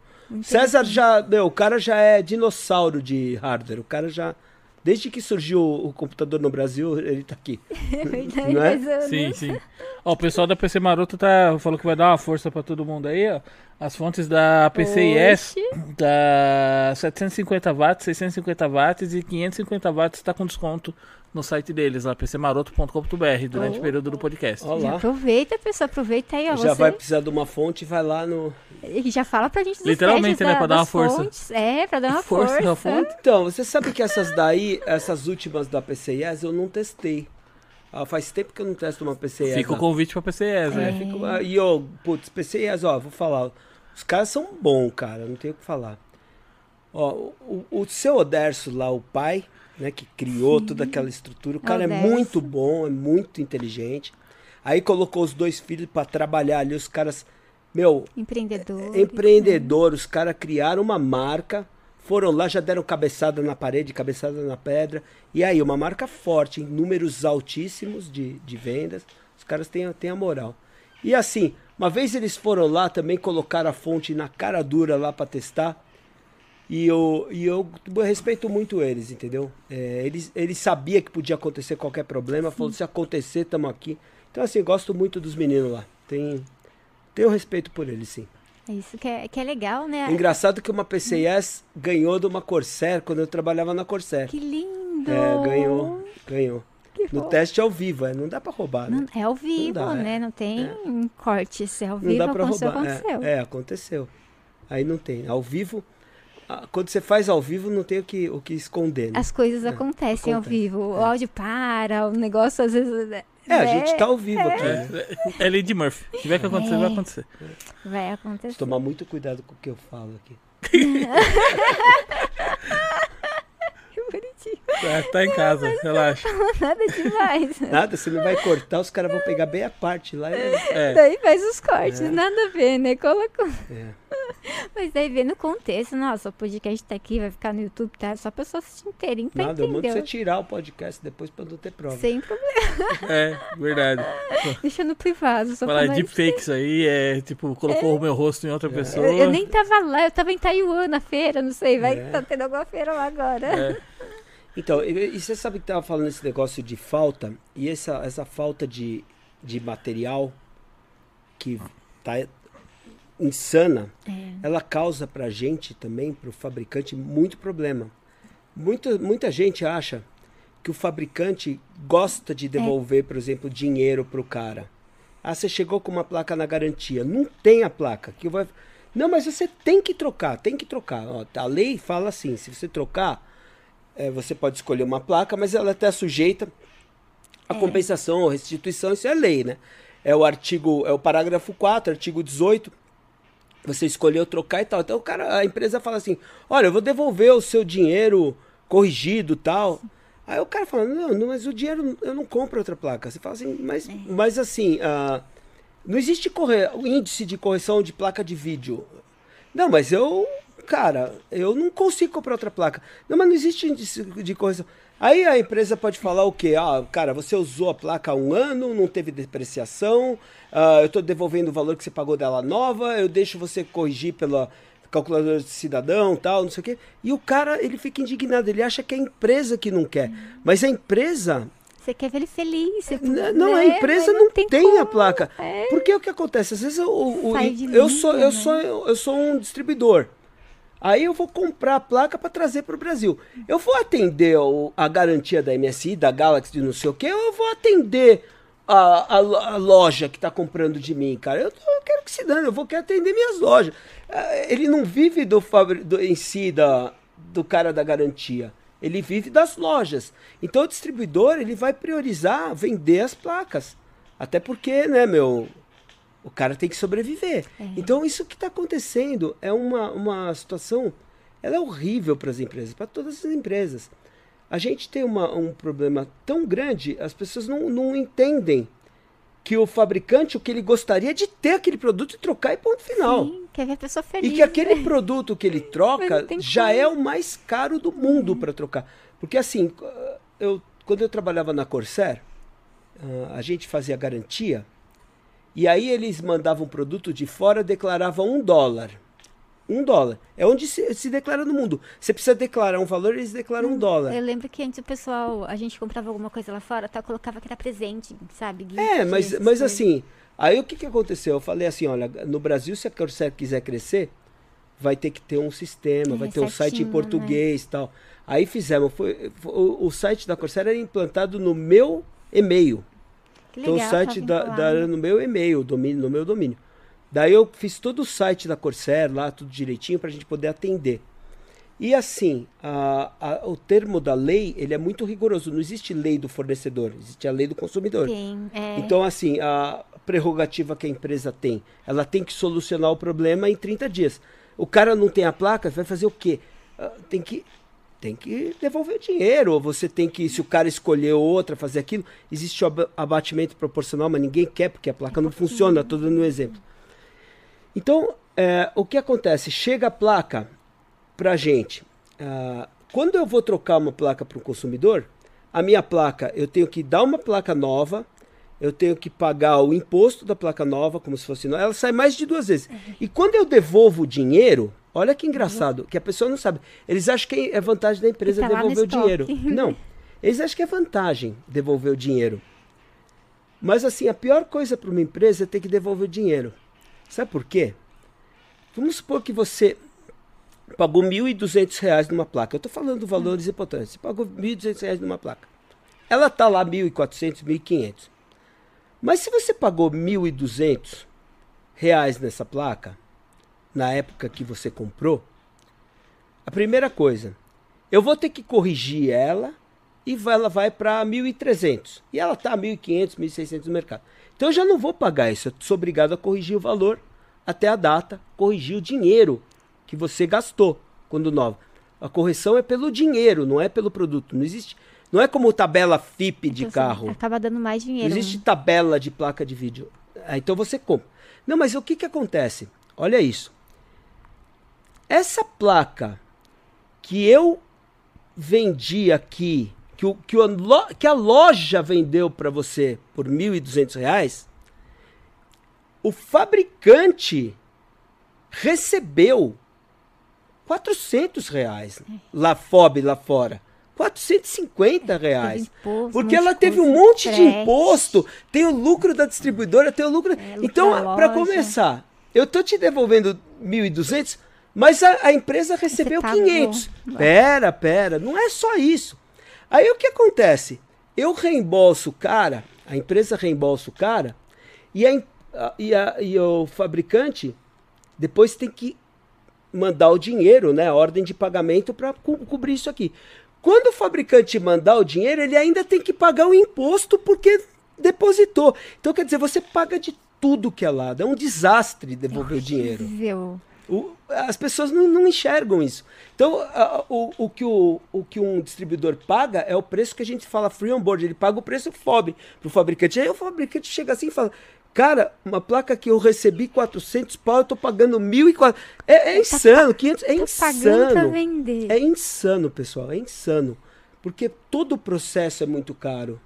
César já, meu, o cara já é dinossauro de hardware. O cara já, desde que surgiu o computador no Brasil, ele tá aqui. [LAUGHS] É Não é? Sim, sim. Ó, o pessoal da PC Maroto tá, falou que vai dar uma força pra todo mundo aí, ó. As fontes da PCIS, da 750 watts, 650 watts e 550 watts tá com desconto no site deles, lá pcmaroto.com.br, durante Oh. o período do podcast. Ó Já lá. aproveita, pessoal. Aproveita aí, ó. Já você... vai precisar de uma fonte, vai lá no. E já fala pra gente Literalmente, né, da- pra dar uma força. fontes. É, pra dar uma [LAUGHS] Força força. Então, você sabe que essas daí, essas últimas da PCIS, eu não testei. Ah, faz tempo que eu não testo uma PCIS. Fica o lá. convite pra PCIS, É, né? fica- ah, E eu, putz, PCIS, ó, vou falar. Os caras são bons, cara, não tenho o que falar. Ó, o, o seu Oderso lá, o pai, né, que criou toda aquela estrutura, o cara é Oderso. muito bom, é muito inteligente. Aí colocou os dois filhos pra trabalhar ali, os caras, meu, Empreendedor. empreendedor, os caras criaram uma marca, foram lá, já deram cabeçada na parede, cabeçada na pedra. E aí, uma marca forte, em números altíssimos de, de vendas. Os caras têm, a- têm a moral. E assim, uma vez eles foram lá também, colocaram a fonte na cara dura lá para testar. E eu, e eu respeito muito eles, entendeu? É, eles, eles sabiam que podia acontecer qualquer problema, falou, se acontecer, estamos aqui. Então, assim, gosto muito dos meninos lá. Tem, tenho respeito por eles, sim. É Isso que é, que é legal, né? É engraçado que uma PCS ganhou de uma Corsair quando eu trabalhava na Corsair. Que lindo. É, ganhou, ganhou. Que No fofo. teste ao vivo, é, não dá pra roubar, né? Não, é ao vivo, dá, é. né? Não tem cortes. É ao Não vivo, dá pra aconteceu, roubar. aconteceu. É, é, aconteceu. Aí não tem. Ao vivo, quando você faz ao vivo, não tem o que, o que esconder, né? As coisas acontecem ao acontece, vivo. O áudio para, o negócio às vezes. né, É, a gente tá ao vivo aqui. É, né? é Lady Murphy. Se tiver que acontecer, vai acontecer. Vai acontecer. tomar muito cuidado com o que eu falo aqui. [LAUGHS] É, tá em casa, relaxa. Nada demais. [LAUGHS] Nada, você não vai cortar, os caras vão pegar bem a parte lá. e- É. Daí faz os cortes, nada a ver, né? Colocou. É. Mas daí vendo o contexto, nossa, o podcast tá aqui, vai ficar no YouTube, tá? Só a pessoa assistir inteirinho pra Nada, eu mando entender. você tirar o podcast depois pra não ter prova. Sem problema. É, verdade. Deixa no privado, só Falar pra deepfakes aí, é tipo, colocou o meu rosto em outra pessoa. Eu, eu nem tava lá, eu tava em Taiwan na feira, não sei, vai É. tá tendo alguma feira lá agora. É. Então, e, e você sabe que tava falando esse negócio de falta, e essa, essa falta de, de material que tá, insana, é. ela causa para a gente também, para o fabricante, muito problema. Muita, muita gente acha que o fabricante gosta de devolver, é. por exemplo, dinheiro para o cara. Ah, você chegou com uma placa na garantia. Não tem a placa. Que vai... Não, mas você tem que trocar, tem que trocar. Ó, a lei fala assim, se você trocar, é, você pode escolher uma placa, mas ela está sujeita a é. compensação ou restituição, isso é lei, né? É o artigo, é o parágrafo 4, artigo 18. Você escolheu trocar e tal. Então o cara, a empresa fala assim: "Olha, eu vou devolver o seu dinheiro corrigido, tal". Aí o cara fala: "Não, não mas o dinheiro eu não compro outra placa". Você fala assim: "Mas é. mas assim, uh, não existe corre... índice de correção de placa de vídeo". Não, mas eu, cara, eu não consigo comprar outra placa. Não, mas não existe índice de correção. Aí a empresa pode falar o quê? Ah, cara, você usou a placa há um ano, não teve depreciação, uh, eu estou devolvendo o valor que você pagou dela nova, eu deixo você corrigir pela calculadora de cidadão, tal, não sei o quê. E o cara, ele fica indignado, ele acha que é a empresa que não quer. Mas a empresa... Você quer ver ele feliz. Você... Não, a né? empresa não, não, tem, tem a placa. É. Porque o que acontece? Às vezes o, o, eu, sou, eu, né? sou, eu sou um distribuidor. Aí eu vou comprar a placa para trazer para o Brasil. Eu vou atender a garantia da MSI, da Galaxy, de não sei o quê, ou eu vou atender a, a, a loja que está comprando de mim, cara. Eu, eu, quero que se dane, eu vou querer atender minhas lojas. É, ele não vive do, do em si da, do cara da garantia. Ele vive das lojas. Então o distribuidor ele vai priorizar vender as placas. Até porque, né, meu, o cara tem que sobreviver. É. Então, isso que está acontecendo é uma, uma situação. Ela é horrível para as empresas, para todas as empresas. A gente tem uma, um problema tão grande, as pessoas não, não entendem que o fabricante, o que ele gostaria de ter aquele produto e trocar e ponto final. Sim, quer ver a pessoa feliz. E que aquele né? produto que ele troca já como. é o mais caro do mundo uhum. para trocar. Porque assim, eu, quando eu trabalhava na Corsair, ah, a gente fazia garantia e aí eles mandavam produto de fora, declaravam um dólar. Um dólar. É onde se, se, declara no mundo. Você precisa declarar um valor, eles declaram um dólar. Eu lembro que antes o pessoal, a gente comprava alguma coisa lá fora, tá, colocava que era presente, sabe? Gift, é, mas, mas assim, aí o que, que aconteceu? Eu falei assim, olha, no Brasil, se a Corsair quiser crescer, vai ter que ter um sistema, é, vai ter um site em português e né? tal. Aí fizemos, foi, foi, o, o site da Corsair era implantado no meu e-mail. Que então legal, o site da, da, no meu e-mail, domínio, no meu domínio. Daí eu fiz todo o site da Corsair lá, tudo direitinho, para a gente poder atender. E assim, a, a, o termo da lei, ele é muito rigoroso. Não existe lei do fornecedor, existe a lei do consumidor. Sim, é. Então, assim, a prerrogativa que a empresa tem, ela tem que solucionar o problema em 30 dias. O cara não tem a placa, vai fazer o quê? Uh, tem que tem que devolver o dinheiro, ou você tem que, se o cara escolher outra, fazer aquilo, existe o abatimento proporcional, mas ninguém quer porque a placa não funciona, estou dando um exemplo. Então, é, o que acontece? Chega a placa para gente. Uh, quando eu vou trocar uma placa para um consumidor, a minha placa, eu tenho que dar uma placa nova, eu tenho que pagar o imposto da placa nova, como se fosse ela sai mais de duas vezes. E quando eu devolvo o dinheiro, Olha que engraçado, que a pessoa não sabe. Eles acham que é vantagem da empresa tá devolver o dinheiro. [LAUGHS] Não. Eles acham que é vantagem devolver o dinheiro. Mas assim, a pior coisa para uma empresa é ter que devolver o dinheiro. Sabe por quê? Vamos supor que você pagou R$ 1.200 numa placa. Eu estou falando valores importantes. Você pagou R$ 1.200 numa placa. Ela está lá R$ 1.400, R$ 1.500. Mas se você pagou R$ 1.200 nessa placa, na época que você comprou, a primeira coisa, eu vou ter que corrigir ela e ela vai para 1.300. E ela está 1.500, 1.600 no mercado. Então eu já não vou pagar isso. Eu sou obrigado a corrigir o valor até a data, corrigir o dinheiro que você gastou quando nova. A correção é pelo dinheiro, não é pelo produto. Não existe. Não é como tabela FIP de então, carro. Acaba dando mais dinheiro. Não existe tabela de placa de vídeo. Ah, então você compra. Não, mas o que, que acontece? Olha isso. Essa placa que eu vendi aqui, que, o, que, o, que a loja vendeu para você por R$ 1.200, o fabricante recebeu 400 reais lá FOB lá fora. 450 reais. Imposto, porque ela teve um monte de imposto, tem o lucro da distribuidora, tem o lucro. É, lucro então, para começar, eu tô te devolvendo 1.200, mas a, a empresa recebeu pagou. 500. Pera, pera, não é só isso. Aí o que acontece? Eu reembolso o cara, a empresa reembolsa o cara, e, a, e, a- e o fabricante depois tem que mandar o dinheiro, né? A ordem de pagamento para cobrir isso aqui. Quando o fabricante mandar o dinheiro, ele ainda tem que pagar o imposto porque depositou. Então, quer dizer, você paga de tudo que é lado. É um desastre devolver o dinheiro. O- as pessoas não, não enxergam isso. Então, a- o, o que o, o que um distribuidor paga é o preço que a gente fala free on board. Ele paga o preço FOB para o fabricante. Aí o fabricante chega assim e fala: Cara, uma placa que eu recebi 400 pau, eu tô pagando 1.400. É, é insano, 500, é pra insano. É insano, pessoal, é insano. Porque todo o processo é muito caro.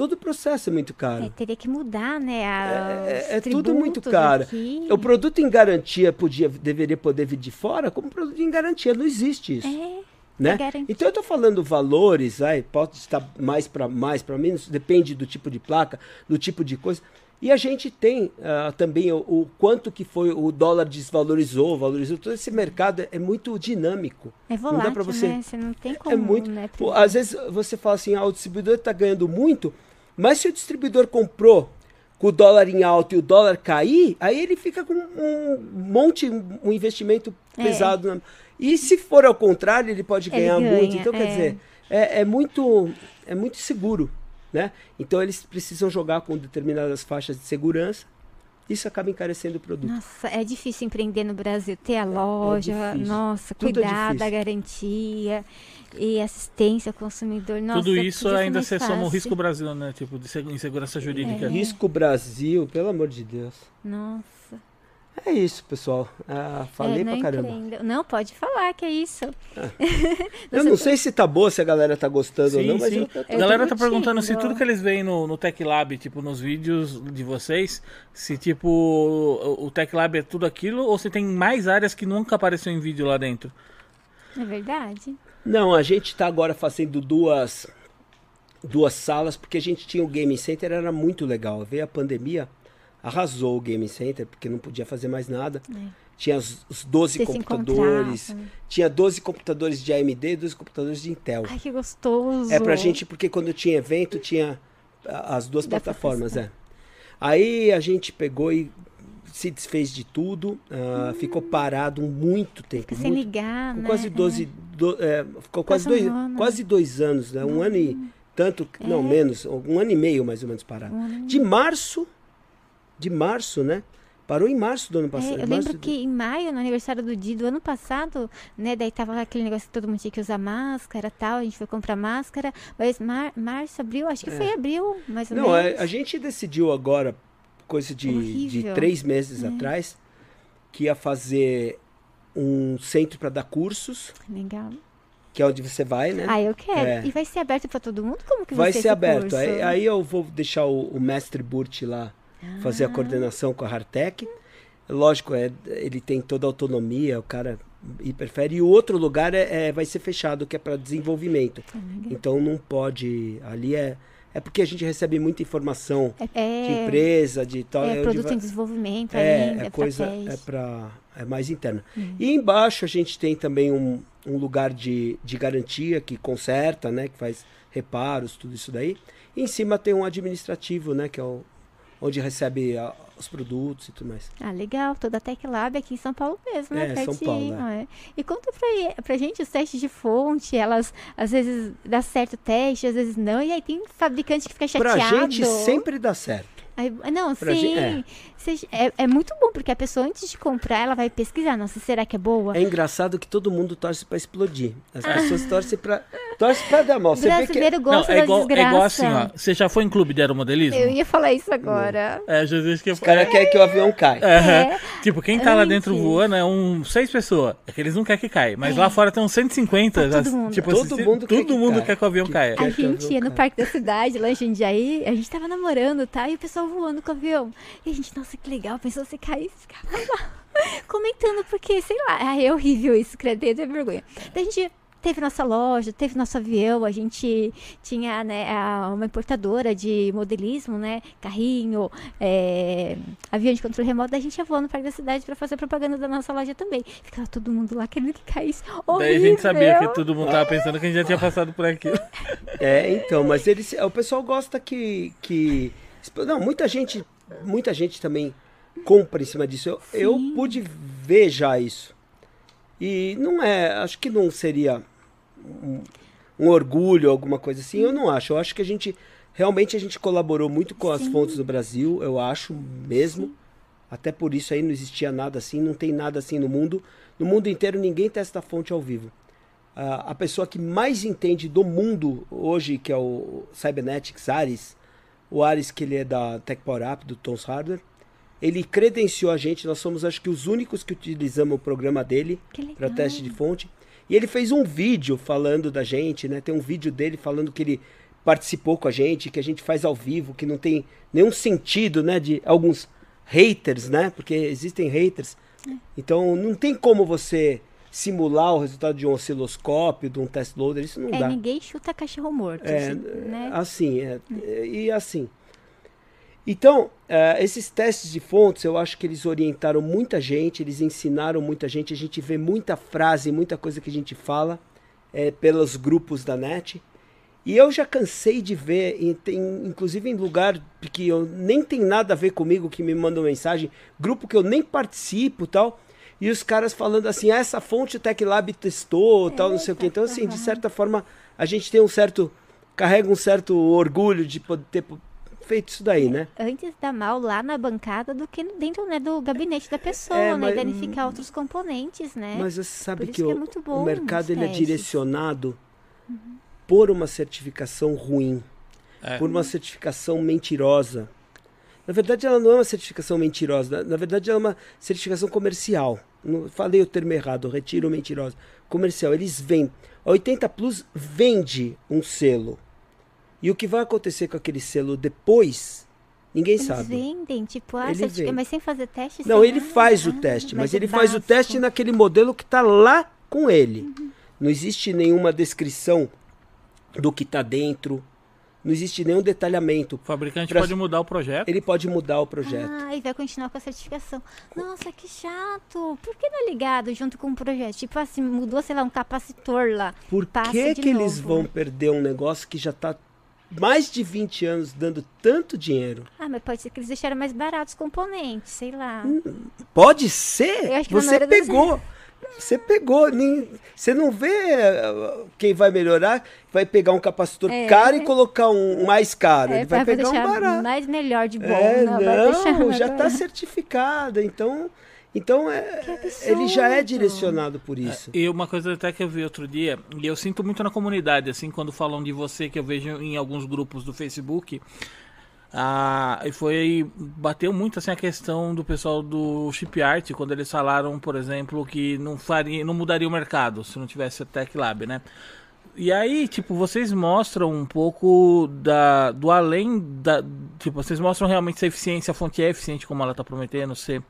Todo o processo é muito caro. É, teria que mudar, né? a- É, os é tudo muito caro. aqui. O produto em garantia podia, deveria poder vir de fora como produto em garantia. Não existe isso. É, né? é garantia. Então eu estou falando valores, aí, pode estar mais para mais, para menos, depende do tipo de placa, do tipo de coisa. E a gente tem ah, também o, o quanto que foi o dólar desvalorizou, valorizou. Todo esse mercado é muito dinâmico. É não dá volátil, pra você- né? Você não tem como, É muito. né? Às vezes você fala assim, ah, o distribuidor está ganhando muito, mas se o distribuidor comprou com o dólar em alta e o dólar cair, aí ele fica com um monte, um investimento É. pesado. na- E se for ao contrário, ele pode Ele ganhar ganha, muito. Então, quer é. dizer, é, é muito, é muito seguro. Né? Então eles precisam jogar com determinadas faixas de segurança. Isso acaba encarecendo o produto. Nossa, é difícil empreender no Brasil. Ter a loja, É, difícil. nossa, Tudo é cuidar da garantia e assistência ao consumidor. Nossa, Tudo isso ser ainda você soma o risco Brasil, né? Tipo, de segu- insegurança jurídica. Risco Brasil, pelo amor de Deus. Nossa. É isso, pessoal. Ah, falei é, pra caramba. empreenda. Não, pode falar que é isso. [LAUGHS] Eu não sei se tá boa, se a galera tá gostando ou Sim, não, mas sim. eu, A galera tá perguntando se tudo que eles veem no, no Tech Lab, tipo, nos vídeos de vocês, se tipo, o, o Tech Lab é tudo aquilo, ou se tem mais áreas que nunca apareceu em vídeo lá dentro. É verdade. Não, a gente está agora fazendo duas duas salas porque a gente tinha o Game Center, era muito legal. Veio a pandemia, arrasou o Game Center porque não podia fazer mais nada. Tinha os, os 12 Você se computadores, encontrava. tinha 12 computadores de AMD e 12 computadores de Intel. Ai, que gostoso. É pra gente, porque quando tinha evento, tinha as duas Dá plataformas, é. Aí a gente pegou e se desfez de tudo, ah, ficou parado muito tempo. Fica sem muito- ligar, com né? quase 12, do- é, ficou quase dois, ano. quase dois anos, né? Um ano e tanto, não, menos, um ano e meio mais ou menos parado. É. De março, de março, né? Parou em março do ano É, passado. eu março lembro do- que em maio, no aniversário do Di do ano passado, né? Daí tava aquele negócio que todo mundo tinha que usar máscara e tal. A gente foi comprar máscara. Mas mar, março, abril, acho que foi abril, mais ou É. Não, a, menos. a gente decidiu agora, coisa de, de. É. três meses atrás, que ia fazer um centro para dar cursos, Legal. que é onde você vai, né? Ah, eu quero. É. E vai ser aberto pra todo mundo? Como que vai vai ser aberto. Curso? Aí, aí eu vou deixar o, o mestre Burt lá fazer a Ah. coordenação com a Hartec. Lógico, é, ele tem toda a autonomia, o cara hiperfere. E o outro lugar é, é- vai ser fechado, que é para desenvolvimento. Então não pode. Ali é. É porque a gente recebe muita informação É, de é, empresa, de tal. é onde produto vai- em desenvolvimento é, ainda, é coisa é para é mais interna. Hum. E embaixo a gente tem também um, um lugar de, de garantia que conserta, né, que faz reparos, tudo isso daí. E em cima tem um administrativo, né, que é o, onde recebe a- os produtos e tudo mais. Ah, legal. Toda a Tech Lab aqui em São Paulo mesmo, né? É, São Pertinho, Paulo, é. E conta pra, pra gente os testes de fonte. Elas, às vezes, dá certo o teste, às vezes não. E aí tem fabricante que fica Pra chateado. gente sempre dá certo. Aí, não, pra sim. gente- é. É, é muito bom, porque a pessoa, antes de comprar, ela vai pesquisar. Nossa, será que é boa? É engraçado que todo mundo torce pra explodir. As pessoas torcem pra torcem para dar mal. Você vê que brasileiro Não, gosta é igual, é igual assim, ó. Você já foi em clube de aeromodelismo? Eu ia falar isso agora. É, Jesus que os caras querem que o avião caia. Aham. Tipo, quem tá lá dentro voando é um seis pessoas. É que eles não querem que caia. Mas lá fora tem uns 150. Tá todo mundo. Tipo, Todo assim, mundo quer todo que mundo quer que o avião Que- caia. A gente ia no parque da cidade, lá em Jundiaí, a gente tava namorando, tá? E o pessoal voando com o avião. E a gente, nossa, que legal, pensou se caísse, ficava [LAUGHS] comentando, porque, sei lá, é horrível isso, credo, é vergonha. Daí a gente teve nossa loja, teve nosso avião, a gente tinha né, uma importadora de modelismo, né? Carrinho, é, avião de controle remoto, a gente ia voando para a cidade para fazer propaganda da nossa loja também. Ficava todo mundo lá querendo que caísse. Horrível. Daí a gente sabia que todo mundo tava pensando que a gente já tinha passado por aquilo. É, então, mas eles, o pessoal gosta que, que. Não, muita gente, muita gente também compra em cima disso. Eu, eu pude ver já isso. E não é, acho que não seria um, um, orgulho, alguma coisa assim, eu não acho. Eu acho que a gente, realmente a gente colaborou muito com Sim. as fontes do Brasil, eu acho mesmo. Sim. Até por isso aí não existia nada assim, não tem nada assim no mundo. No mundo inteiro ninguém testa a fonte ao vivo. Uh, a pessoa que mais entende do mundo hoje, que é o Cybernetics Ares, o Ares que ele é da Tech Power Up, do Tom Hardware, ele credenciou a gente, nós somos acho que os únicos que utilizamos o programa dele para teste de fonte. E ele fez um vídeo falando da gente, né? Tem um vídeo dele falando que ele participou com a gente, que a gente faz ao vivo, que não tem nenhum sentido, né? De alguns haters, né? Porque existem haters. É. Então não tem como você simular o resultado de um osciloscópio, de um test loader, isso não é, dá. Ninguém chuta cachorro morto. É, assim, né? assim é, é. e assim. Então, uh, esses testes de fontes, eu acho que eles orientaram muita gente, eles ensinaram muita gente. A gente vê muita frase, muita coisa que a gente fala é, pelos grupos da net. E eu já cansei de ver, em, em, inclusive em lugar que eu nem tem nada a ver comigo, que me mandam mensagem, grupo que eu nem participo tal, e os caras falando assim, ah, essa fonte o TechLab testou, é, tal, não sei o que. Então, assim, de certa forma, a gente tem um certo, carrega um certo orgulho de poder ter feito isso daí, né? Antes da mal lá na bancada do que dentro né, do gabinete da pessoa, é, né? Danificar outros componentes, né? Mas você sabe que, que o, é o, mercado ele é direcionado uhum. por uma certificação ruim, é. por uma certificação mentirosa. Na verdade, ela não é uma certificação mentirosa. Na, verdade, ela é uma certificação comercial. Falei o termo errado, retiro mentirosa. Comercial. Eles vendem. A 80 Plus vende um selo. E o que vai acontecer com aquele selo depois, ninguém Eles sabe. vendem, tipo, ah, ele vende. mas sem fazer teste? Não, ele nada. faz o ah, teste, mas, mas ele faz o teste naquele modelo que está lá com ele. Uhum. Não existe nenhuma descrição do que está dentro. Não existe nenhum detalhamento. O fabricante pra... pode mudar o projeto? Ele pode mudar o projeto. Ah, e vai continuar com a certificação. Nossa, que chato. Por que não é ligado junto com o projeto? Tipo assim, mudou, sei lá, um capacitor lá. Por que, que eles vão perder um negócio que já está mais de 20 anos dando tanto dinheiro. Ah, mas pode ser que eles deixaram mais baratos os componentes, sei lá. Hum, pode ser? Você pegou. Você pegou, você não vê uh, quem vai melhorar, vai pegar um capacitor é, caro e colocar um mais caro. É, Ele vai pegar um barato. Mais melhor de bom. É, não, não já está certificado. Então, então é, ele já é direcionado por é, isso. É, e uma coisa até que eu vi outro dia, e eu sinto muito na comunidade, assim, quando falam de você, que eu vejo em alguns grupos do Facebook, ah, e foi bateu muito assim a questão do pessoal do chip art quando eles falaram, por exemplo, que não faria, não mudaria o mercado se não tivesse a Tech Lab, né? E aí, tipo, vocês mostram um pouco da, do além da. Tipo, vocês mostram realmente se a eficiência, a fonte é eficiente como ela está prometendo ser.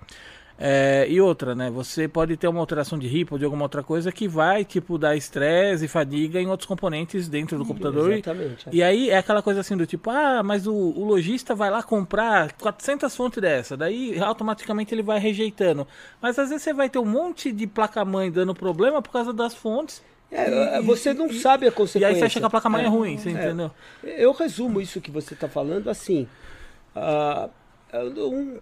É, e outra, né? Você pode ter uma alteração de RIP ou de alguma outra coisa que vai, tipo, dar estresse e fadiga em outros componentes dentro do computador. Exatamente. E, é. e aí é aquela coisa assim do tipo, ah, mas o, o lojista vai lá comprar 400 fontes dessa, daí automaticamente ele vai rejeitando. Mas às vezes você vai ter um monte de placa-mãe dando problema por causa das fontes. É, é você não sabe a consequência. E aí você acha que a placa-mãe é, é, ruim, você é. entendeu? Eu resumo isso que você está falando assim. Uh, um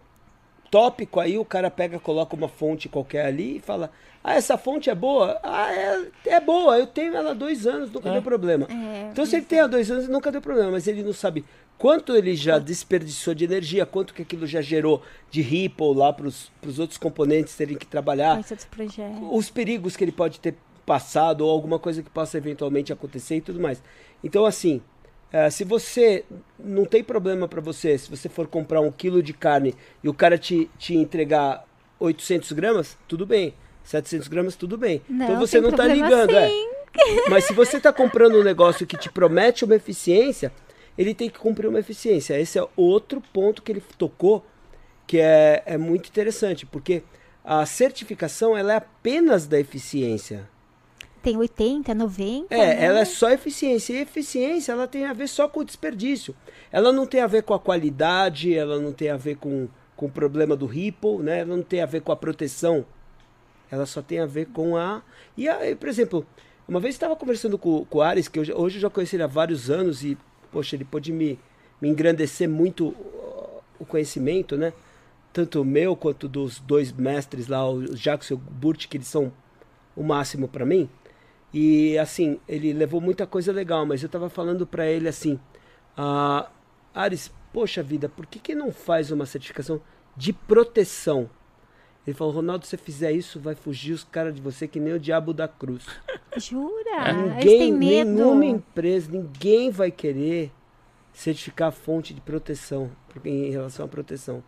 tópico aí, o cara pega, coloca uma fonte qualquer ali e fala: Ah, essa fonte é boa? Ah, é, é boa, eu tenho ela há dois anos, nunca é. deu problema. É, então, se ele tem há dois anos, nunca deu problema, mas ele não sabe quanto ele já desperdiçou de energia, quanto que aquilo já gerou de ripple lá para os outros componentes terem que trabalhar, os perigos que ele pode ter passado ou alguma coisa que possa eventualmente acontecer e tudo mais. Então, assim, Uh, se você não tem problema para você, se você for comprar um quilo de carne e o cara te, te entregar 800 gramas, tudo bem. 700 gramas, tudo bem. Não, então você não está ligando. É. [LAUGHS] Mas se você está comprando um negócio que te promete uma eficiência, ele tem que cumprir uma eficiência. Esse é outro ponto que ele tocou que é, é muito interessante, porque a certificação ela é apenas da eficiência. Tem 80, 90. É, né? ela é só eficiência. E eficiência, ela tem a ver só com o desperdício. Ela não tem a ver com a qualidade, ela não tem a ver com, com o problema do ripple, né? Ela não tem a ver com a proteção. Ela só tem a ver com a... E, a, por exemplo, uma vez estava conversando com, com o Ares, que eu, hoje eu já conheci ele há vários anos e, poxa, ele pôde me, me engrandecer muito o conhecimento, né? Tanto o meu quanto dos dois mestres lá, o Jacques e o Burt, que eles são o máximo para mim. E assim, ele levou muita coisa legal, mas eu tava falando para ele assim: ah, Ares, poxa vida, por que, que não faz uma certificação de proteção? Ele falou: Ronaldo, se você fizer isso, vai fugir os caras de você que nem o diabo da cruz. Jura? Eles ninguém, nenhuma empresa, ninguém vai querer certificar a fonte de proteção em relação à proteção.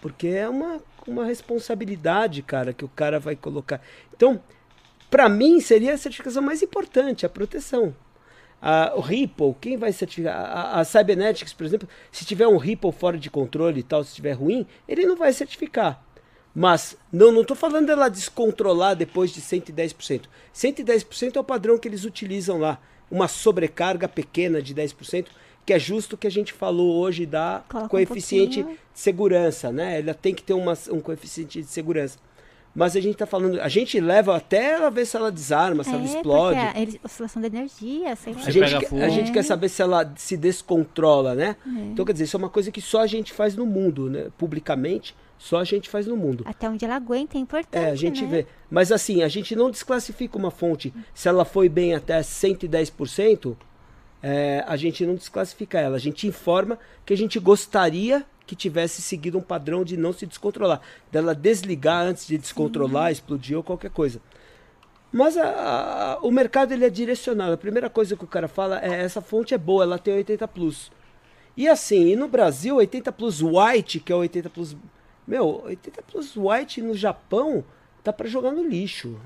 Porque é uma, uma responsabilidade, cara, que o cara vai colocar. Então, para mim, seria a certificação mais importante, a proteção. A, o Ripple, quem vai certificar? A, a Cybernetics, por exemplo, se tiver um Ripple fora de controle e tal, se estiver ruim, ele não vai certificar. Mas não não estou falando dela descontrolar depois de 110%. 110% é o padrão que eles utilizam lá. Uma sobrecarga pequena de 10%, que é justo o que a gente falou hoje da Coloca um coeficiente pouquinho. de segurança, né? Ela tem que ter uma, um coeficiente de segurança. Mas a gente está falando, a gente leva até ela ver se ela desarma, se ela É, explode. porque a oscilação de energia, sei lá. A gente, fogo. a gente quer saber se ela se descontrola, né? É. Então, quer dizer, isso é uma coisa que só a gente faz no mundo, né? Publicamente, só a gente faz no mundo. Até onde ela aguenta é importante, É, a gente né? vê. Mas assim, a gente não desclassifica uma fonte. Se ela foi bem até 110%, é, a gente não desclassifica ela. A gente informa que a gente gostaria que tivesse seguido um padrão de não se descontrolar. Dela desligar antes de descontrolar, explodir ou qualquer coisa. Mas a- a- o mercado ele é direcionado. A primeira coisa que o cara fala é essa fonte é boa, ela tem 80 plus. E assim, e no Brasil, 80 plus white, que é o 80 plus. Meu, 80 plus white no Japão tá para jogar no lixo.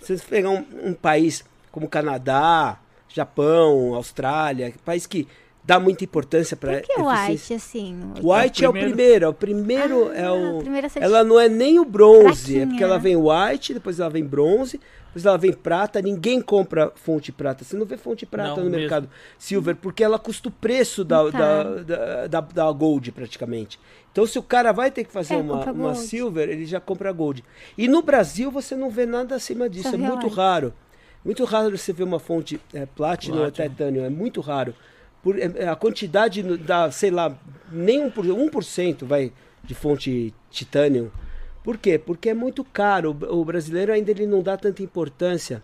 Se você pegar um, um país como Canadá, Japão, Austrália, país que dá muita importância para Por que o white, assim? White é o primeiro- primeiro, é o primeiro Ah, é o. Ela não é nem o bronze, é porque ela vem white, depois ela vem bronze, depois ela vem prata. Ninguém compra fonte prata. Você não vê fonte prata Não, no mesmo. mercado silver, porque ela custa o preço da, Tá. da, da, da, da gold praticamente. Então, se o cara vai ter que fazer É, uma, uma silver, ele já compra gold. E no Brasil você não vê nada acima disso, Só é muito white. raro. Muito raro você ver uma fonte é, platinum ou titânio, é muito raro. Por, é- a quantidade da, sei lá, nem 1%, 1% vai de fonte titânio. Por quê? Porque é muito caro. O, brasileiro ainda ele não dá tanta importância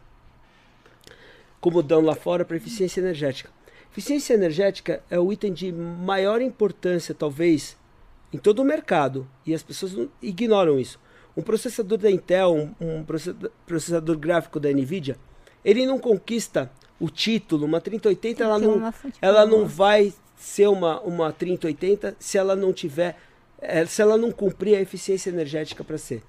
como dão lá fora para eficiência energética. Eficiência energética é o item de maior importância, talvez, em todo o mercado. E as pessoas ignoram isso. Um processador da Intel, um, processa- processador gráfico da Nvidia, ele não conquista o título. Uma 3080 Tem ela não, ela não vai ser uma, uma 3080 se ela não tiver, eh, se ela não cumprir a eficiência energética para ser.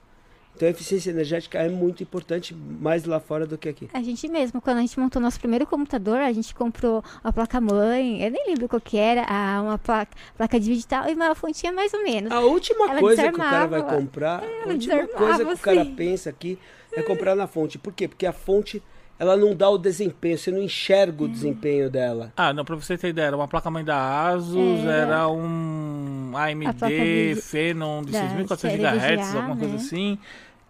Então a eficiência energética é muito importante, mais lá fora do que aqui. A gente mesmo, quando a gente montou nosso primeiro computador, a gente comprou a placa-mãe, eu nem lembro qual que era, a, uma placa, placa de vídeo e uma fontinha mais ou menos. A última Ela coisa que o cara vai comprar, a última coisa que o cara sim. pensa aqui é comprar na fonte. Por quê? Porque a fonte ela não dá o desempenho, você não enxerga o Hum. desempenho dela. Ah, não, pra você ter ideia, era uma placa-mãe da Asus, Era. era um AMD de- Phenom de da 6.400 série GHz, alguma coisa né? assim.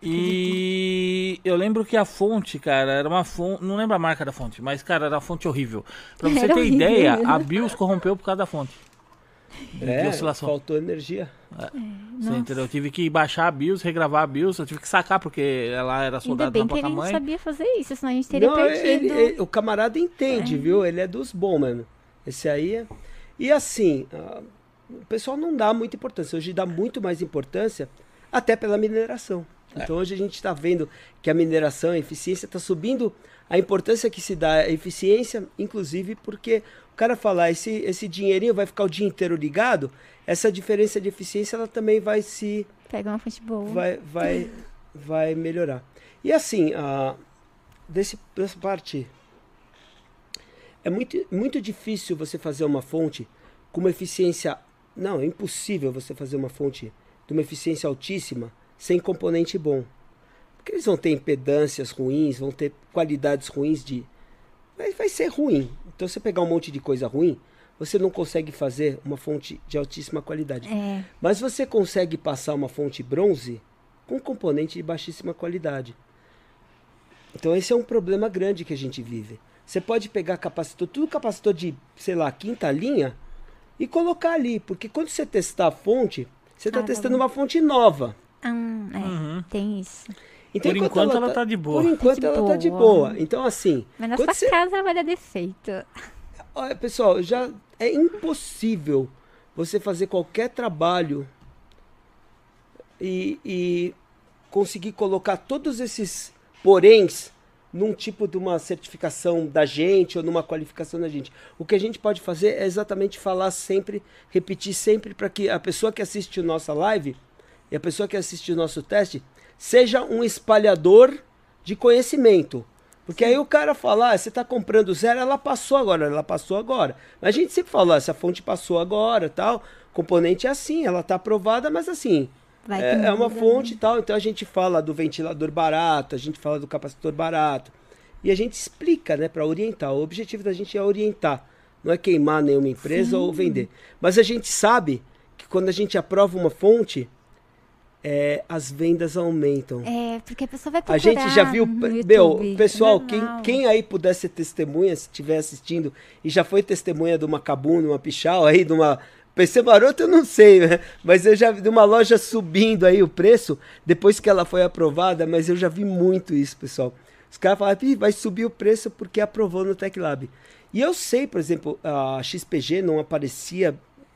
E eu lembro que a fonte, cara, era uma fonte. Não lembro a marca da fonte, mas, cara, era uma fonte horrível. Pra você Era ter horrível ideia, a BIOS corrompeu por causa da fonte. De É, oscilação. faltou energia. Você Nossa. entendeu? Eu tive que baixar a BIOS, regravar a BIOS, eu tive que sacar porque ela era Ainda soldada bem na que ele não sabia fazer isso, senão a gente teria Não, perdido. ele- ele- o camarada entende, viu? Ele é dos bons, mano. Esse aí é. E assim, ah, o pessoal não dá muita importância. Hoje dá muito mais importância, até pela mineração. Então hoje a gente está vendo que a mineração, a eficiência está subindo. A importância que se dá à eficiência, inclusive porque cara falar esse, esse dinheirinho vai ficar o dia inteiro ligado, essa diferença de eficiência ela também vai se Pega uma fonte boa. vai, vai, vai melhorar. E assim, a, desse, dessa parte, é muito, muito difícil você fazer uma fonte com uma eficiência. Não, é impossível você fazer uma fonte de uma eficiência altíssima sem componente bom. Porque eles vão ter impedâncias ruins, vão ter qualidades ruins de. Vai, vai ser ruim. Então, você pegar um monte de coisa ruim, você não consegue fazer uma fonte de altíssima qualidade. É. Mas você consegue passar uma fonte bronze com componente de baixíssima qualidade. Então esse é um problema grande que a gente vive. Você pode pegar capacitor, tudo capacitor de, sei lá, quinta linha e colocar ali, porque quando você testar a fonte, você está Ah, testando uma fonte nova. Hum, é, Uhum. tem isso. Por enquanto ela tá de boa. Por enquanto de ela tá de boa. boa. Então assim, Mas na quando sua você- casa ela vai dar defeito. [LAUGHS] Olha, pessoal, já é impossível você fazer qualquer trabalho e, e conseguir colocar todos esses poréns num tipo de uma certificação da gente ou numa qualificação da gente. O que a gente pode fazer é exatamente falar sempre, repetir sempre para que a pessoa que assiste a nossa live e a pessoa que assiste o nosso teste seja um espalhador de conhecimento. Porque aí o cara fala, ah, você está comprando zero, ela passou agora, ela passou agora. Mas a gente sempre fala, ah, essa fonte passou agora, tal. Componente é assim, ela está aprovada, mas assim, é, é uma muda, fonte e né? tal. Então a gente fala do ventilador barato, a gente fala do capacitor barato. E a gente explica, né, para orientar. O objetivo da gente é orientar, não é queimar nenhuma empresa ou vender. Mas a gente sabe que quando a gente aprova uma fonte, é, as vendas aumentam. É, porque a pessoa vai A procurar gente já viu, no meu, YouTube, pessoal, quem, normal. quem aí puder ser testemunha, se estiver assistindo, e já foi testemunha de uma Cabum, de uma Pichal, aí, de uma PC Maroto, eu não sei, né? Mas eu já vi de uma loja subindo aí o preço, depois que ela foi aprovada, mas eu já vi muito isso, pessoal. Os caras falaram, "Ih, vai subir o preço porque aprovou no TecLab. E eu sei, por exemplo, a XPG não aparecia,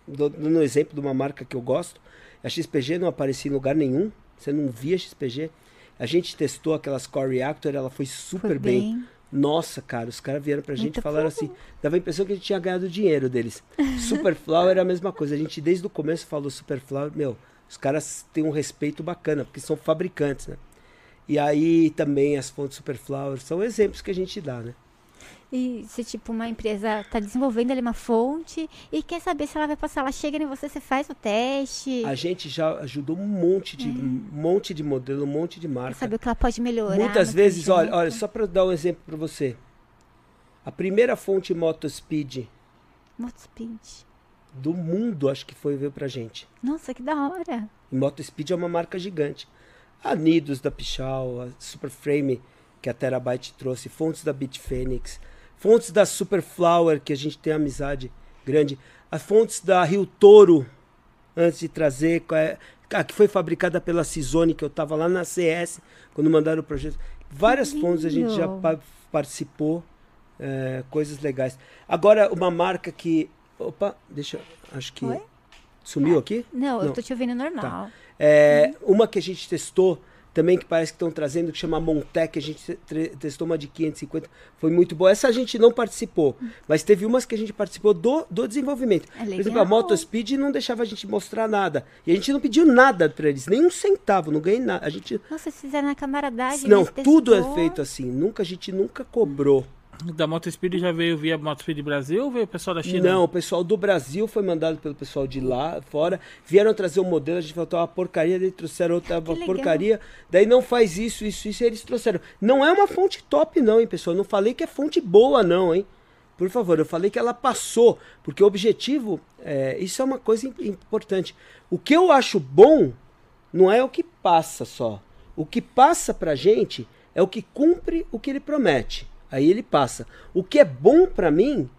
um exemplo de uma marca que eu gosto, a XPG não aparecia em lugar nenhum, você não via XPG. A gente testou aquelas Core Reactor, ela foi super Foi bem. bem. Nossa, cara, os caras vieram pra gente e falaram assim, dava a impressão que a gente tinha ganhado dinheiro deles. [LAUGHS] Superflower era a mesma coisa, a gente desde o começo falou Superflower, meu, os caras têm um respeito bacana, porque são fabricantes, né? E aí também as fontes Superflower são exemplos que a gente dá, né? E se, tipo, uma empresa está desenvolvendo ali uma fonte e quer saber se ela vai passar, ela chega em você, você faz o teste. A gente já ajudou um monte de, um monte de modelo, um monte de Quer marca. saber o que ela pode melhorar. Muitas vezes, olha, olha, só para dar um exemplo para você. A primeira fonte Motospeed Motospeed. do mundo, acho que foi veio pra gente. Nossa, que da hora. E Motospeed é uma marca gigante. A Nidos da Pichal, a Superframe que a Terabyte trouxe, fontes da Bitfenix, fontes da Superflower que a gente tem amizade grande, as fontes da Rio Toro antes de trazer, é- a que foi fabricada pela Cisone, que eu estava lá na CS quando mandaram o projeto. Várias fontes a gente já pa- participou, é, coisas legais. Agora, uma marca que. Opa, deixa. eu- Acho que. Oi? Sumiu aqui? Não, eu Não. tô te ouvindo normal. É, Uma que a gente testou também, que parece que estão trazendo, que chama Montec, a gente testou uma de 550, foi muito boa. Essa a gente não participou, mas teve umas que a gente participou do, do desenvolvimento. É Por exemplo, a. Motospeed não deixava a gente mostrar nada. E a gente não pediu nada para eles, nem um centavo, não ganhei nada. A gente, Nossa, vocês fizeram na camaradagem. não, tudo é feito assim. Nunca a gente nunca cobrou. Da Motospeed já veio via Motospeed Brasil ou veio o pessoal da China? Não, o pessoal do Brasil foi mandado pelo pessoal de lá, fora. Vieram trazer um modelo, a gente falou, "Tá uma porcaria, daí trouxeram outra Que legal. porcaria. Daí não faz isso, isso, isso, e eles trouxeram. Não é uma fonte top, não, hein, pessoal? Eu não falei que é fonte boa, não, hein? Por favor, eu falei que ela passou. Porque o objetivo, é, isso é uma coisa im- importante. O que eu acho bom não é o que passa só. O que passa pra gente é o que cumpre o que ele promete. Aí ele passa. O que é bom pra mim,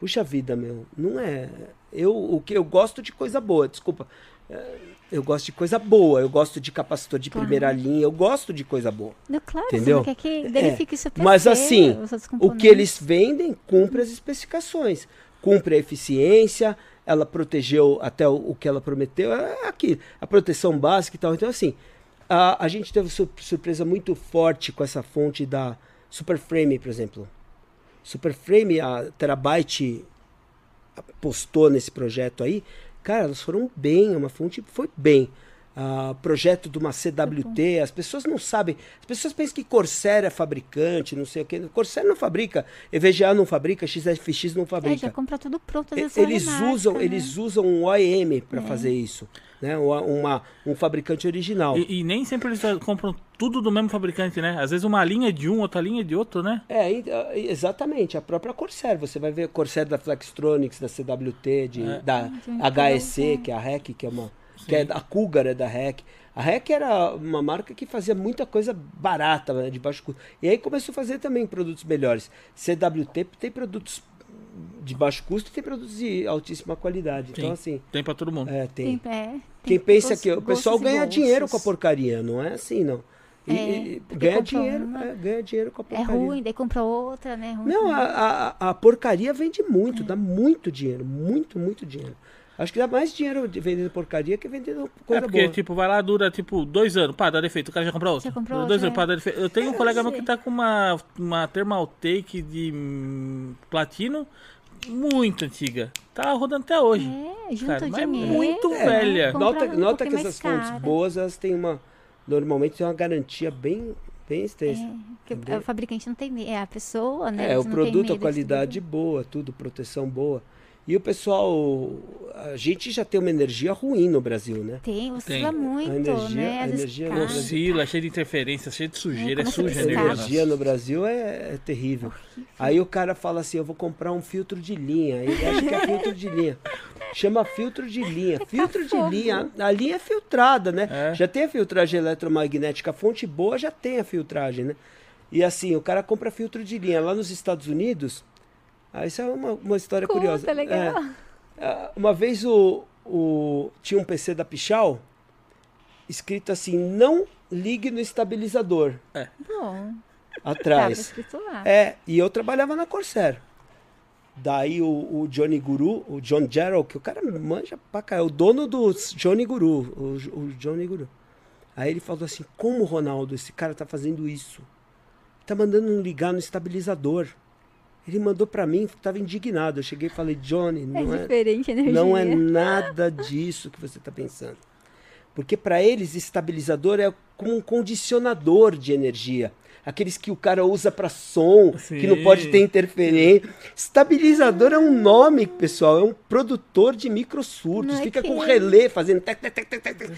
puxa vida, meu, não é. Eu o que eu gosto de coisa boa, desculpa. É, Eu gosto de coisa boa, eu gosto de capacitor de Claro. primeira linha, eu gosto de coisa boa. Não, claro, Entendeu? você não quer que verifique isso Mas assim, o que eles vendem cumpre as especificações. Cumpre a eficiência, ela protegeu até o, o que ela prometeu, é aqui, a proteção básica e tal. Então, assim, a, a gente teve sur- surpresa muito forte com essa fonte da Superframe, por exemplo. Superframe, a Terabyte apostou nesse projeto aí. Cara, elas foram bem, é uma fonte foi bem. Ah, projeto de uma CWT. As pessoas não sabem. As pessoas pensam que Corsair é fabricante, não sei o quê. Corsair não fabrica, EVGA não fabrica, XFX não É, fabrica. já compra tudo pronto, Eles remarca, usam, né? eles usam um OEM para fazer isso, né? Uma, uma- um fabricante original. E, e nem sempre eles compram tudo do mesmo fabricante, né? Às vezes uma linha é de um, outra linha é de outro, né? É, ah, exatamente, a própria Corsair. Você vai ver Corsair da Flextronics, da CWT, de, É. da HEC, produto. que é a REC, que é uma. Que é, a Cougar é da REC. A REC era uma marca que fazia muita coisa barata, né, de baixo custo. E aí começou a fazer também produtos melhores. CWT tem produtos de baixo custo e tem produtos de altíssima qualidade. Então, Sim. assim, Tem pra todo mundo. é, tem. Tem, é, tem Quem pensa gostos- que o pessoal ganha dinheiro com a porcaria, não é assim, não. E, É, e ganha dinheiro, uma- é, ganha dinheiro com a É porcaria. ruim, daí compra outra, né? Ruim Não, a, a, a porcaria vende muito, É. dá muito dinheiro, muito, muito dinheiro. Acho que dá mais dinheiro de vendendo porcaria que vendendo É coisa porque, boa. tipo, vai lá, dura, tipo, dois anos. Pá, dá defeito. O cara já comprou outro. Já comprou dois outro, anos, pá, é. dá defeito. Eu tenho um É, colega eu meu que tá com uma, uma Thermaltake de hum, platino muito antiga. Tá rodando até hoje. É, junta Cara, mas é dinheiro. muito é, velha. nota um nota que essas fontes cara. boas, elas têm uma. Normalmente tem uma garantia bem, bem extensa. É, o fabricante não tem medo, é a pessoa, né? É, o eles produto, a qualidade boa, tudo, proteção boa. E o pessoal, a gente já tem uma energia ruim no Brasil, né? Tem, oscila Tem. muito, A energia- né? a energia no. Brasil- Oscila, é cheio de interferência, cheio de sujeira. É, a suja a A energia. energia nossa. no Brasil é, é terrível. Aí o cara fala assim: eu vou comprar um filtro de linha. Ele acha que é filtro de linha. Chama filtro de linha. Filtro de linha. A linha é filtrada, né? É. Já tem a filtragem eletromagnética. A fonte boa já tem a filtragem, né? E assim, o cara compra filtro de linha. Lá nos Estados Unidos. Ah, isso é uma, uma história Conta, curiosa. legal. É, ah, uma vez o, o, tinha um PC da Pichal escrito assim: não ligue no estabilizador. Bom, tava Atrás. escrito lá. É, e eu trabalhava na Corsair. Daí o, o Johnny Guru, o John Gerald, que o cara manja pra cá, é o dono do Johnny Guru, o, o Johnny Guru. Aí ele falou assim: Como, Ronaldo, esse cara tá fazendo isso? Tá mandando ligar no estabilizador. Ele mandou pra mim, tava indignado. Eu cheguei e falei: Johnny, É não é, diferente a energia. não é nada disso que você está pensando. Porque para eles, estabilizador é como um condicionador de energia. Aqueles que o cara usa para som, que não Sim. pode ter interferência. Estabilizador é um nome, pessoal, é um produtor de microsurtos. Não é Fica que com é. relé fazendo tec, tec, tec, tec, tec.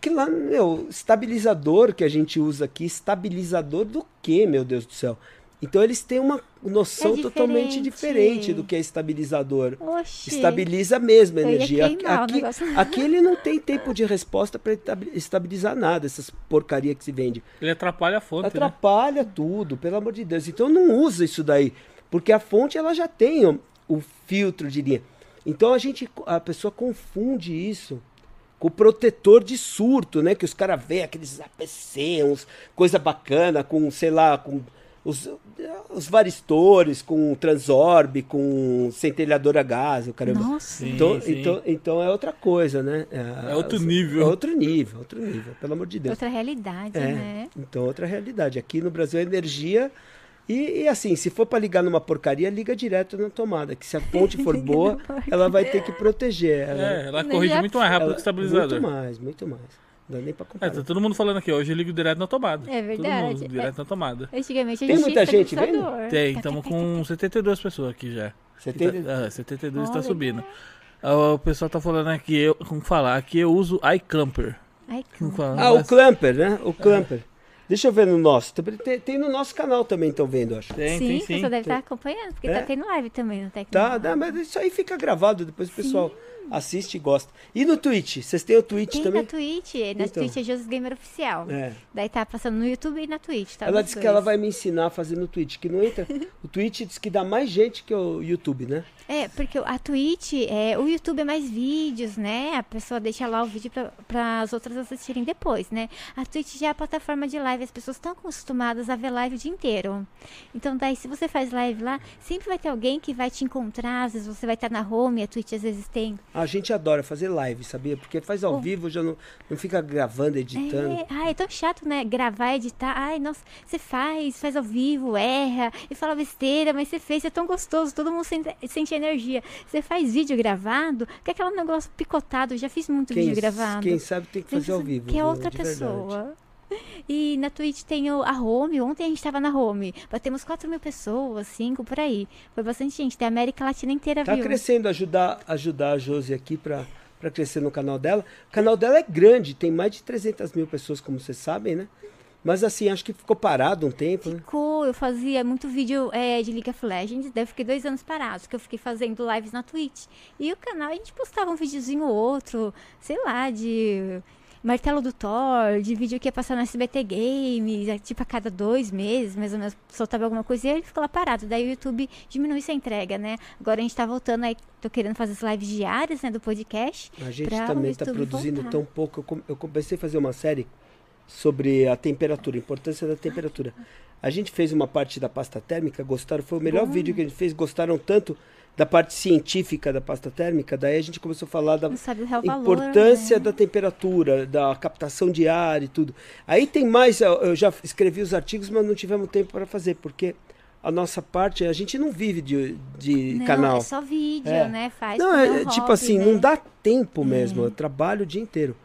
Que lá, meu, estabilizador que a gente usa aqui, estabilizador do quê, meu Deus do céu? Então eles têm uma noção É totalmente diferente. diferente do que é estabilizador. Oxi. Estabiliza mesmo a Eu ia energia. Aqui, [LAUGHS] aqui, ele não tem tempo de resposta para estabilizar nada, essas porcaria que se vende. Ele atrapalha a fonte, né? Atrapalha tudo, pelo amor de Deus. Então não usa isso daí, porque a fonte ela já tem o, o filtro de linha. Então a gente, a pessoa confunde isso com o protetor de surto, né? Que os caras veem aqueles APC, uns coisa bacana, com, sei lá, com os, os varistores, com transorbe, com centelhador a gás, o caramba. Nossa. Sim, Então, sim. então, então é outra coisa, né? É outro nível. É outro nível, outro nível, pelo amor de Deus. Outra realidade, É, né? então outra realidade. Aqui no Brasil é energia e, e assim, se for para ligar numa porcaria, liga direto na tomada, que se a fonte [LAUGHS] for boa, ela vai ter que proteger. Ela, É, ela Não, corrige muito mais rápido ela- que o estabilizador. Muito mais, muito mais. Não dá nem para É, comparar. tá todo mundo falando aqui, hoje eu ligo direto na tomada. É Todo verdade. mundo direto na tomada. Antigamente a Tem gente muita tinha gente vendo? Tem, Tá, estamos tá, tá, com 72 pessoas aqui já. Você tem... Ah, 72 está subindo. Ah, O pessoal tá falando aqui, eu, como falar, aqui eu uso iClamper. Ah, o Clamper, né? O Clamper. Deixa eu ver no nosso. Tem, tem no nosso canal também, estão vendo, acho. Tem, sim, tem o sim. pessoal deve estar acompanhando, porque É. tá tendo live também no Tecno. Tá, né, mas isso aí fica gravado, depois o pessoal assiste e gosta. E no Twitch? Vocês têm o Twitch Tem também? na Twitch, na Então. Twitch é Jesus Gamer Oficial. É. Daí tá passando no YouTube e na Twitch, tá? ela disse que ela vai me ensinar a fazer no Twitch, que não entra. [LAUGHS] O Twitch diz que dá mais gente que o YouTube, né? É, porque a Twitch, é, o YouTube é mais vídeos, né? A pessoa deixa lá o vídeo para as outras assistirem depois, né? A Twitch já é a plataforma de live as pessoas estão acostumadas a ver live o dia inteiro. Então, daí, se você faz live lá, sempre vai ter alguém que vai te encontrar. Às vezes você vai estar na home, a Twitch às vezes tem. A gente adora fazer live, sabia? Porque faz ao Oh. vivo, já não, não fica gravando, editando. É, ai, é tão chato, né? Gravar, editar. Ai, nossa, você faz, faz ao vivo, erra e fala besteira, mas você fez, é tão gostoso, todo mundo sente, sente energia. Você faz vídeo gravado, que é aquele negócio picotado, eu já fiz muito Quem, vídeo gravado. quem sabe tem que fazer ao vivo. Que é outra pessoa. E na Twitch tem a home. Ontem a gente tava na home. Batemos 4 mil pessoas, 5 por aí. Foi bastante gente. Tem a América Latina inteira, Tá viu? crescendo, ajudar, ajudar a Josi aqui pra, pra crescer no canal dela. O canal dela é grande, tem mais de 300 mil pessoas, como vocês sabem, né? Mas assim, acho que ficou parado um tempo, né? Ficou, eu fazia muito vídeo é, de League of Legends, daí eu fiquei dois anos parados, que eu fiquei fazendo lives na Twitch. E o canal, a gente postava um videozinho ou outro, sei lá, de Martelo do Thor, de vídeo que ia passar no SBT Games, é, tipo a cada dois meses, mais ou menos, soltava alguma coisa e ele ficou lá parado. Daí o YouTube diminui essa entrega, né? Agora a gente tá voltando aí, tô querendo fazer as lives diárias, né, do podcast. A gente também YouTube produzindo voltar. tão pouco. Eu comecei a fazer uma série sobre a temperatura, a importância da temperatura. A gente fez uma parte da pasta térmica, gostaram, foi o melhor Bom. vídeo que a gente fez, gostaram tanto da parte científica da pasta térmica, daí a gente começou a falar da real valor, importância né? da temperatura, da captação de ar e tudo. Aí tem mais, eu já escrevi os artigos, mas não tivemos tempo para fazer, porque a nossa parte, a gente não vive de, de Não, canal. é só vídeo, É. né? Faz Não, é, é tipo hobby, assim, né? não dá tempo mesmo. Eu trabalho o dia inteiro.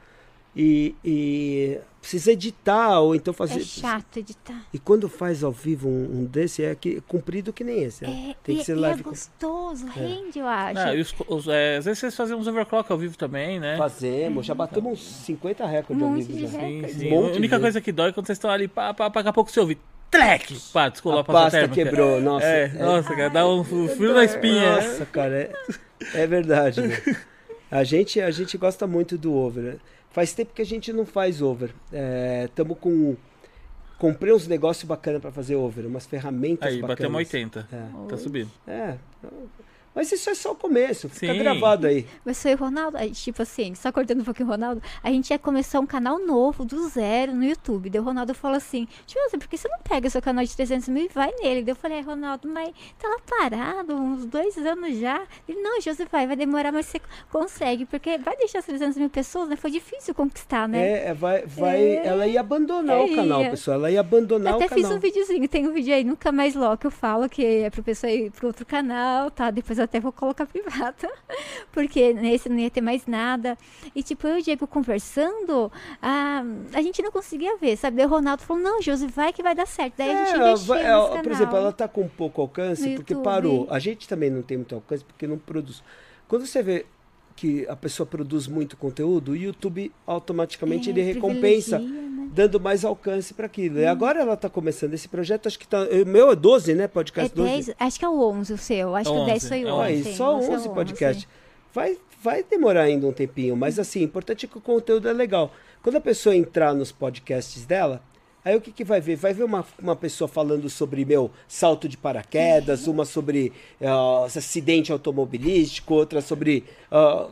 E, e precisa editar, ou então fazer. É chato editar. E quando faz ao vivo um, um desse, é que, comprido que nem esse. né? É, Tem e, que ser e leve. é com- gostoso, rende, eu acho. E os, os- é, às vezes vocês fazem uns overclock ao vivo também, né? Fazemos, já batemos uns 50 recordes ao Um monte vivo de já. Sim, Um sim. monte a única de coisa que dói é quando vocês estão ali, pá, pá, pá, daqui a pouco você ouve. Trek! Pá, descolou A a pasta térmica. quebrou, nossa. É, É. nossa, cara, dá um frio na espinha. Nossa, cara, é, é verdade. né? [LAUGHS] A gente, a gente gosta muito do over. né? Faz tempo que a gente não faz over. Estamos com. Comprei uns negócios bacanas para fazer over, umas ferramentas Aí, bacanas. batemos 80. É. Tá subindo. É. Mas isso é só o começo, fica Sim. gravado aí. Mas foi o Ronaldo, tipo assim, só cortando um pouquinho o Ronaldo, a gente ia começar um canal novo, do zero, no YouTube. Daí o Ronaldo falou assim, tipo assim, por que você não pega seu canal de 300 mil e vai nele? Daí eu falei, "É, Ronaldo, mas tá lá parado, uns dois anos já. Ele, não, José, vai, vai demorar, mas você consegue, porque vai deixar as 300 mil pessoas, né? Foi difícil conquistar, né? É, é, vai, vai, É. ela ia abandonar É, o canal, ia. pessoal. Ela ia abandonar Até o fiz canal. um videozinho, tem um vídeo aí, nunca mais logo, que eu falo que é pro pessoal ir pro outro canal, tá? Depois eu até vou colocar [LAUGHS] privada, porque nesse não ia ter mais nada. E tipo, eu e o Diego conversando, a, a gente não conseguia ver, sabe? Daí o Ronaldo falou, não, Josi, vai que vai dar certo. Daí a gente É, investiu vai- nesse é, canal. por exemplo, ela tá com pouco alcance No porque YouTube. parou. A gente também não tem muito alcance porque não produz. Quando você vê que a pessoa produz muito conteúdo, o YouTube automaticamente É, ele recompensa né? dando mais alcance para aquilo. E agora ela tá começando esse projeto, acho que tá, o meu é 12, né, É podcast 12. 10, acho que é o 11 o seu, acho que o 10 foi É o o 11. Aí, só o seu 11 podcasts. Vai, vai demorar ainda um tempinho, mas assim, o importante é que o conteúdo é legal. Quando a pessoa entrar nos podcasts dela, aí o que, que vai ver? Vai ver uma, uma pessoa falando sobre, meu, salto de paraquedas, uma sobre ah, acidente automobilístico, outra sobre ah,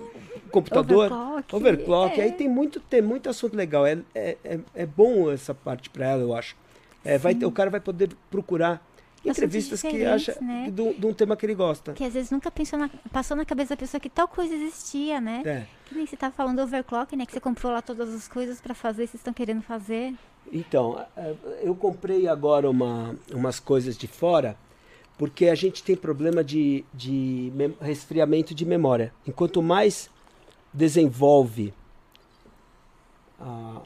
computador. Overclock, Overclock. é. Aí tem muito, tem muito assunto legal. É, é, é, é bom essa parte para ela, eu acho. É, vai, o cara vai poder procurar entrevistas que acha né? de, um- de um tema que ele gosta. Que às vezes nunca pensou na- passou na cabeça da pessoa que tal coisa existia, né? É. Que nem você tava falando do overclock, né? Que você comprou lá todas as coisas pra fazer, vocês estão querendo fazer. Então, eh, eu comprei agora uma, umas coisas de fora, porque a gente tem problema de, de resfriamento de memória. Enquanto mais desenvolve a,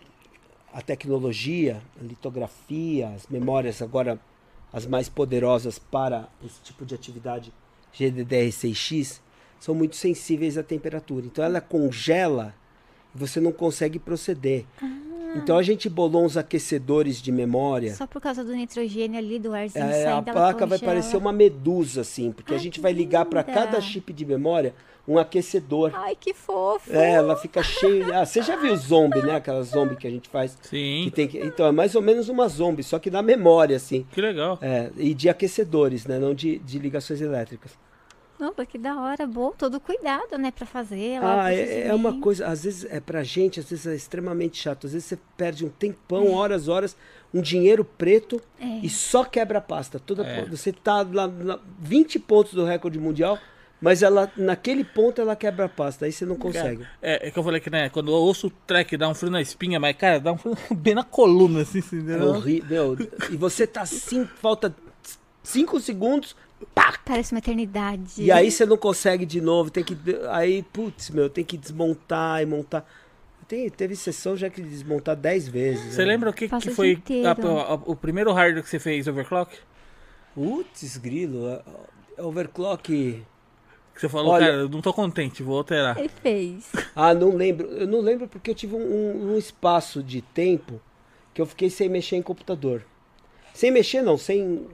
a tecnologia, a litografia, as memórias agora as mais poderosas para esse tipo de atividade GDDR6X, são muito sensíveis à temperatura. Então ela congela e você não consegue proceder. Então a gente bolou uns aquecedores de memória. Só por causa do nitrogênio ali, do arzinho É, a placa vai parecer uma medusa, assim, porque a Ai, gente que vai ligar para cada chip de memória um aquecedor. Ai, que fofo! É, ela fica cheia. Ah, você já viu zombie, né? Aquela zombie que a gente faz. Sim. Que tem que... Então, é mais ou menos uma zombie, só que na memória, assim. Que legal. É, e de aquecedores, né? Não de, de ligações elétricas. Nossa, que da hora, bom, todo cuidado, né, pra fazer. Ah, é, é uma coisa, às vezes é pra gente, às vezes é extremamente chato. Às vezes você perde um tempão, horas, horas, um dinheiro preto É. e só quebra a pasta. Toda, É. Você tá lá, lá 20 pontos do recorde mundial, mas ela naquele ponto ela quebra a pasta, aí você não consegue. É, é que eu falei que, né, quando eu ouço o track dá um frio na espinha, mas, cara, dá um frio [LAUGHS] bem na coluna, assim, É entendeu? horrível. E você tá assim, falta 5 segundos, pá! Parece uma eternidade. E aí você não consegue de novo, tem que. Aí, putz, meu, tem que desmontar e montar. Tem, teve sessão já que desmontar 10 vezes. Você né? lembra o que, que foi a- inteiro. a- o primeiro hardware que você fez, overclock? Putz, grilo. a- a- Overclock. Que você falou, Olha- cara, eu não tô contente, vou alterar. Ele fez. Ah, não lembro. Eu não lembro porque eu tive um- um espaço de tempo que eu fiquei sem mexer em computador. Sem mexer, não, sem.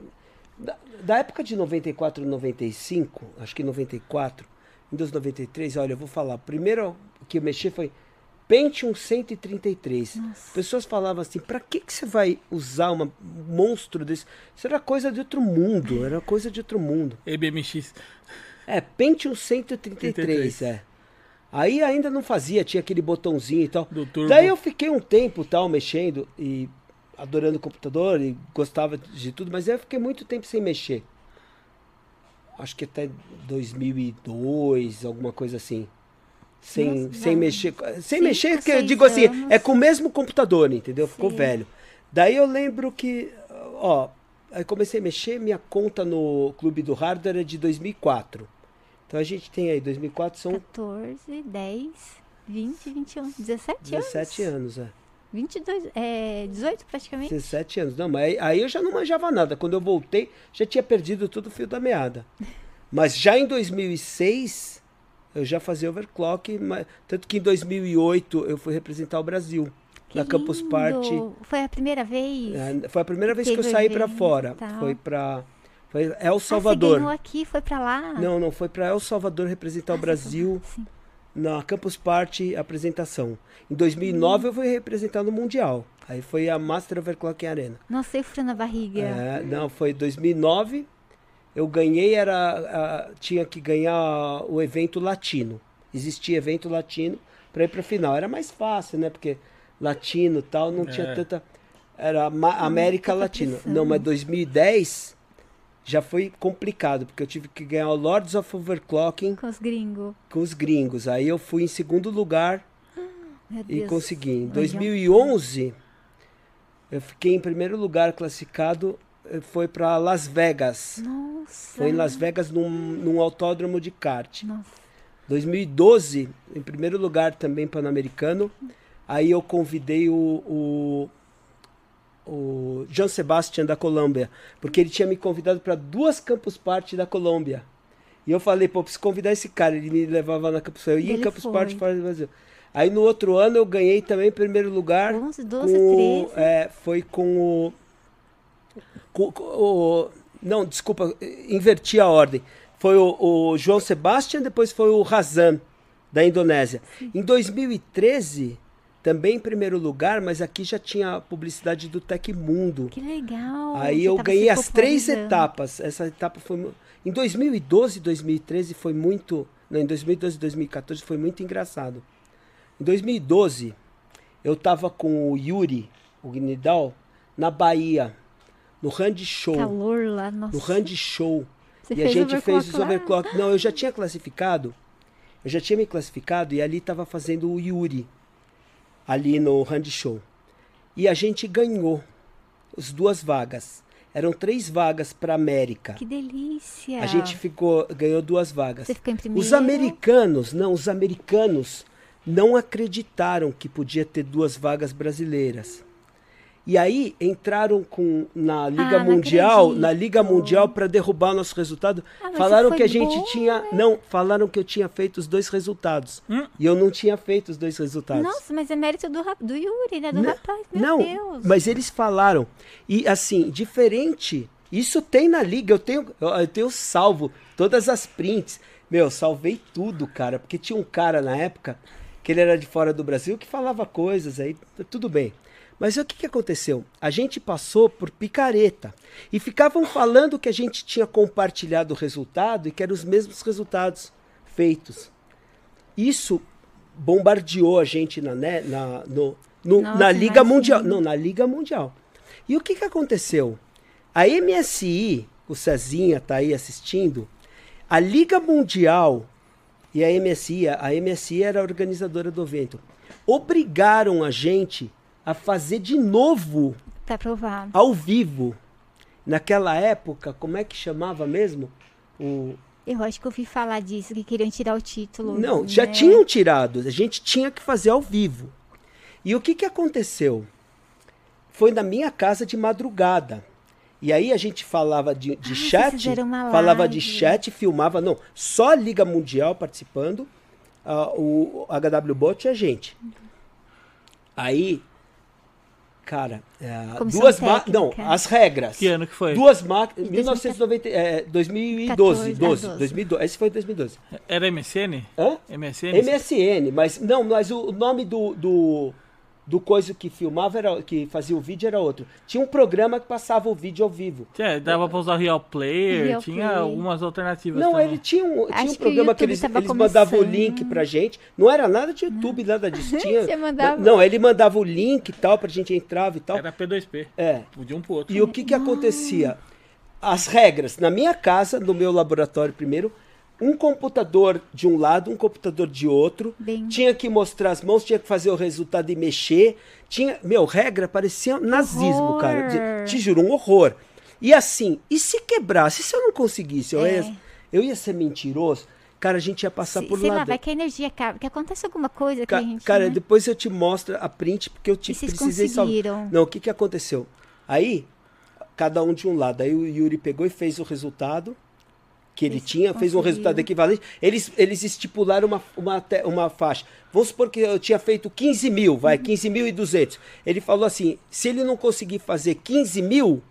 Da, da época de 94 e 95, acho que 94, Windows 93, olha, eu vou falar. Primeiro que eu mexi foi Pentium 133. Pessoas falavam assim: pra que, que você vai usar uma- um monstro desse? Isso era coisa de outro mundo, era coisa de outro mundo. EBMX. É, Pentium 133, é. Aí ainda não fazia, tinha aquele botãozinho e tal. Daí eu fiquei um tempo tal mexendo e adorando o computador e gostava de tudo, mas eu fiquei muito tempo sem mexer. Acho que até 2002, alguma coisa assim. Sem, Nossa, sem mexer. Sem cinco, mexer, que eu digo assim, anos. é com o mesmo computador, entendeu? Ficou Sim. velho. Daí eu lembro que, ó, aí comecei a mexer, minha conta no Clube do Hardware é de 2004. Então a gente tem aí, 2004 são 14, 10, 20, 21, 17 anos. 17 anos, é. 22, é, 18 praticamente. 17 anos. Não, mas aí, aí eu já não manjava nada. Quando eu voltei, já tinha perdido todo o fio da meada. [LAUGHS] Mas já em 2006, eu já fazia overclock. Mas, tanto que em 2008 eu fui representar o Brasil. Que na Campus lindo. Party. Foi a primeira vez? É, foi a primeira vez que eu saí para fora. tal. Foi para foi El Ah, você Salvador. ganhou aqui, foi pra lá? Não, não, foi para El Salvador representar o Ah, Brasil Sim. Na Campus Party apresentação. Em 2009 eu fui representar no Mundial. Aí foi a Master Overclock Arena. Nossa, eu frio na barriga. É, não, foi 2009. Eu ganhei, era, a- tinha que ganhar o evento latino. Existia evento latino para ir para final. Era mais fácil, né? Porque latino e tal não tinha É. tanta. Era Ma- América Latina. Não, mas 2010 já foi complicado, porque eu tive que ganhar o Lords of Overclocking Com os gringos. com os gringos. Aí eu fui em segundo lugar Meu e Deus. consegui. Em Olha. 2011, eu fiquei em primeiro lugar classificado. eh, Foi para Las Vegas. Nossa. Foi em Las Vegas num, num autódromo de kart. Nossa. 2012, em primeiro lugar também pan-americano. Aí eu convidei o, o, o John Sebastian da Colômbia, porque ele tinha me convidado para duas Campus Party da Colômbia. E eu falei, pô, preciso convidar esse cara. Ele me levava na Campus Eu ia em Campus foi. Party fora do Brasil. Aí no outro ano eu ganhei também primeiro lugar. 11, 12, com, 13. é, foi com o, com- com o- Não, desculpa, inverti a ordem. Foi o, o João Sebastian, depois foi o Razan, da Indonésia. Em 2013, também em primeiro lugar, mas aqui já tinha a publicidade do Tecmundo. Que legal. Aí eu ganhei as três etapas. Essa etapa foi. Em 2012 2013 foi muito. Não, em 2012 e 2014 foi muito engraçado. Em 2012, eu tava com o Yuri, o Gnidal, na Bahia, no Rand Show. Calor lá, nossa. No Rand Show. Você e a gente fez os overclock. Não, eu já tinha classificado. Eu já tinha me classificado e ali tava fazendo o Yuri. Ali no Rand Show. E a gente ganhou as duas vagas. Eram três vagas para América. Que delícia. A gente ficou, ganhou duas vagas. Você ficou em primeiro? Os americanos, não, os americanos não acreditaram que podia ter duas vagas brasileiras. E aí entraram com na Liga Ah, Mundial, acredito. na Liga Mundial para derrubar nosso resultado. Ah, falaram que a gente boa, tinha, né? não, falaram que eu tinha feito os dois resultados. Hum? E eu não tinha feito os dois resultados. Nossa, mas é mérito do, do Yuri, né? Do Não, rapaz, meu não, Deus. mas eles falaram. E assim, diferente. Isso tem na liga. Eu tenho, eu eu tenho salvo todas as prints. Meu, salvei tudo, cara. Porque tinha um cara na época que ele era de fora do Brasil que falava coisas aí. Tudo bem. Mas o que, que aconteceu? A gente passou por picareta e ficavam falando que a gente tinha compartilhado o resultado e que eram os mesmos resultados feitos. Isso bombardeou a gente na, né, na, no, no, Nossa, na Liga imagino. Mundial. Não, na Liga Mundial. E o que, que aconteceu? A MSI, o Cezinha está aí assistindo, a Liga Mundial e a MSI, a MSI era a organizadora do evento, obrigaram a gente a fazer de novo, Tá aprovado. ao vivo. Naquela época, como é que chamava mesmo? O, Eu acho que eu ouvi falar disso, que queriam tirar o título. Não, já né? tinham tirado. A gente tinha que fazer ao vivo. E o que, que aconteceu? Foi na minha casa de madrugada. E aí a gente falava de, de Ah, chat, falava de chat, filmava, não, só a Liga Mundial participando, ah, o HW Bot e a gente. Aí, cara, é, duas ma- não, as regras. Que ano que foi? Duas máquinas, De 1990, é, 2012, 14, 12, ah, 12. 2012, esse foi 2012. Era MSN? Hã? MSN? MSN, mas não, mas o, o nome do, do, do coisa que filmava, era, que fazia o vídeo era outro. Tinha um programa que passava o vídeo ao vivo. É, dava pra usar Real Player, Real tinha Player. algumas alternativas Não, também. ele tinha um, tinha Acho um que o programa que YouTube eles, eles mandavam o link pra gente. Não era nada de YouTube, nada [LAUGHS] disso. Tinha, Você mandava? Não, ele mandava o link e tal, pra gente entrar e tal. Era P2P. É. De um pro outro. E o que que acontecia? As regras, na minha casa, no meu laboratório primeiro, um computador de um lado, um computador de outro, Bem- tinha que mostrar as mãos, tinha que fazer o resultado e mexer, tinha, meu, regra parecia nazismo, Horror. cara, te juro, um horror. E assim, e se quebrasse, se eu não conseguisse, eu, É. ia, eu ia ser mentiroso, cara, a gente ia passar Se- por sei lá. lá, vai que a energia acaba, que acontece alguma coisa que Ca- a gente. Cara, né? depois eu te mostro a print, porque eu te E precisei salvar. Não, o que, que aconteceu? Aí, cada um de um lado. Aí o Yuri pegou e fez o resultado que ele Vocês tinha, fez um resultado equivalente. Eles, eles estipularam uma, uma, uma faixa. Vamos supor que eu tinha feito 15 mil, vai, Uhum. 15.200. Ele falou assim: se ele não conseguir fazer 15 mil,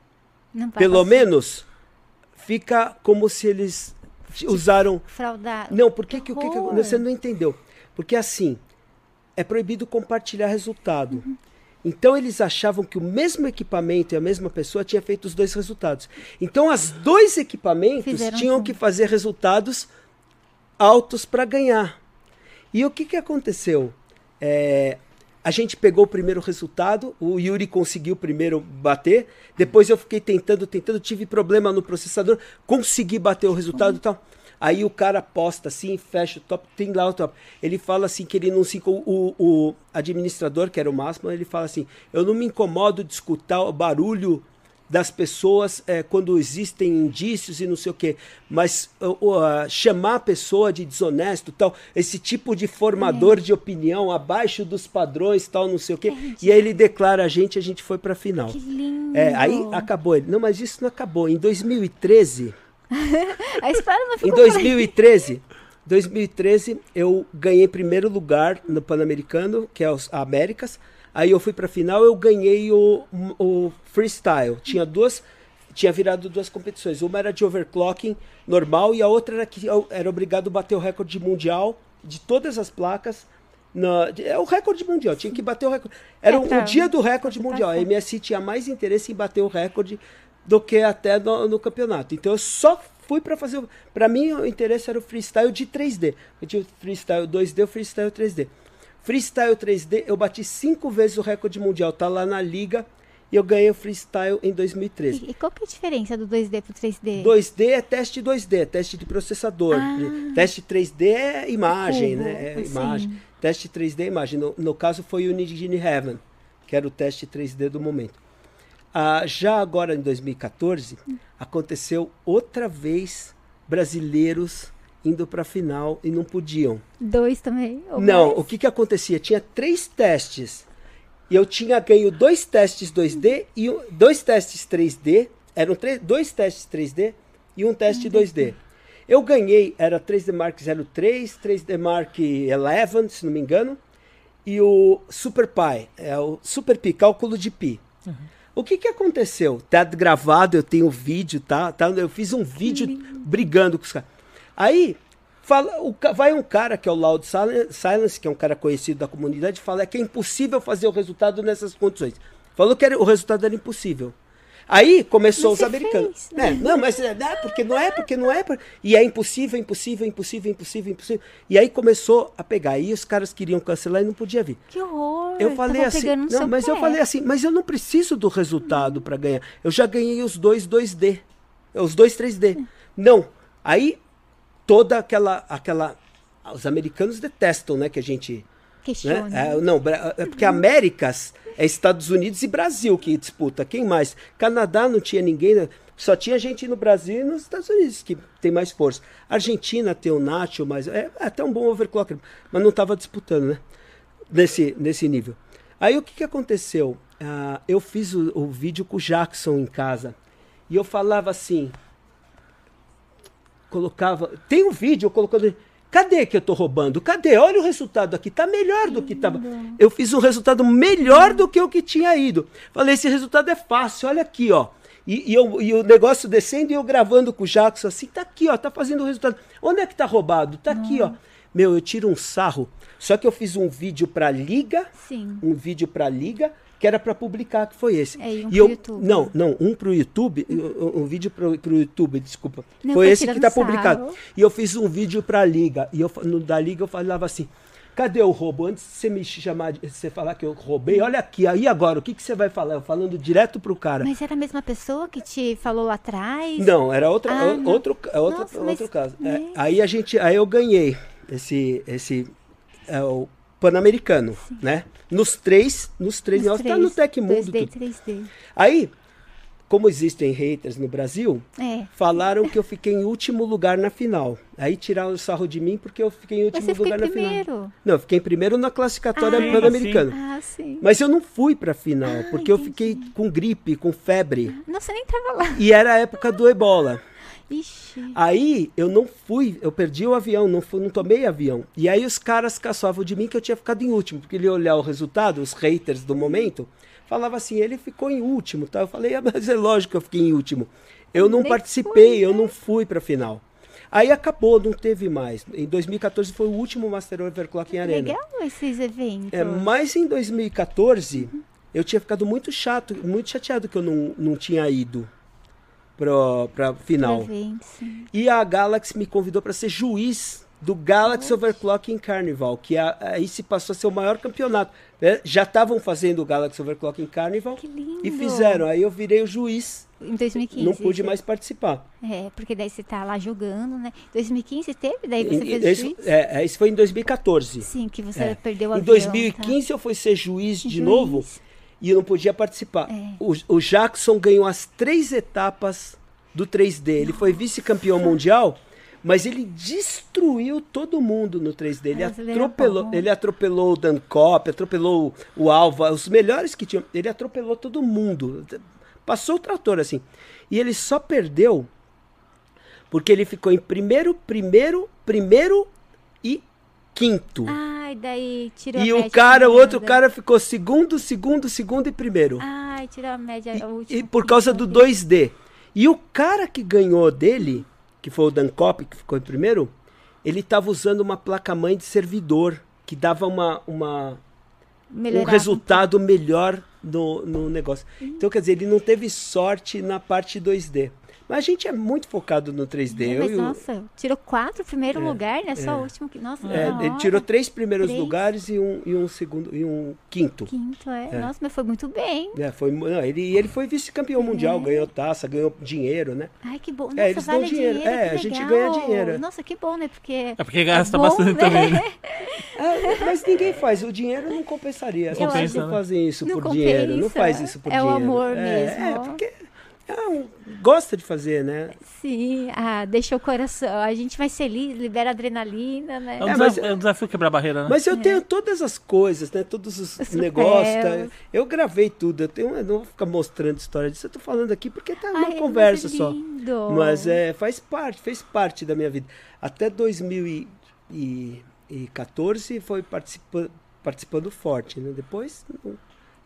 pelo menos, fica como se eles usaram Fraudar. não, por que, o que, que você não entendeu? Porque assim, é proibido compartilhar resultado. Então eles achavam que o mesmo equipamento e a mesma pessoa tinha feito os dois resultados. Então os dois equipamentos Fizeram tinham que fazer resultados altos para ganhar. E o que, que aconteceu? É, a gente pegou o primeiro resultado, o Yuri conseguiu primeiro bater, depois eu fiquei tentando, tentando, tive problema no processador, consegui bater o resultado e tal. Aí o cara posta assim, fecha o top, tem lá o top. Ele fala assim que ele não se. O, o administrador, que era o máximo, ele fala assim: eu não me incomodo de escutar o barulho das pessoas é, quando existem indícios e não sei o quê, mas chamar a pessoa de desonesto tal, esse tipo de formador de opinião abaixo dos padrões tal, não sei o quê, e aí ele declara a gente, a gente foi pra final. Que lindo. É, aí acabou ele. Não, mas isso não acabou. Em 2013, [LAUGHS] A história não em ficou 2013, 2013 eu ganhei primeiro lugar no Pan-Americano, que é os Américas. Aí eu fui pra final, eu ganhei o, o freestyle. Tinha duas, tinha virado duas competições. Uma era de overclocking normal e a outra era que eu era obrigado a bater o recorde mundial de todas as placas. Na, é o recorde mundial, tinha que bater o recorde. Era É, o, pra- o dia do recorde mundial. A. MSI tinha mais interesse em bater o recorde do que até no, no campeonato. Então eu só fui para fazer. Para mim o interesse era o freestyle de 3D. Eu tinha o freestyle 2D, o freestyle 3D. Freestyle 3D eu bati cinco vezes o recorde mundial. Tá lá na liga e eu ganhei o freestyle em 2013. E, e qual que é a diferença do 2D pro 3D? 2D é teste 2D, é teste de processador. Ah. Teste 3D é imagem, Cubo, né? É sim. imagem. Teste 3D é imagem. No, no caso foi o Unigine Heaven, que era o teste 3D do momento. Ah, já agora em 2014, aconteceu outra vez brasileiros indo para a final e não podiam. Dois também? ou Não, mais? o que que acontecia? Tinha três testes. E eu tinha ganho dois testes 2D e um- dois testes 3D. Eram três, dois testes 3D e um teste 2D. Eu ganhei, era 3D Mark 03, 3D Mark 11, se não me engano, e o Super Pi, é o Super Pi, cálculo de Pi. O que que aconteceu? Tá gravado, eu tenho vídeo, tá? tá eu fiz um vídeo brigando com os caras. Aí, fala, o vai um cara que é o Loud Silen- Silence, que é um cara conhecido da comunidade, fala que é impossível fazer o resultado nessas condições. Falou que era, o resultado era impossível. Aí começou Mas os americanos. fez, né? É, não, mas é, não, porque não é, porque não é. E é impossível, impossível, impossível, impossível, impossível. E aí começou a pegar. Aí os caras queriam cancelar e não podia vir. Que horror. Eu falei assim, não, mas eu pé. falei assim, mas eu não preciso do resultado para ganhar. Eu já ganhei os dois 2D, os dois 3D. Não. Aí toda aquela aquela os americanos detestam, né, que a gente Questione. né? É, não, é porque Américas é Estados Unidos e Brasil que disputa. Quem mais? Canadá não tinha ninguém, né? só tinha gente no Brasil e nos Estados Unidos que tem mais força. Argentina tem o Nacho, mas é até um bom overclocker, mas não estava disputando, né? Nesse, nesse nível. Aí o que, que aconteceu? Ah, eu fiz o, o vídeo com o Jackson em casa e eu falava assim, colocava. Tem um vídeo colocando. Cadê que eu tô roubando? Cadê? Olha o resultado aqui. Tá melhor do que tava. Eu fiz um resultado melhor do que o que tinha ido. Falei, esse resultado é fácil, olha aqui, ó. E, e eu- e o negócio descendo e eu gravando com o Jackson assim, tá aqui, ó, tá fazendo o resultado. Onde é que tá roubado? Tá aqui, ó. Meu, eu tiro um sarro. Só que eu fiz um vídeo pra Liga, Sim. um vídeo pra Liga, que era pra publicar, que foi esse. É, e um e pro eu, YouTube. Não, não, um pro YouTube, um, um vídeo pro, pro YouTube, desculpa. Não, foi esse que tá sarro. publicado. E eu fiz um vídeo pra Liga. E eu, no da Liga eu falava assim: cadê o roubo? Antes de você me chamar, de, você falar que eu roubei, olha aqui, aí agora, o que, que você vai falar? Eu falando direto pro cara. Mas era a mesma pessoa que te falou lá atrás? Não, era outra, Ah, o- não. outro, é outro, Nossa, mas- outro caso. É, né? aí a gente, aí eu ganhei esse, esse é, o Pan-Americano, né? Nos três, nos três, Os nós tá no três, Tecmundo. 2D, tudo. 3D. Aí, como existem haters no Brasil, É. falaram que eu fiquei em último lugar na final. Aí tiraram o sarro de mim porque eu fiquei em Mas último você lugar na final. primeiro. Não, eu fiquei em primeiro na classificatória Ah, pan-americana. Ah, sim. Mas eu não fui pra final, Ah, porque eu entendi. fiquei com gripe, com febre. Não, você nem tava lá. E era a época do ebola. Ixi. Aí eu não fui, eu perdi o avião, não, fui, não tomei avião. E aí os caras caçavam de mim que eu tinha ficado em último, porque ele ia olhar o resultado, os haters do momento, falava assim, ele ficou em último, tá? Eu falei, ah, mas é lógico que eu fiquei em último. Eu não Nem participei, foi, eu né? não fui pra final. Aí acabou, não teve mais. Em 2014 foi o último Master Overclock em Arena. Legal esses eventos. É, mas em 2014 eu tinha ficado muito chato, muito chateado que eu não, não tinha ido pra, pra final. Pra sim. E a Galaxy me convidou para ser juiz do Galaxy Overclocking Carnival, que a- aí se passou a ser o maior campeonato. né? Já estavam fazendo o Galaxy Overclocking Carnival Que lindo. e fizeram. Aí eu virei o juiz, Em 2015. não pude mais participar. É, porque daí você tá lá jogando, né? 2015 teve? Daí você fez esse, juiz? é, é, isso foi em 2014. Sim, que você É. perdeu o Em avião. 2015 eu fui ser juiz de Juiz. novo e eu não podia participar. É. O, o Jackson ganhou as três etapas do 3D. Ele foi vice-campeão mundial, mas ele destruiu todo mundo no 3D. Ele atropelou, ele atropelou o Dan Cop, atropelou o, Alva, os melhores que tinham. Ele atropelou todo mundo. Passou o trator assim. E ele só perdeu porque ele ficou em primeiro, primeiro, primeiro quinto. Ai, daí tirou E a o cara, o outro cara ficou segundo, segundo, segundo e primeiro. Ai, tirou a média. e último por causa do ponto. 2D. E o cara que ganhou dele, que foi o Dan Cop, que ficou em primeiro, ele estava usando uma placa-mãe de servidor, que dava uma, uma, um Melhorava. resultado melhor no, no negócio. Então, quer dizer, ele não teve sorte na parte 2D. Mas a gente é muito focado no 3D. É, Eu mas e o- nossa, tirou quatro primeiro É, lugar, né? Só é. o último que. Nossa, é, ele hora. tirou três primeiros Três. lugares e um, e um segundo e um quinto. Quinto, é. É. Nossa, mas foi muito bem. É, foi, não, ele, ele foi vice-campeão mundial, ganhou taça, ganhou dinheiro, né? Ai, que bom. Nossa, É, eles dão vale dinheiro. dinheiro. É, que a gente ganha dinheiro. Nossa, que bom, né? Porque. É porque gasta bom, bastante né? também, né? É, [LAUGHS] mas ninguém faz, o dinheiro não compensaria. As Não pessoas não né? fazem isso Não por dinheiro, não faz isso por É o dinheiro. amor é, mesmo. É, porque é um- gosta de fazer, né? Sim, ah, deixa o coração. A gente vai feliz, libera adrenalina, né? É um, É, desafio, mas- é um desafio quebrar a barreira, né? Mas eu tenho todas as coisas, né? Todos os Os negócios. tá? Eu gravei tudo. Eu, tenho, eu não vou ficar mostrando história disso. Eu tô falando aqui porque tá uma Ai, conversa mas é só. lindo. Mas é, faz parte, fez parte da minha vida. Até 2014 foi participa, participando forte, né? Depois não.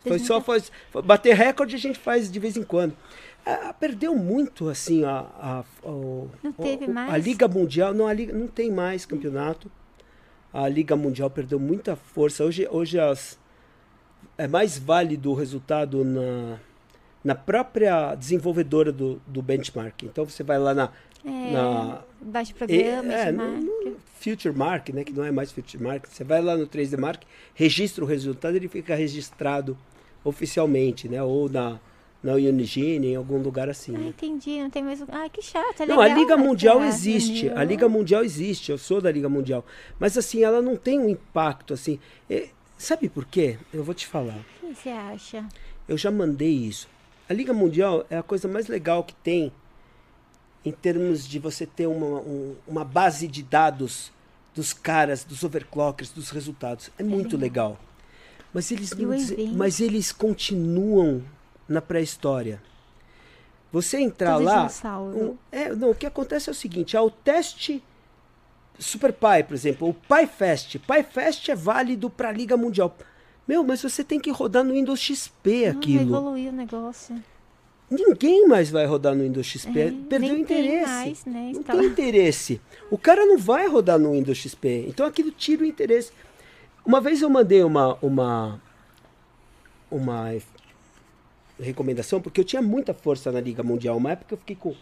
foi só foi, foi- bater recorde a gente faz de vez em quando. Ah, perdeu muito assim a a, teve o- a? Liga Mundial, não a Liga não tem mais campeonato. A Liga Mundial perdeu muita força. Hoje hoje as é mais válido o resultado na, na própria desenvolvedora do, do benchmark. Então você vai lá na. É, na baixa programa, é, no, no Future Mark, né, que não é mais Future Mark. Você vai lá no 3D Mark, registra o resultado, ele fica registrado oficialmente, né? Ou na, na Unigine, em algum lugar assim. Ah, né? entendi, não tem mais. Ah, que chato, é Não, legal, a Liga Mundial tá, existe. A Liga Mundial existe. Eu sou da Liga Mundial. Mas assim, ela não tem um impacto assim. É, sabe por quê? Eu vou te falar. O que você acha? Eu já mandei isso. A Liga Mundial é a coisa mais legal que tem em termos de você ter uma, um- uma base de dados dos caras, dos overclockers, dos resultados. É muito legal. Mas eles, não mas eles continuam na pré-história. Você entrar Tudo lá. um- é, não, o que acontece é o seguinte: ao teste Super Pi, por exemplo, o PyFest. PyFest é válido para a Liga Mundial. Meu, mas você tem que rodar no Windows XP Não, aquilo. evoluiu o negócio. Ninguém mais vai rodar no Windows XP. É, Perdeu o interesse. mais, né, Não tem interesse. O cara não vai rodar no Windows XP. Então aquilo tira o interesse. Uma vez eu mandei uma uma uma recomendação porque eu tinha muita força na Liga Mundial. Uma época eu fiquei com,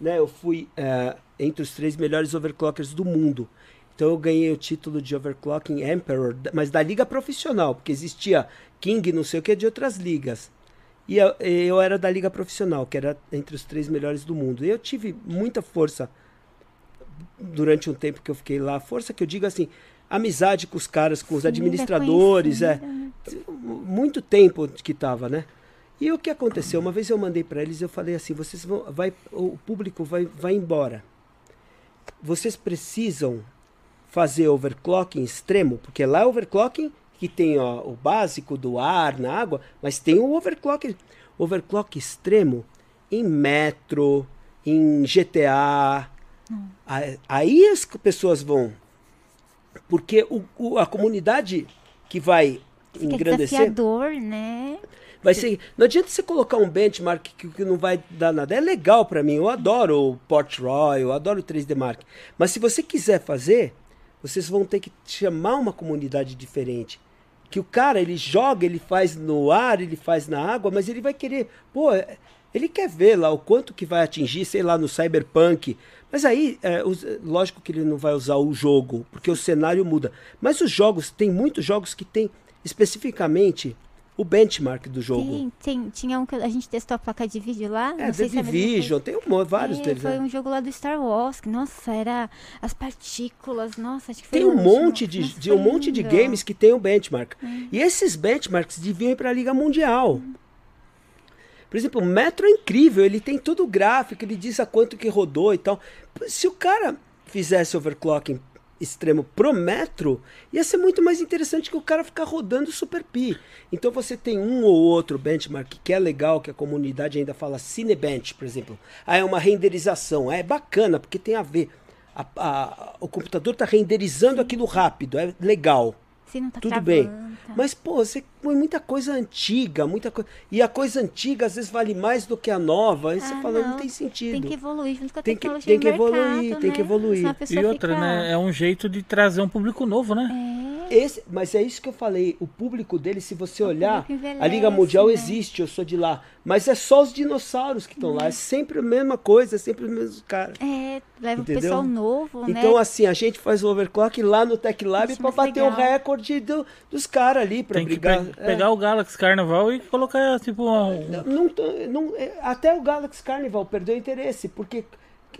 né, eu fui é, entre os três melhores overclockers do mundo. Então eu ganhei o título de Overclocking Emperor, mas da liga profissional, porque existia King, não sei o que, de outras ligas. E eu, eu era da liga profissional, que era entre os três melhores do mundo. E eu tive muita força durante um tempo que eu fiquei lá. Força que eu digo assim, amizade com os caras, com os administradores, é. né? Muito tempo que tava, né? E o que aconteceu? Uma vez eu mandei para eles, eu falei assim, vocês vão, vai, o público vai, vai embora. Vocês precisam fazer overclocking extremo, porque lá é overclocking que tem ó, o básico do ar na água, mas tem o overclock, overclock extremo em metro, em GTA. Aí- Aí as pessoas vão, porque o, o- a comunidade que vai Fica engrandecer desafiador, né? Vai ser, não adianta você colocar um benchmark que, que não vai dar nada. É legal pra mim, eu adoro o Port Royal, eu adoro o 3D Mark. Mas se você quiser fazer, vocês vão ter que chamar uma comunidade diferente. Que o cara, ele joga, ele faz no ar, ele faz na água, mas ele vai querer, pô, é- ele quer ver lá o quanto que vai atingir, sei lá, no Cyberpunk. Mas aí, é, os- lógico que ele não vai usar o jogo, porque o cenário muda. Mas os jogos, tem muitos jogos que tem especificamente o benchmark do jogo. Tem, tinha um que a gente testou a placa de vídeo lá. É, The é. Division, tem um, vários É, deles. Foi né? um jogo lá do Star Wars, que, nossa, era as partículas, nossa, acho que foi Tem um monte de, Nossa, de um monte de. Hum. games que tem o benchmark. E esses benchmarks deviam ir para a Liga Mundial. Por exemplo, o Metro é incrível, ele tem todo o gráfico, ele diz a quanto que rodou e tal. Se o cara fizesse overclocking extremo pro Metro, ia ser muito mais interessante que o cara ficar rodando Super Pi. Então você tem um ou outro benchmark que é legal, que a comunidade ainda fala Cinebench, por exemplo. Ah, é uma renderização, é bacana, porque tem a ver. A- a- o computador está renderizando aquilo rápido, é legal. Não tá Tudo travando, bem. Mas, pô, você põe muita coisa antiga, muita coisa. E a coisa antiga às vezes vale mais do que a nova. Aí você Ah, fala, não, não, tem sentido. Tem que evoluir junto com a Tem que- tecnologia tem que evoluir, mercado, tem que né? evoluir. E outra, fica- né? É um jeito de trazer um público novo, né? É, Esse, mas é isso que eu falei. O público dele, se você olhar, público envelhece, a Liga Mundial né? existe, eu sou de lá. Mas é só os dinossauros que estão lá. É sempre a mesma coisa, é sempre os mesmos caras. é, leva o Entendeu? pessoal novo, né? Então, assim, a gente faz o overclock lá no Tech Lab pra mais bater o recorde do- dos caras ali, que brigar. É. pegar o Galaxy Carnival e colocar, tipo, um... Não, não- é, até o Galaxy Carnival perdeu interesse, porque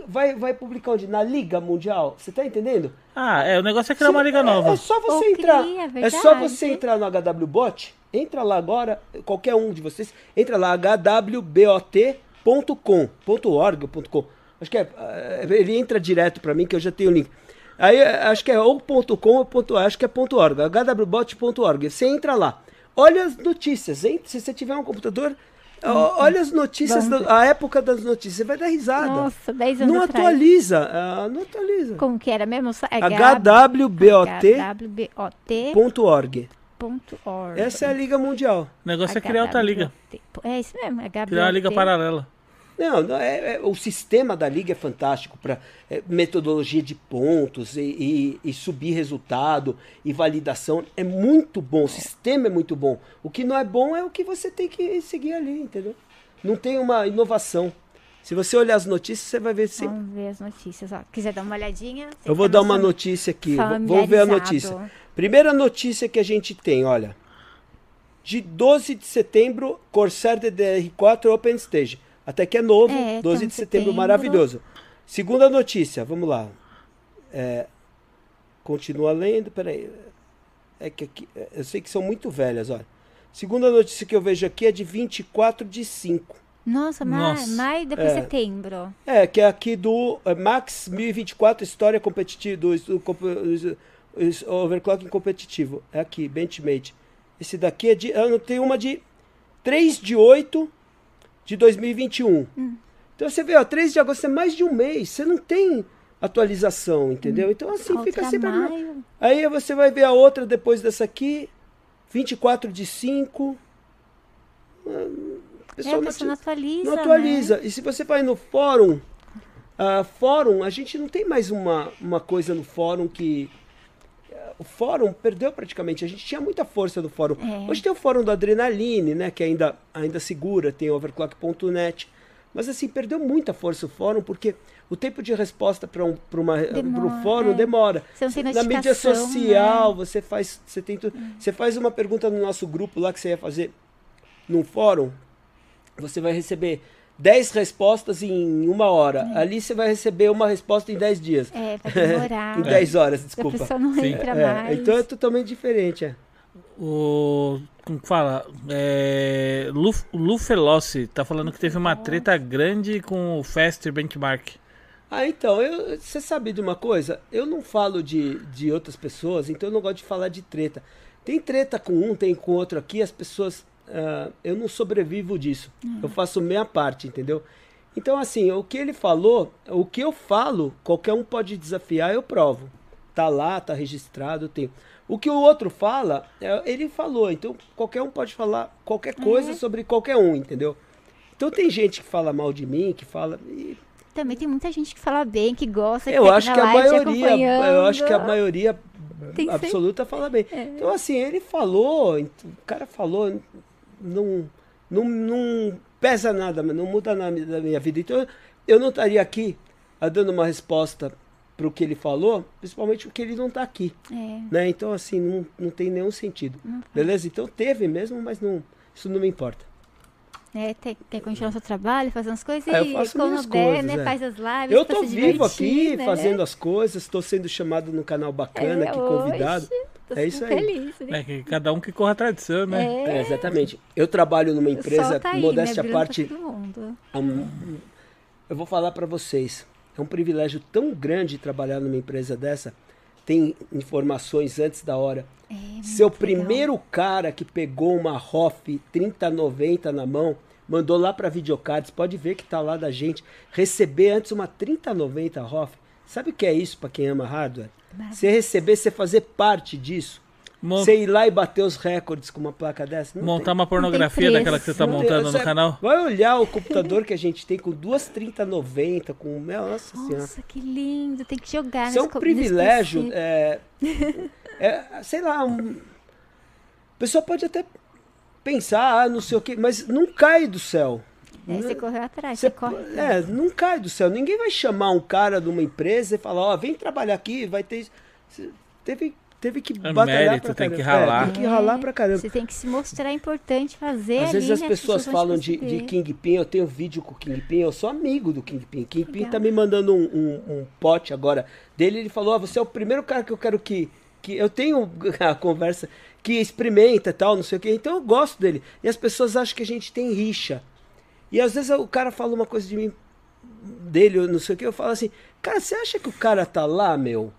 vai, vai publicar onde? Na Liga Mundial. Você tá entendendo? Ah, é, o negócio é criar uma liga É- nova. É, só você Ou entrar. cria, é é só você entrar no HWBot. Entra lá agora, qualquer um de vocês. Entra lá, hwbot.com, .org, .com. Acho que é, ele entra direto para mim, que eu já tenho o link. Aí acho que é ou .com ou ponto, acho que é ponto .org, hwbot.org. Você entra lá. Olha as notícias, hein? Se você tiver um computador, olha as notícias, da, a época das notícias. Você vai dar risada. Nossa, 10 anos não atrás. atualiza, ah, não atualiza. Como que era mesmo? É hwbot.org. Essa é a Liga Mundial. O negócio é criar outra liga. É isso mesmo, Criar uma liga paralela. Não, não é, é- o sistema da liga é fantástico para metodologia de pontos e, e- e subir resultado e validação. É muito bom, o sistema é muito bom. O que não é bom é o que você tem que seguir ali, entendeu? Não tem uma inovação. Se você olhar as notícias, você vai ver sempre. Vamos ver as notícias. Ó. Quiser dar uma olhadinha? Eu vou que dar tá uma no- notícia aqui. Vamos ver a notícia. Primeira notícia que a gente tem, olha. De 12 de setembro, Corsair DDR4 Open Stage. Até que é novo, É, 12 então, de setembro, setembro. maravilhoso. Segunda notícia, vamos lá. É, continua lendo, peraí. É que aqui, é, eu sei que são muito velhas, olha. Segunda notícia que eu vejo aqui é de 24 de 5. Nossa, maio, Nossa. maio depois É. setembro. É, que é aqui do é, Max 1024, História Competitiva, do, do, do- do Overclocking Competitivo. É aqui, Benchmate. Esse daqui é de. Eu tenho uma de 3 de 8 de 2021. Então você vê, ó, 3 de agosto é mais de um mês. Você não tem atualização, entendeu? Então assim Outra fica sempre. maio. Aí você vai ver a outra depois dessa aqui, 24 de 5. Ah, É, pessoal a não pessoa não ati- atualiza. não né? atualiza. E se você vai no fórum, ah, fórum, a gente não tem mais uma, uma coisa no fórum que. O fórum perdeu praticamente. A gente tinha muita força no fórum. É. Hoje tem o fórum do Adrenaline, né? Que ainda, ainda segura, tem overclock.net. Mas assim, perdeu muita força o fórum, porque o tempo de resposta para um, pra uma, Demora, fórum é. demora. Você não tem Na mídia social, né? você faz. Você, tem tu- você faz uma pergunta no nosso grupo lá que você ia fazer num fórum, você vai receber 10 respostas em uma hora. Ali você vai receber uma resposta em 10 dias. É, vai demorar. [LAUGHS] em 10 horas, A desculpa. pessoa não Sim. entra É, mais. então é totalmente diferente. É. O. Como que fala? É, Lu, Lu Felossi tá falando que teve uma treta grande com o Fast Benchmark. Ah, então, eu- você sabe de uma coisa? Eu não falo de, de outras pessoas, então eu não gosto de falar de treta. Tem treta com um, tem com outro aqui, as pessoas. Ah, eu não sobrevivo disso. Eu faço meia parte, entendeu? Então, assim, o que ele falou, o que eu falo, qualquer um pode desafiar, eu provo. Tá lá, tá registrado, tenho. O que o outro fala, é, ele falou. Então, qualquer um pode falar qualquer coisa sobre qualquer um, entendeu? Então, tem gente que fala mal de mim, que fala. e Também tem muita gente que fala bem, que gosta. eu aqui acho que a maioria, eu acho que a maioria Tem que ser. absoluta fala bem. Então assim, ele falou, o cara falou, não, não, não pesa nada, não muda nada da minha vida. Então eu não estaria aqui ah, dando uma resposta para o que ele falou, principalmente porque ele não está aqui. É, Né? Então assim, não, não tem nenhum sentido. Beleza? Então teve mesmo, mas não, isso não me importa. é, tem, tem que continuar o seu trabalho, fazer as coisas É, eu e quando der, coisas, né, é. faz as lives Eu se vivo aqui, né? fazendo as coisas, estou sendo chamado num canal bacana, É, aqui convidado. Tô É isso aí. Feliz, né? É, que cada um que corra a tradição, né? É, exatamente. Eu trabalho numa empresa, tá aí, modéstia à né, brilhando pra parte, todo mundo. há um- eu vou falar para vocês. É um privilégio tão grande trabalhar numa empresa dessa. Tem informações antes da hora. É, Seu legal. primeiro cara que pegou uma ROF 3090 na mão, mandou lá para videocards, pode ver que tá lá da gente, receber antes uma 3090 ROF. Sabe o que é isso para quem ama hardware? Você receber, você fazer parte disso. Mon- Você ir lá e bater os recordes com uma placa dessa? Não montar tem. uma pornografia daquela que você tá Não tem- montando no canal. Vai olhar o computador que a gente tem com duas 3090, com. Meu, nossa senhora. Nossa, que lindo. Tem que jogar Isso é um privilégio. É, é, sei lá, um, a pessoa pode até pensar, ah, não sei o quê, mas não cai do céu. É, você correu atrás, Você- você corre. é, não cai do céu. Ninguém vai chamar um cara de uma empresa e falar, ó, vem trabalhar aqui, vai ter. isso. Você Teve, teve que É batalhar mérito, pra tem que caramba. É, ralar. tem que ralar pra caramba. Você tem que se mostrar importante, fazer Às ali, vezes as né, pessoas falam de, de. Kingpin, eu tenho vídeo com o Kingpin, eu sou amigo do Kingpin. Kingpin Legal. tá me mandando um, um, um pote agora dele, ele falou, ah, você é o primeiro cara que eu quero que... que eu tenho [LAUGHS] a conversa que experimenta e tal, não sei o quê, então eu gosto dele. E as pessoas acham que a gente tem rixa. E às vezes o cara fala uma coisa de mim, dele, eu não sei o que, eu falo assim, cara, você acha que o cara tá lá, meu?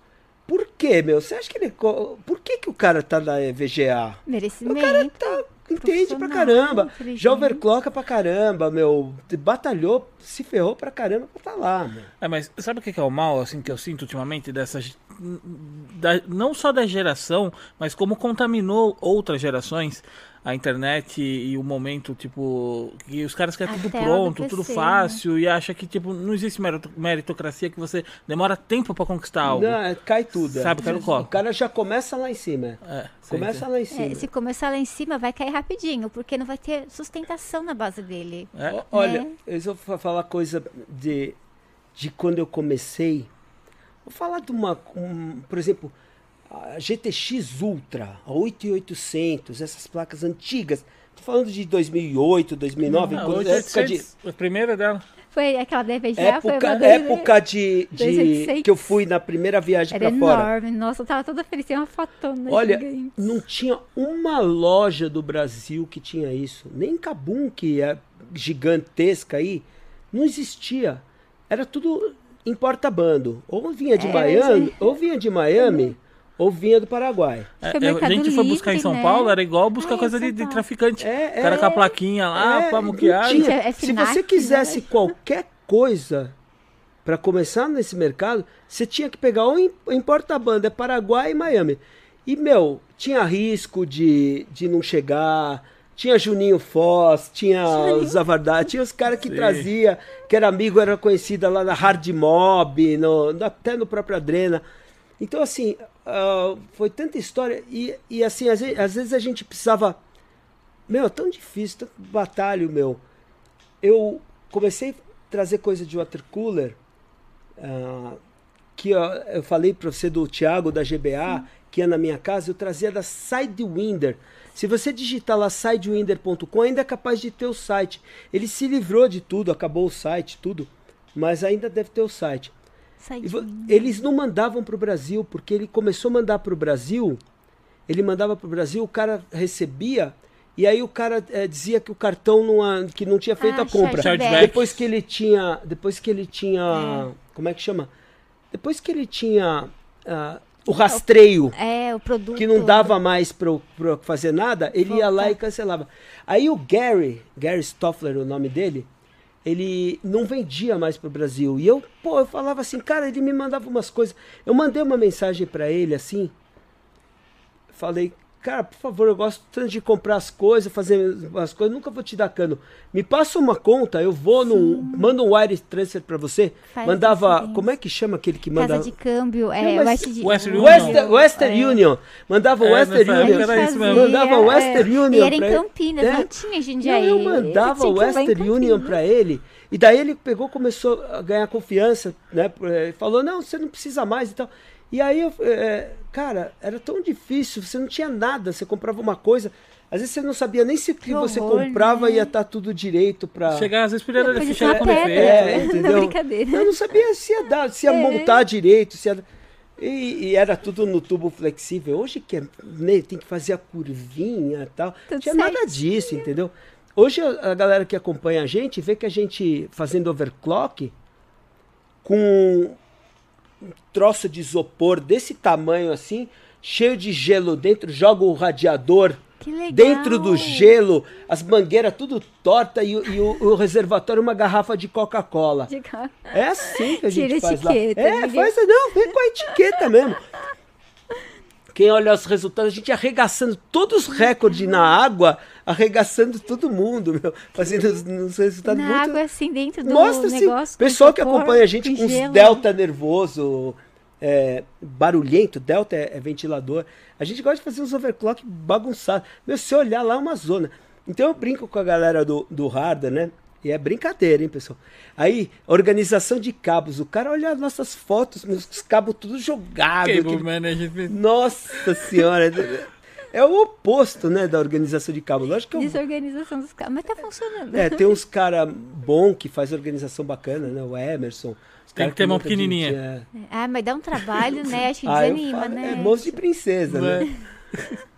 Por quê, meu? Você acha que ele... co- Por que que o cara tá na VGA? O Merecimento. cara tá, entende pra caramba. Já overclocka pra caramba, meu. Batalhou, se ferrou pra caramba pra tá lá, meu. É, mas sabe o que é o mal, assim, que eu sinto ultimamente dessa... da- não só da geração, mas como contaminou outras gerações. A internet e, e o momento, tipo, que os caras querem A tudo pronto, tudo né? fácil e acha que, tipo, não existe merito- meritocracia que você demora tempo pra conquistar algo. Não, é, cai tudo. é. Sabe, cai no colo. O cara já começa lá em cima. É, Começa sim. lá em cima. É, se começar lá em cima, vai cair rapidinho, porque não vai ter sustentação na base dele. É. Ó, Olha, Né? eu vou fa- falar coisa de, de quando eu comecei. Vou falar de uma, um, por exemplo, a GTX Ultra, a 8800, essas placas antigas. Tô falando de 2008, 2009, Ah, quando- 800, época de A primeira dela. Foi aquela DVGA, foi época, uma época de, de 2800. que eu fui na primeira viagem para fora. enorme. Nossa, eu tava toda feliz. Tem uma fotona Olha, gigante. não tinha uma loja do Brasil que tinha isso. Nem Cabum, que é gigantesca aí, não existia. Era tudo em porta-bando. Ou vinha de É, Miami, gente. ou vinha de Miami, ou vinha do Paraguai. É É, a gente foi buscar em Livre, São né? Paulo, era igual buscar É, coisa de, de traficante. É, o cara é. com a plaquinha lá, É, maquiagem. tinha. É Se você quisesse né? qualquer coisa para começar nesse mercado, você tinha que pegar ou em, em porta-banda, é Paraguai e Miami. E, meu, tinha risco de, de não chegar, tinha Juninho Foz, tinha os Zavardar, tinha os caras que Sim. trazia, que era amigo, era conhecida lá na Hard Mob, no, no- até no próprio Adrena. Então, assim, ah, foi tanta história. E, e assim, às, ve- às vezes a gente precisava. Meu, é tão difícil, tanto batalho, meu. Eu comecei a trazer coisa de water cooler. ah, que ó, eu falei para você do Thiago da GBA, que é na minha casa, eu trazia da Sidewinder. Se você digitar lá sidewinder.com, ainda é capaz de ter o site. Ele se livrou de tudo, acabou o site, tudo, mas ainda deve ter o site. Eles não mandavam para o Brasil, porque ele começou a mandar para o Brasil, ele mandava para o Brasil, o cara recebia, e aí o cara eh, dizia que o cartão não, que não tinha feito Ah, a compra. chargeback. Depois que ele tinha. Depois que ele tinha. Como é que chama? Depois que ele tinha ah, o rastreio É, o produto. que não dava mais para fazer nada, ele ia lá e cancelava. Aí o Gary, Gary Stoffler, o nome dele, ele não vendia mais pro Brasil. E eu, pô, eu falava assim, cara, ele me mandava umas coisas. Eu mandei uma mensagem para ele assim. Falei, cara, por favor, eu gosto tanto de comprar as coisas, fazer as coisas, nunca vou te dar cano. Me passa uma conta, eu vou no mando um wire transfer para você. Faz Mandava, diferença. como é que chama aquele que manda Casa de câmbio, é, Não, mas- West, de- Western Union. Western, Western É. Union. Mandava É, Western Union. era isso mesmo. Mandava é, Western é. Union. E era em. Campinas, É. não tinha Jundiaí. eu mandava Western Union pra ele. E daí ele pegou, começou a ganhar confiança, né? Falou, não, você não precisa mais e tal. E aí, eu, eh, cara, era tão difícil, você não tinha nada, você comprava uma coisa, às vezes você não sabia nem se o que Que você horror, comprava né? ia estar tudo direito pra... Chegar às vezes podia dar Podia ficha ser uma com pedra. defeito. É, Não, entendeu? [LAUGHS] brincadeira. Eu não sabia se ia dar, se ia É. montar direito, se ia... E, e era tudo no tubo flexível. Hoje que é, né, tem que fazer a curvinha e tal. Tudo Não tinha nada disso, entendeu? Hoje a galera que acompanha a gente vê que a gente fazendo overclock com um troço de isopor desse tamanho assim, cheio de gelo dentro, joga o radiador dentro do gelo, as mangueiras tudo torta e, o- e o, o reservatório uma garrafa de Coca-Cola. É assim que a gente Tira faz lá. etiqueta, É, ninguém- faz, não, vem com a etiqueta mesmo. Quem olha os resultados, a gente arregaçando todos os recordes na água, arregaçando todo mundo, meu, fazendo os, os resultados Na muito... água, assim, dentro do Mostra assim, negócio. com pessoal que acompanha a gente com os gelo. delta nervoso, é, barulhento, delta é, é ventilador. A gente gosta de fazer uns overclock bagunçados. Meu, se olhar lá é uma zona. Então eu brinco com a galera do, do hardware, né? E é brincadeira, hein, pessoal? Aí, organização de cabos. O cara olha as nossas fotos, meus cabos tudo jogados. Cable aquele-. Nossa senhora! É o oposto, né, da organização de cabo. Lógico que eu Desorganização dos carros. Mas tá funcionando. é, tem uns cara bom que faz organização bacana, né? O Emerson. Os Tem cara que ter mão de- pequenininha. é. Ah, mas dá um trabalho, né? Acho que Ah, desanima, falo, né? É moço de princesa, né? [LAUGHS]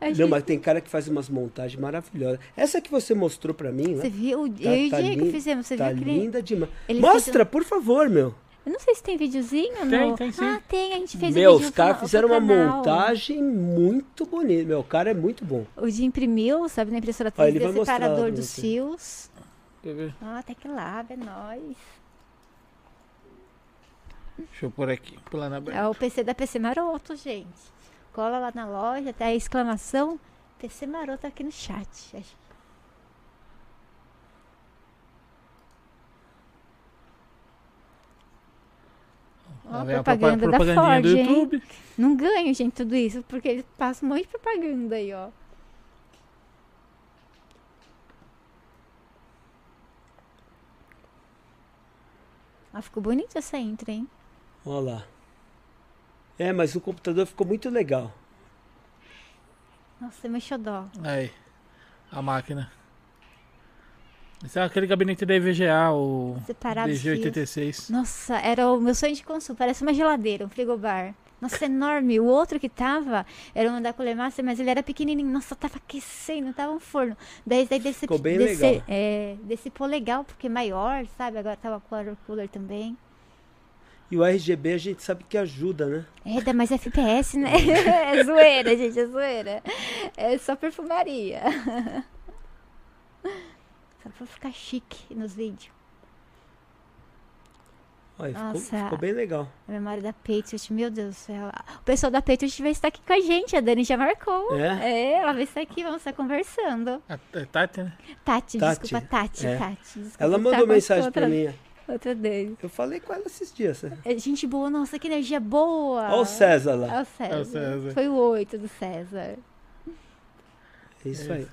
Acho Não, que- mas tem cara que faz umas montagens maravilhosas. Essa que você mostrou pra mim, Você né? viu? Tá- eu e o tá Diego lin- fizemos. Você tá viu que ele... linda demais. ele Mostra, por favor, meu. Eu não sei se tem videozinho Tem, no... tem sim. Ah, tem. A gente fez Meu, um os vídeo caras pro- fizeram uma montagem muito bonita. Meu, o cara é muito bom. O de imprimiu, sabe, na impressora Ó, ele 3D, vai o mostrar separador pra dos você. fios. Quer ver? Ó, até que lá, é nóis. Deixa eu pôr aqui. Pular na É o PC da PC Maroto, gente. Cola lá na loja, até a exclamação PC Maroto aqui no chat. Ó, propaganda propa- da Ford, do hein? YouTube. Não ganho, gente, tudo isso, porque eles passam um monte de propaganda aí, ó. Ah, ficou bonita essa intro, hein? Olha lá. É, mas o computador ficou muito legal. Nossa, é meu xodó. Aí, a máquina. Esse é aquele gabinete da EVGA, o Separado os fios. DG86. Nossa, era o meu sonho de consumo. Parece uma geladeira, um frigobar. Nossa, enorme. O outro que tava era um da Colemaster, mas ele era pequenininho. Nossa, tava aquecendo, tava um forno. Daí, daí desse, Ficou bem desse, legal. É, desse pô legal, porque é maior, sabe? Agora tava com o water cooler também. E o RGB a gente sabe que ajuda, né? É, dá mais FPS, né? [LAUGHS] é zoeira, gente, é zoeira. É só perfumaria. [LAUGHS] Só pra ficar chique nos vídeos. Olha, ficou, Nossa. ficou bem legal. A memória da Patriot, meu Deus do céu. O pessoal da Patriot vai estar aqui com a gente, a Dani já marcou. É? É, ela vai estar aqui, vamos estar conversando. A é Tati, né? Tati, Tati, desculpa, Tati, é. Tati. desculpa, Ela tá mandou mensagem outra, pra mim. Outra Dani. Eu falei com ela esses dias. né? É, gente boa, nossa, que energia boa. Olha o César lá. É o César. É o César. Foi o 8 do César. É isso aí.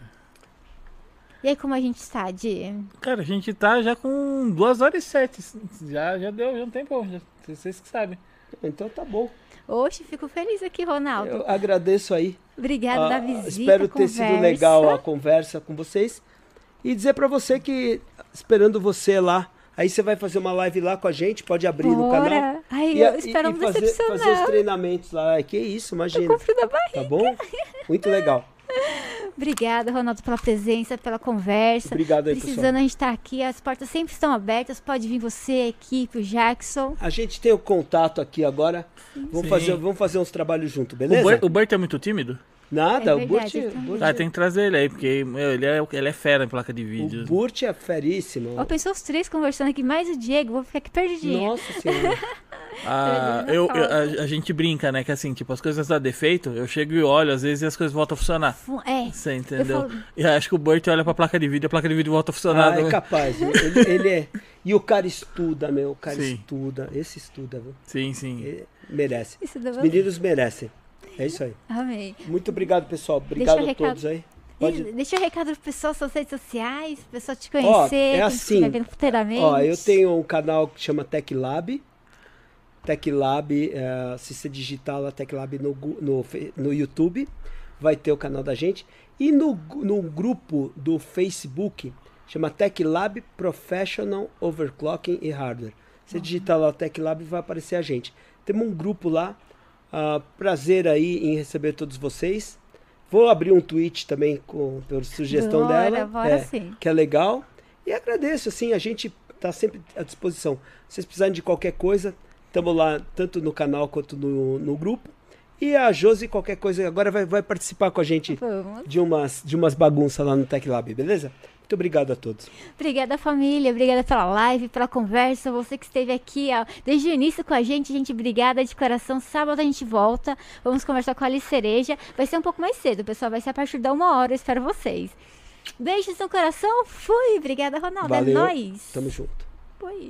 E aí, como a gente está, Di? Cara, a gente tá já com 2 horas e 7. Já, já deu, já um tempo. Já, vocês que sabem. Então tá bom. Oxe, fico feliz aqui, Ronaldo. Eu agradeço aí. Obrigada Ah, da visita, espero ter sido conversa. legal a conversa com vocês. E dizer pra você que, esperando você lá, aí você vai fazer uma live lá com a gente, pode abrir no canal. Bora. Ai, E, eu e- espero e não fazer, decepcionar. fazer os treinamentos lá. Que isso, Tô imagina. com frio da barriga. Tá bom? Muito legal. [LAUGHS] Obrigada, Ronaldo, pela presença, pela conversa. Obrigado aí, pessoal. Precisando, a gente tá aqui, as portas sempre estão abertas. Pode vir você, a equipe, o Jackson. A gente tem o contato aqui agora. Vamos Sim. fazer, vamos fazer uns trabalhos juntos, O beleza? Bert, o Bert é muito tímido? Nada, É o Burt, então. Burt- Ah, tem que trazer ele aí, porque meu, ele, é, ele é fera em placa de vídeo. o Burt é feríssimo. Ó, pensou os três conversando aqui, mais o Diego, vou ficar aqui perdidinha. Nossa senhora. [LAUGHS] Ah, eu, eu- a, a gente brinca, né? Que assim, tipo, as coisas dão defeito, eu chego e olho, às vezes, e as coisas voltam a funcionar. Fu- É, Você entendeu? falo- E acho que o Bert olha pra placa de vídeo e a placa de vídeo volta a funcionar. Ah, é né? capaz. Ele, ele é. E o cara estuda, meu. O cara Sim. estuda. Esse estuda, viu? Sim, sim. Ele merece. Os meninos merecem. É isso aí. Amei. Muito obrigado, pessoal. Obrigado o a recado. todos aí. Pode... Deixa o recado pro pessoal suas redes sociais, pro pessoal te Ó, conhecer. é quem assim. Ó, eu tenho um canal que chama Tech Lab. Tech Lab, eh, se você digitar lá Tech Lab no, no, no YouTube, vai ter o canal da gente. E no, no grupo do Facebook, chama Tech Lab Professional Overclocking e Hardware. Você digitar lá Tech Lab vai aparecer a gente. Temos um grupo lá. Ah, prazer aí em receber todos vocês. Vou abrir um tweet também com, por sugestão Bora, dela. bora é, sim. que é legal. E agradeço, assim, a gente tá sempre à disposição. Se vocês precisarem de qualquer coisa, estamos lá tanto no canal quanto no, no grupo. E a Josi, qualquer coisa, agora vai, vai participar com a gente Vamos. de umas, de umas bagunças lá no Tech Lab, beleza? Muito obrigado a todos. Obrigada, família. Obrigada pela live, pela conversa. Você que esteve aqui ó, desde o início com a gente. Gente, obrigada de coração. Sábado a gente volta. Vamos conversar com a Alice Cereja. Vai ser um pouco mais cedo, pessoal. Vai ser a partir da uma hora. Eu espero vocês. Beijos no coração. Fui. Obrigada, Ronaldo. Valeu. É nóis. Tamo junto. Fui.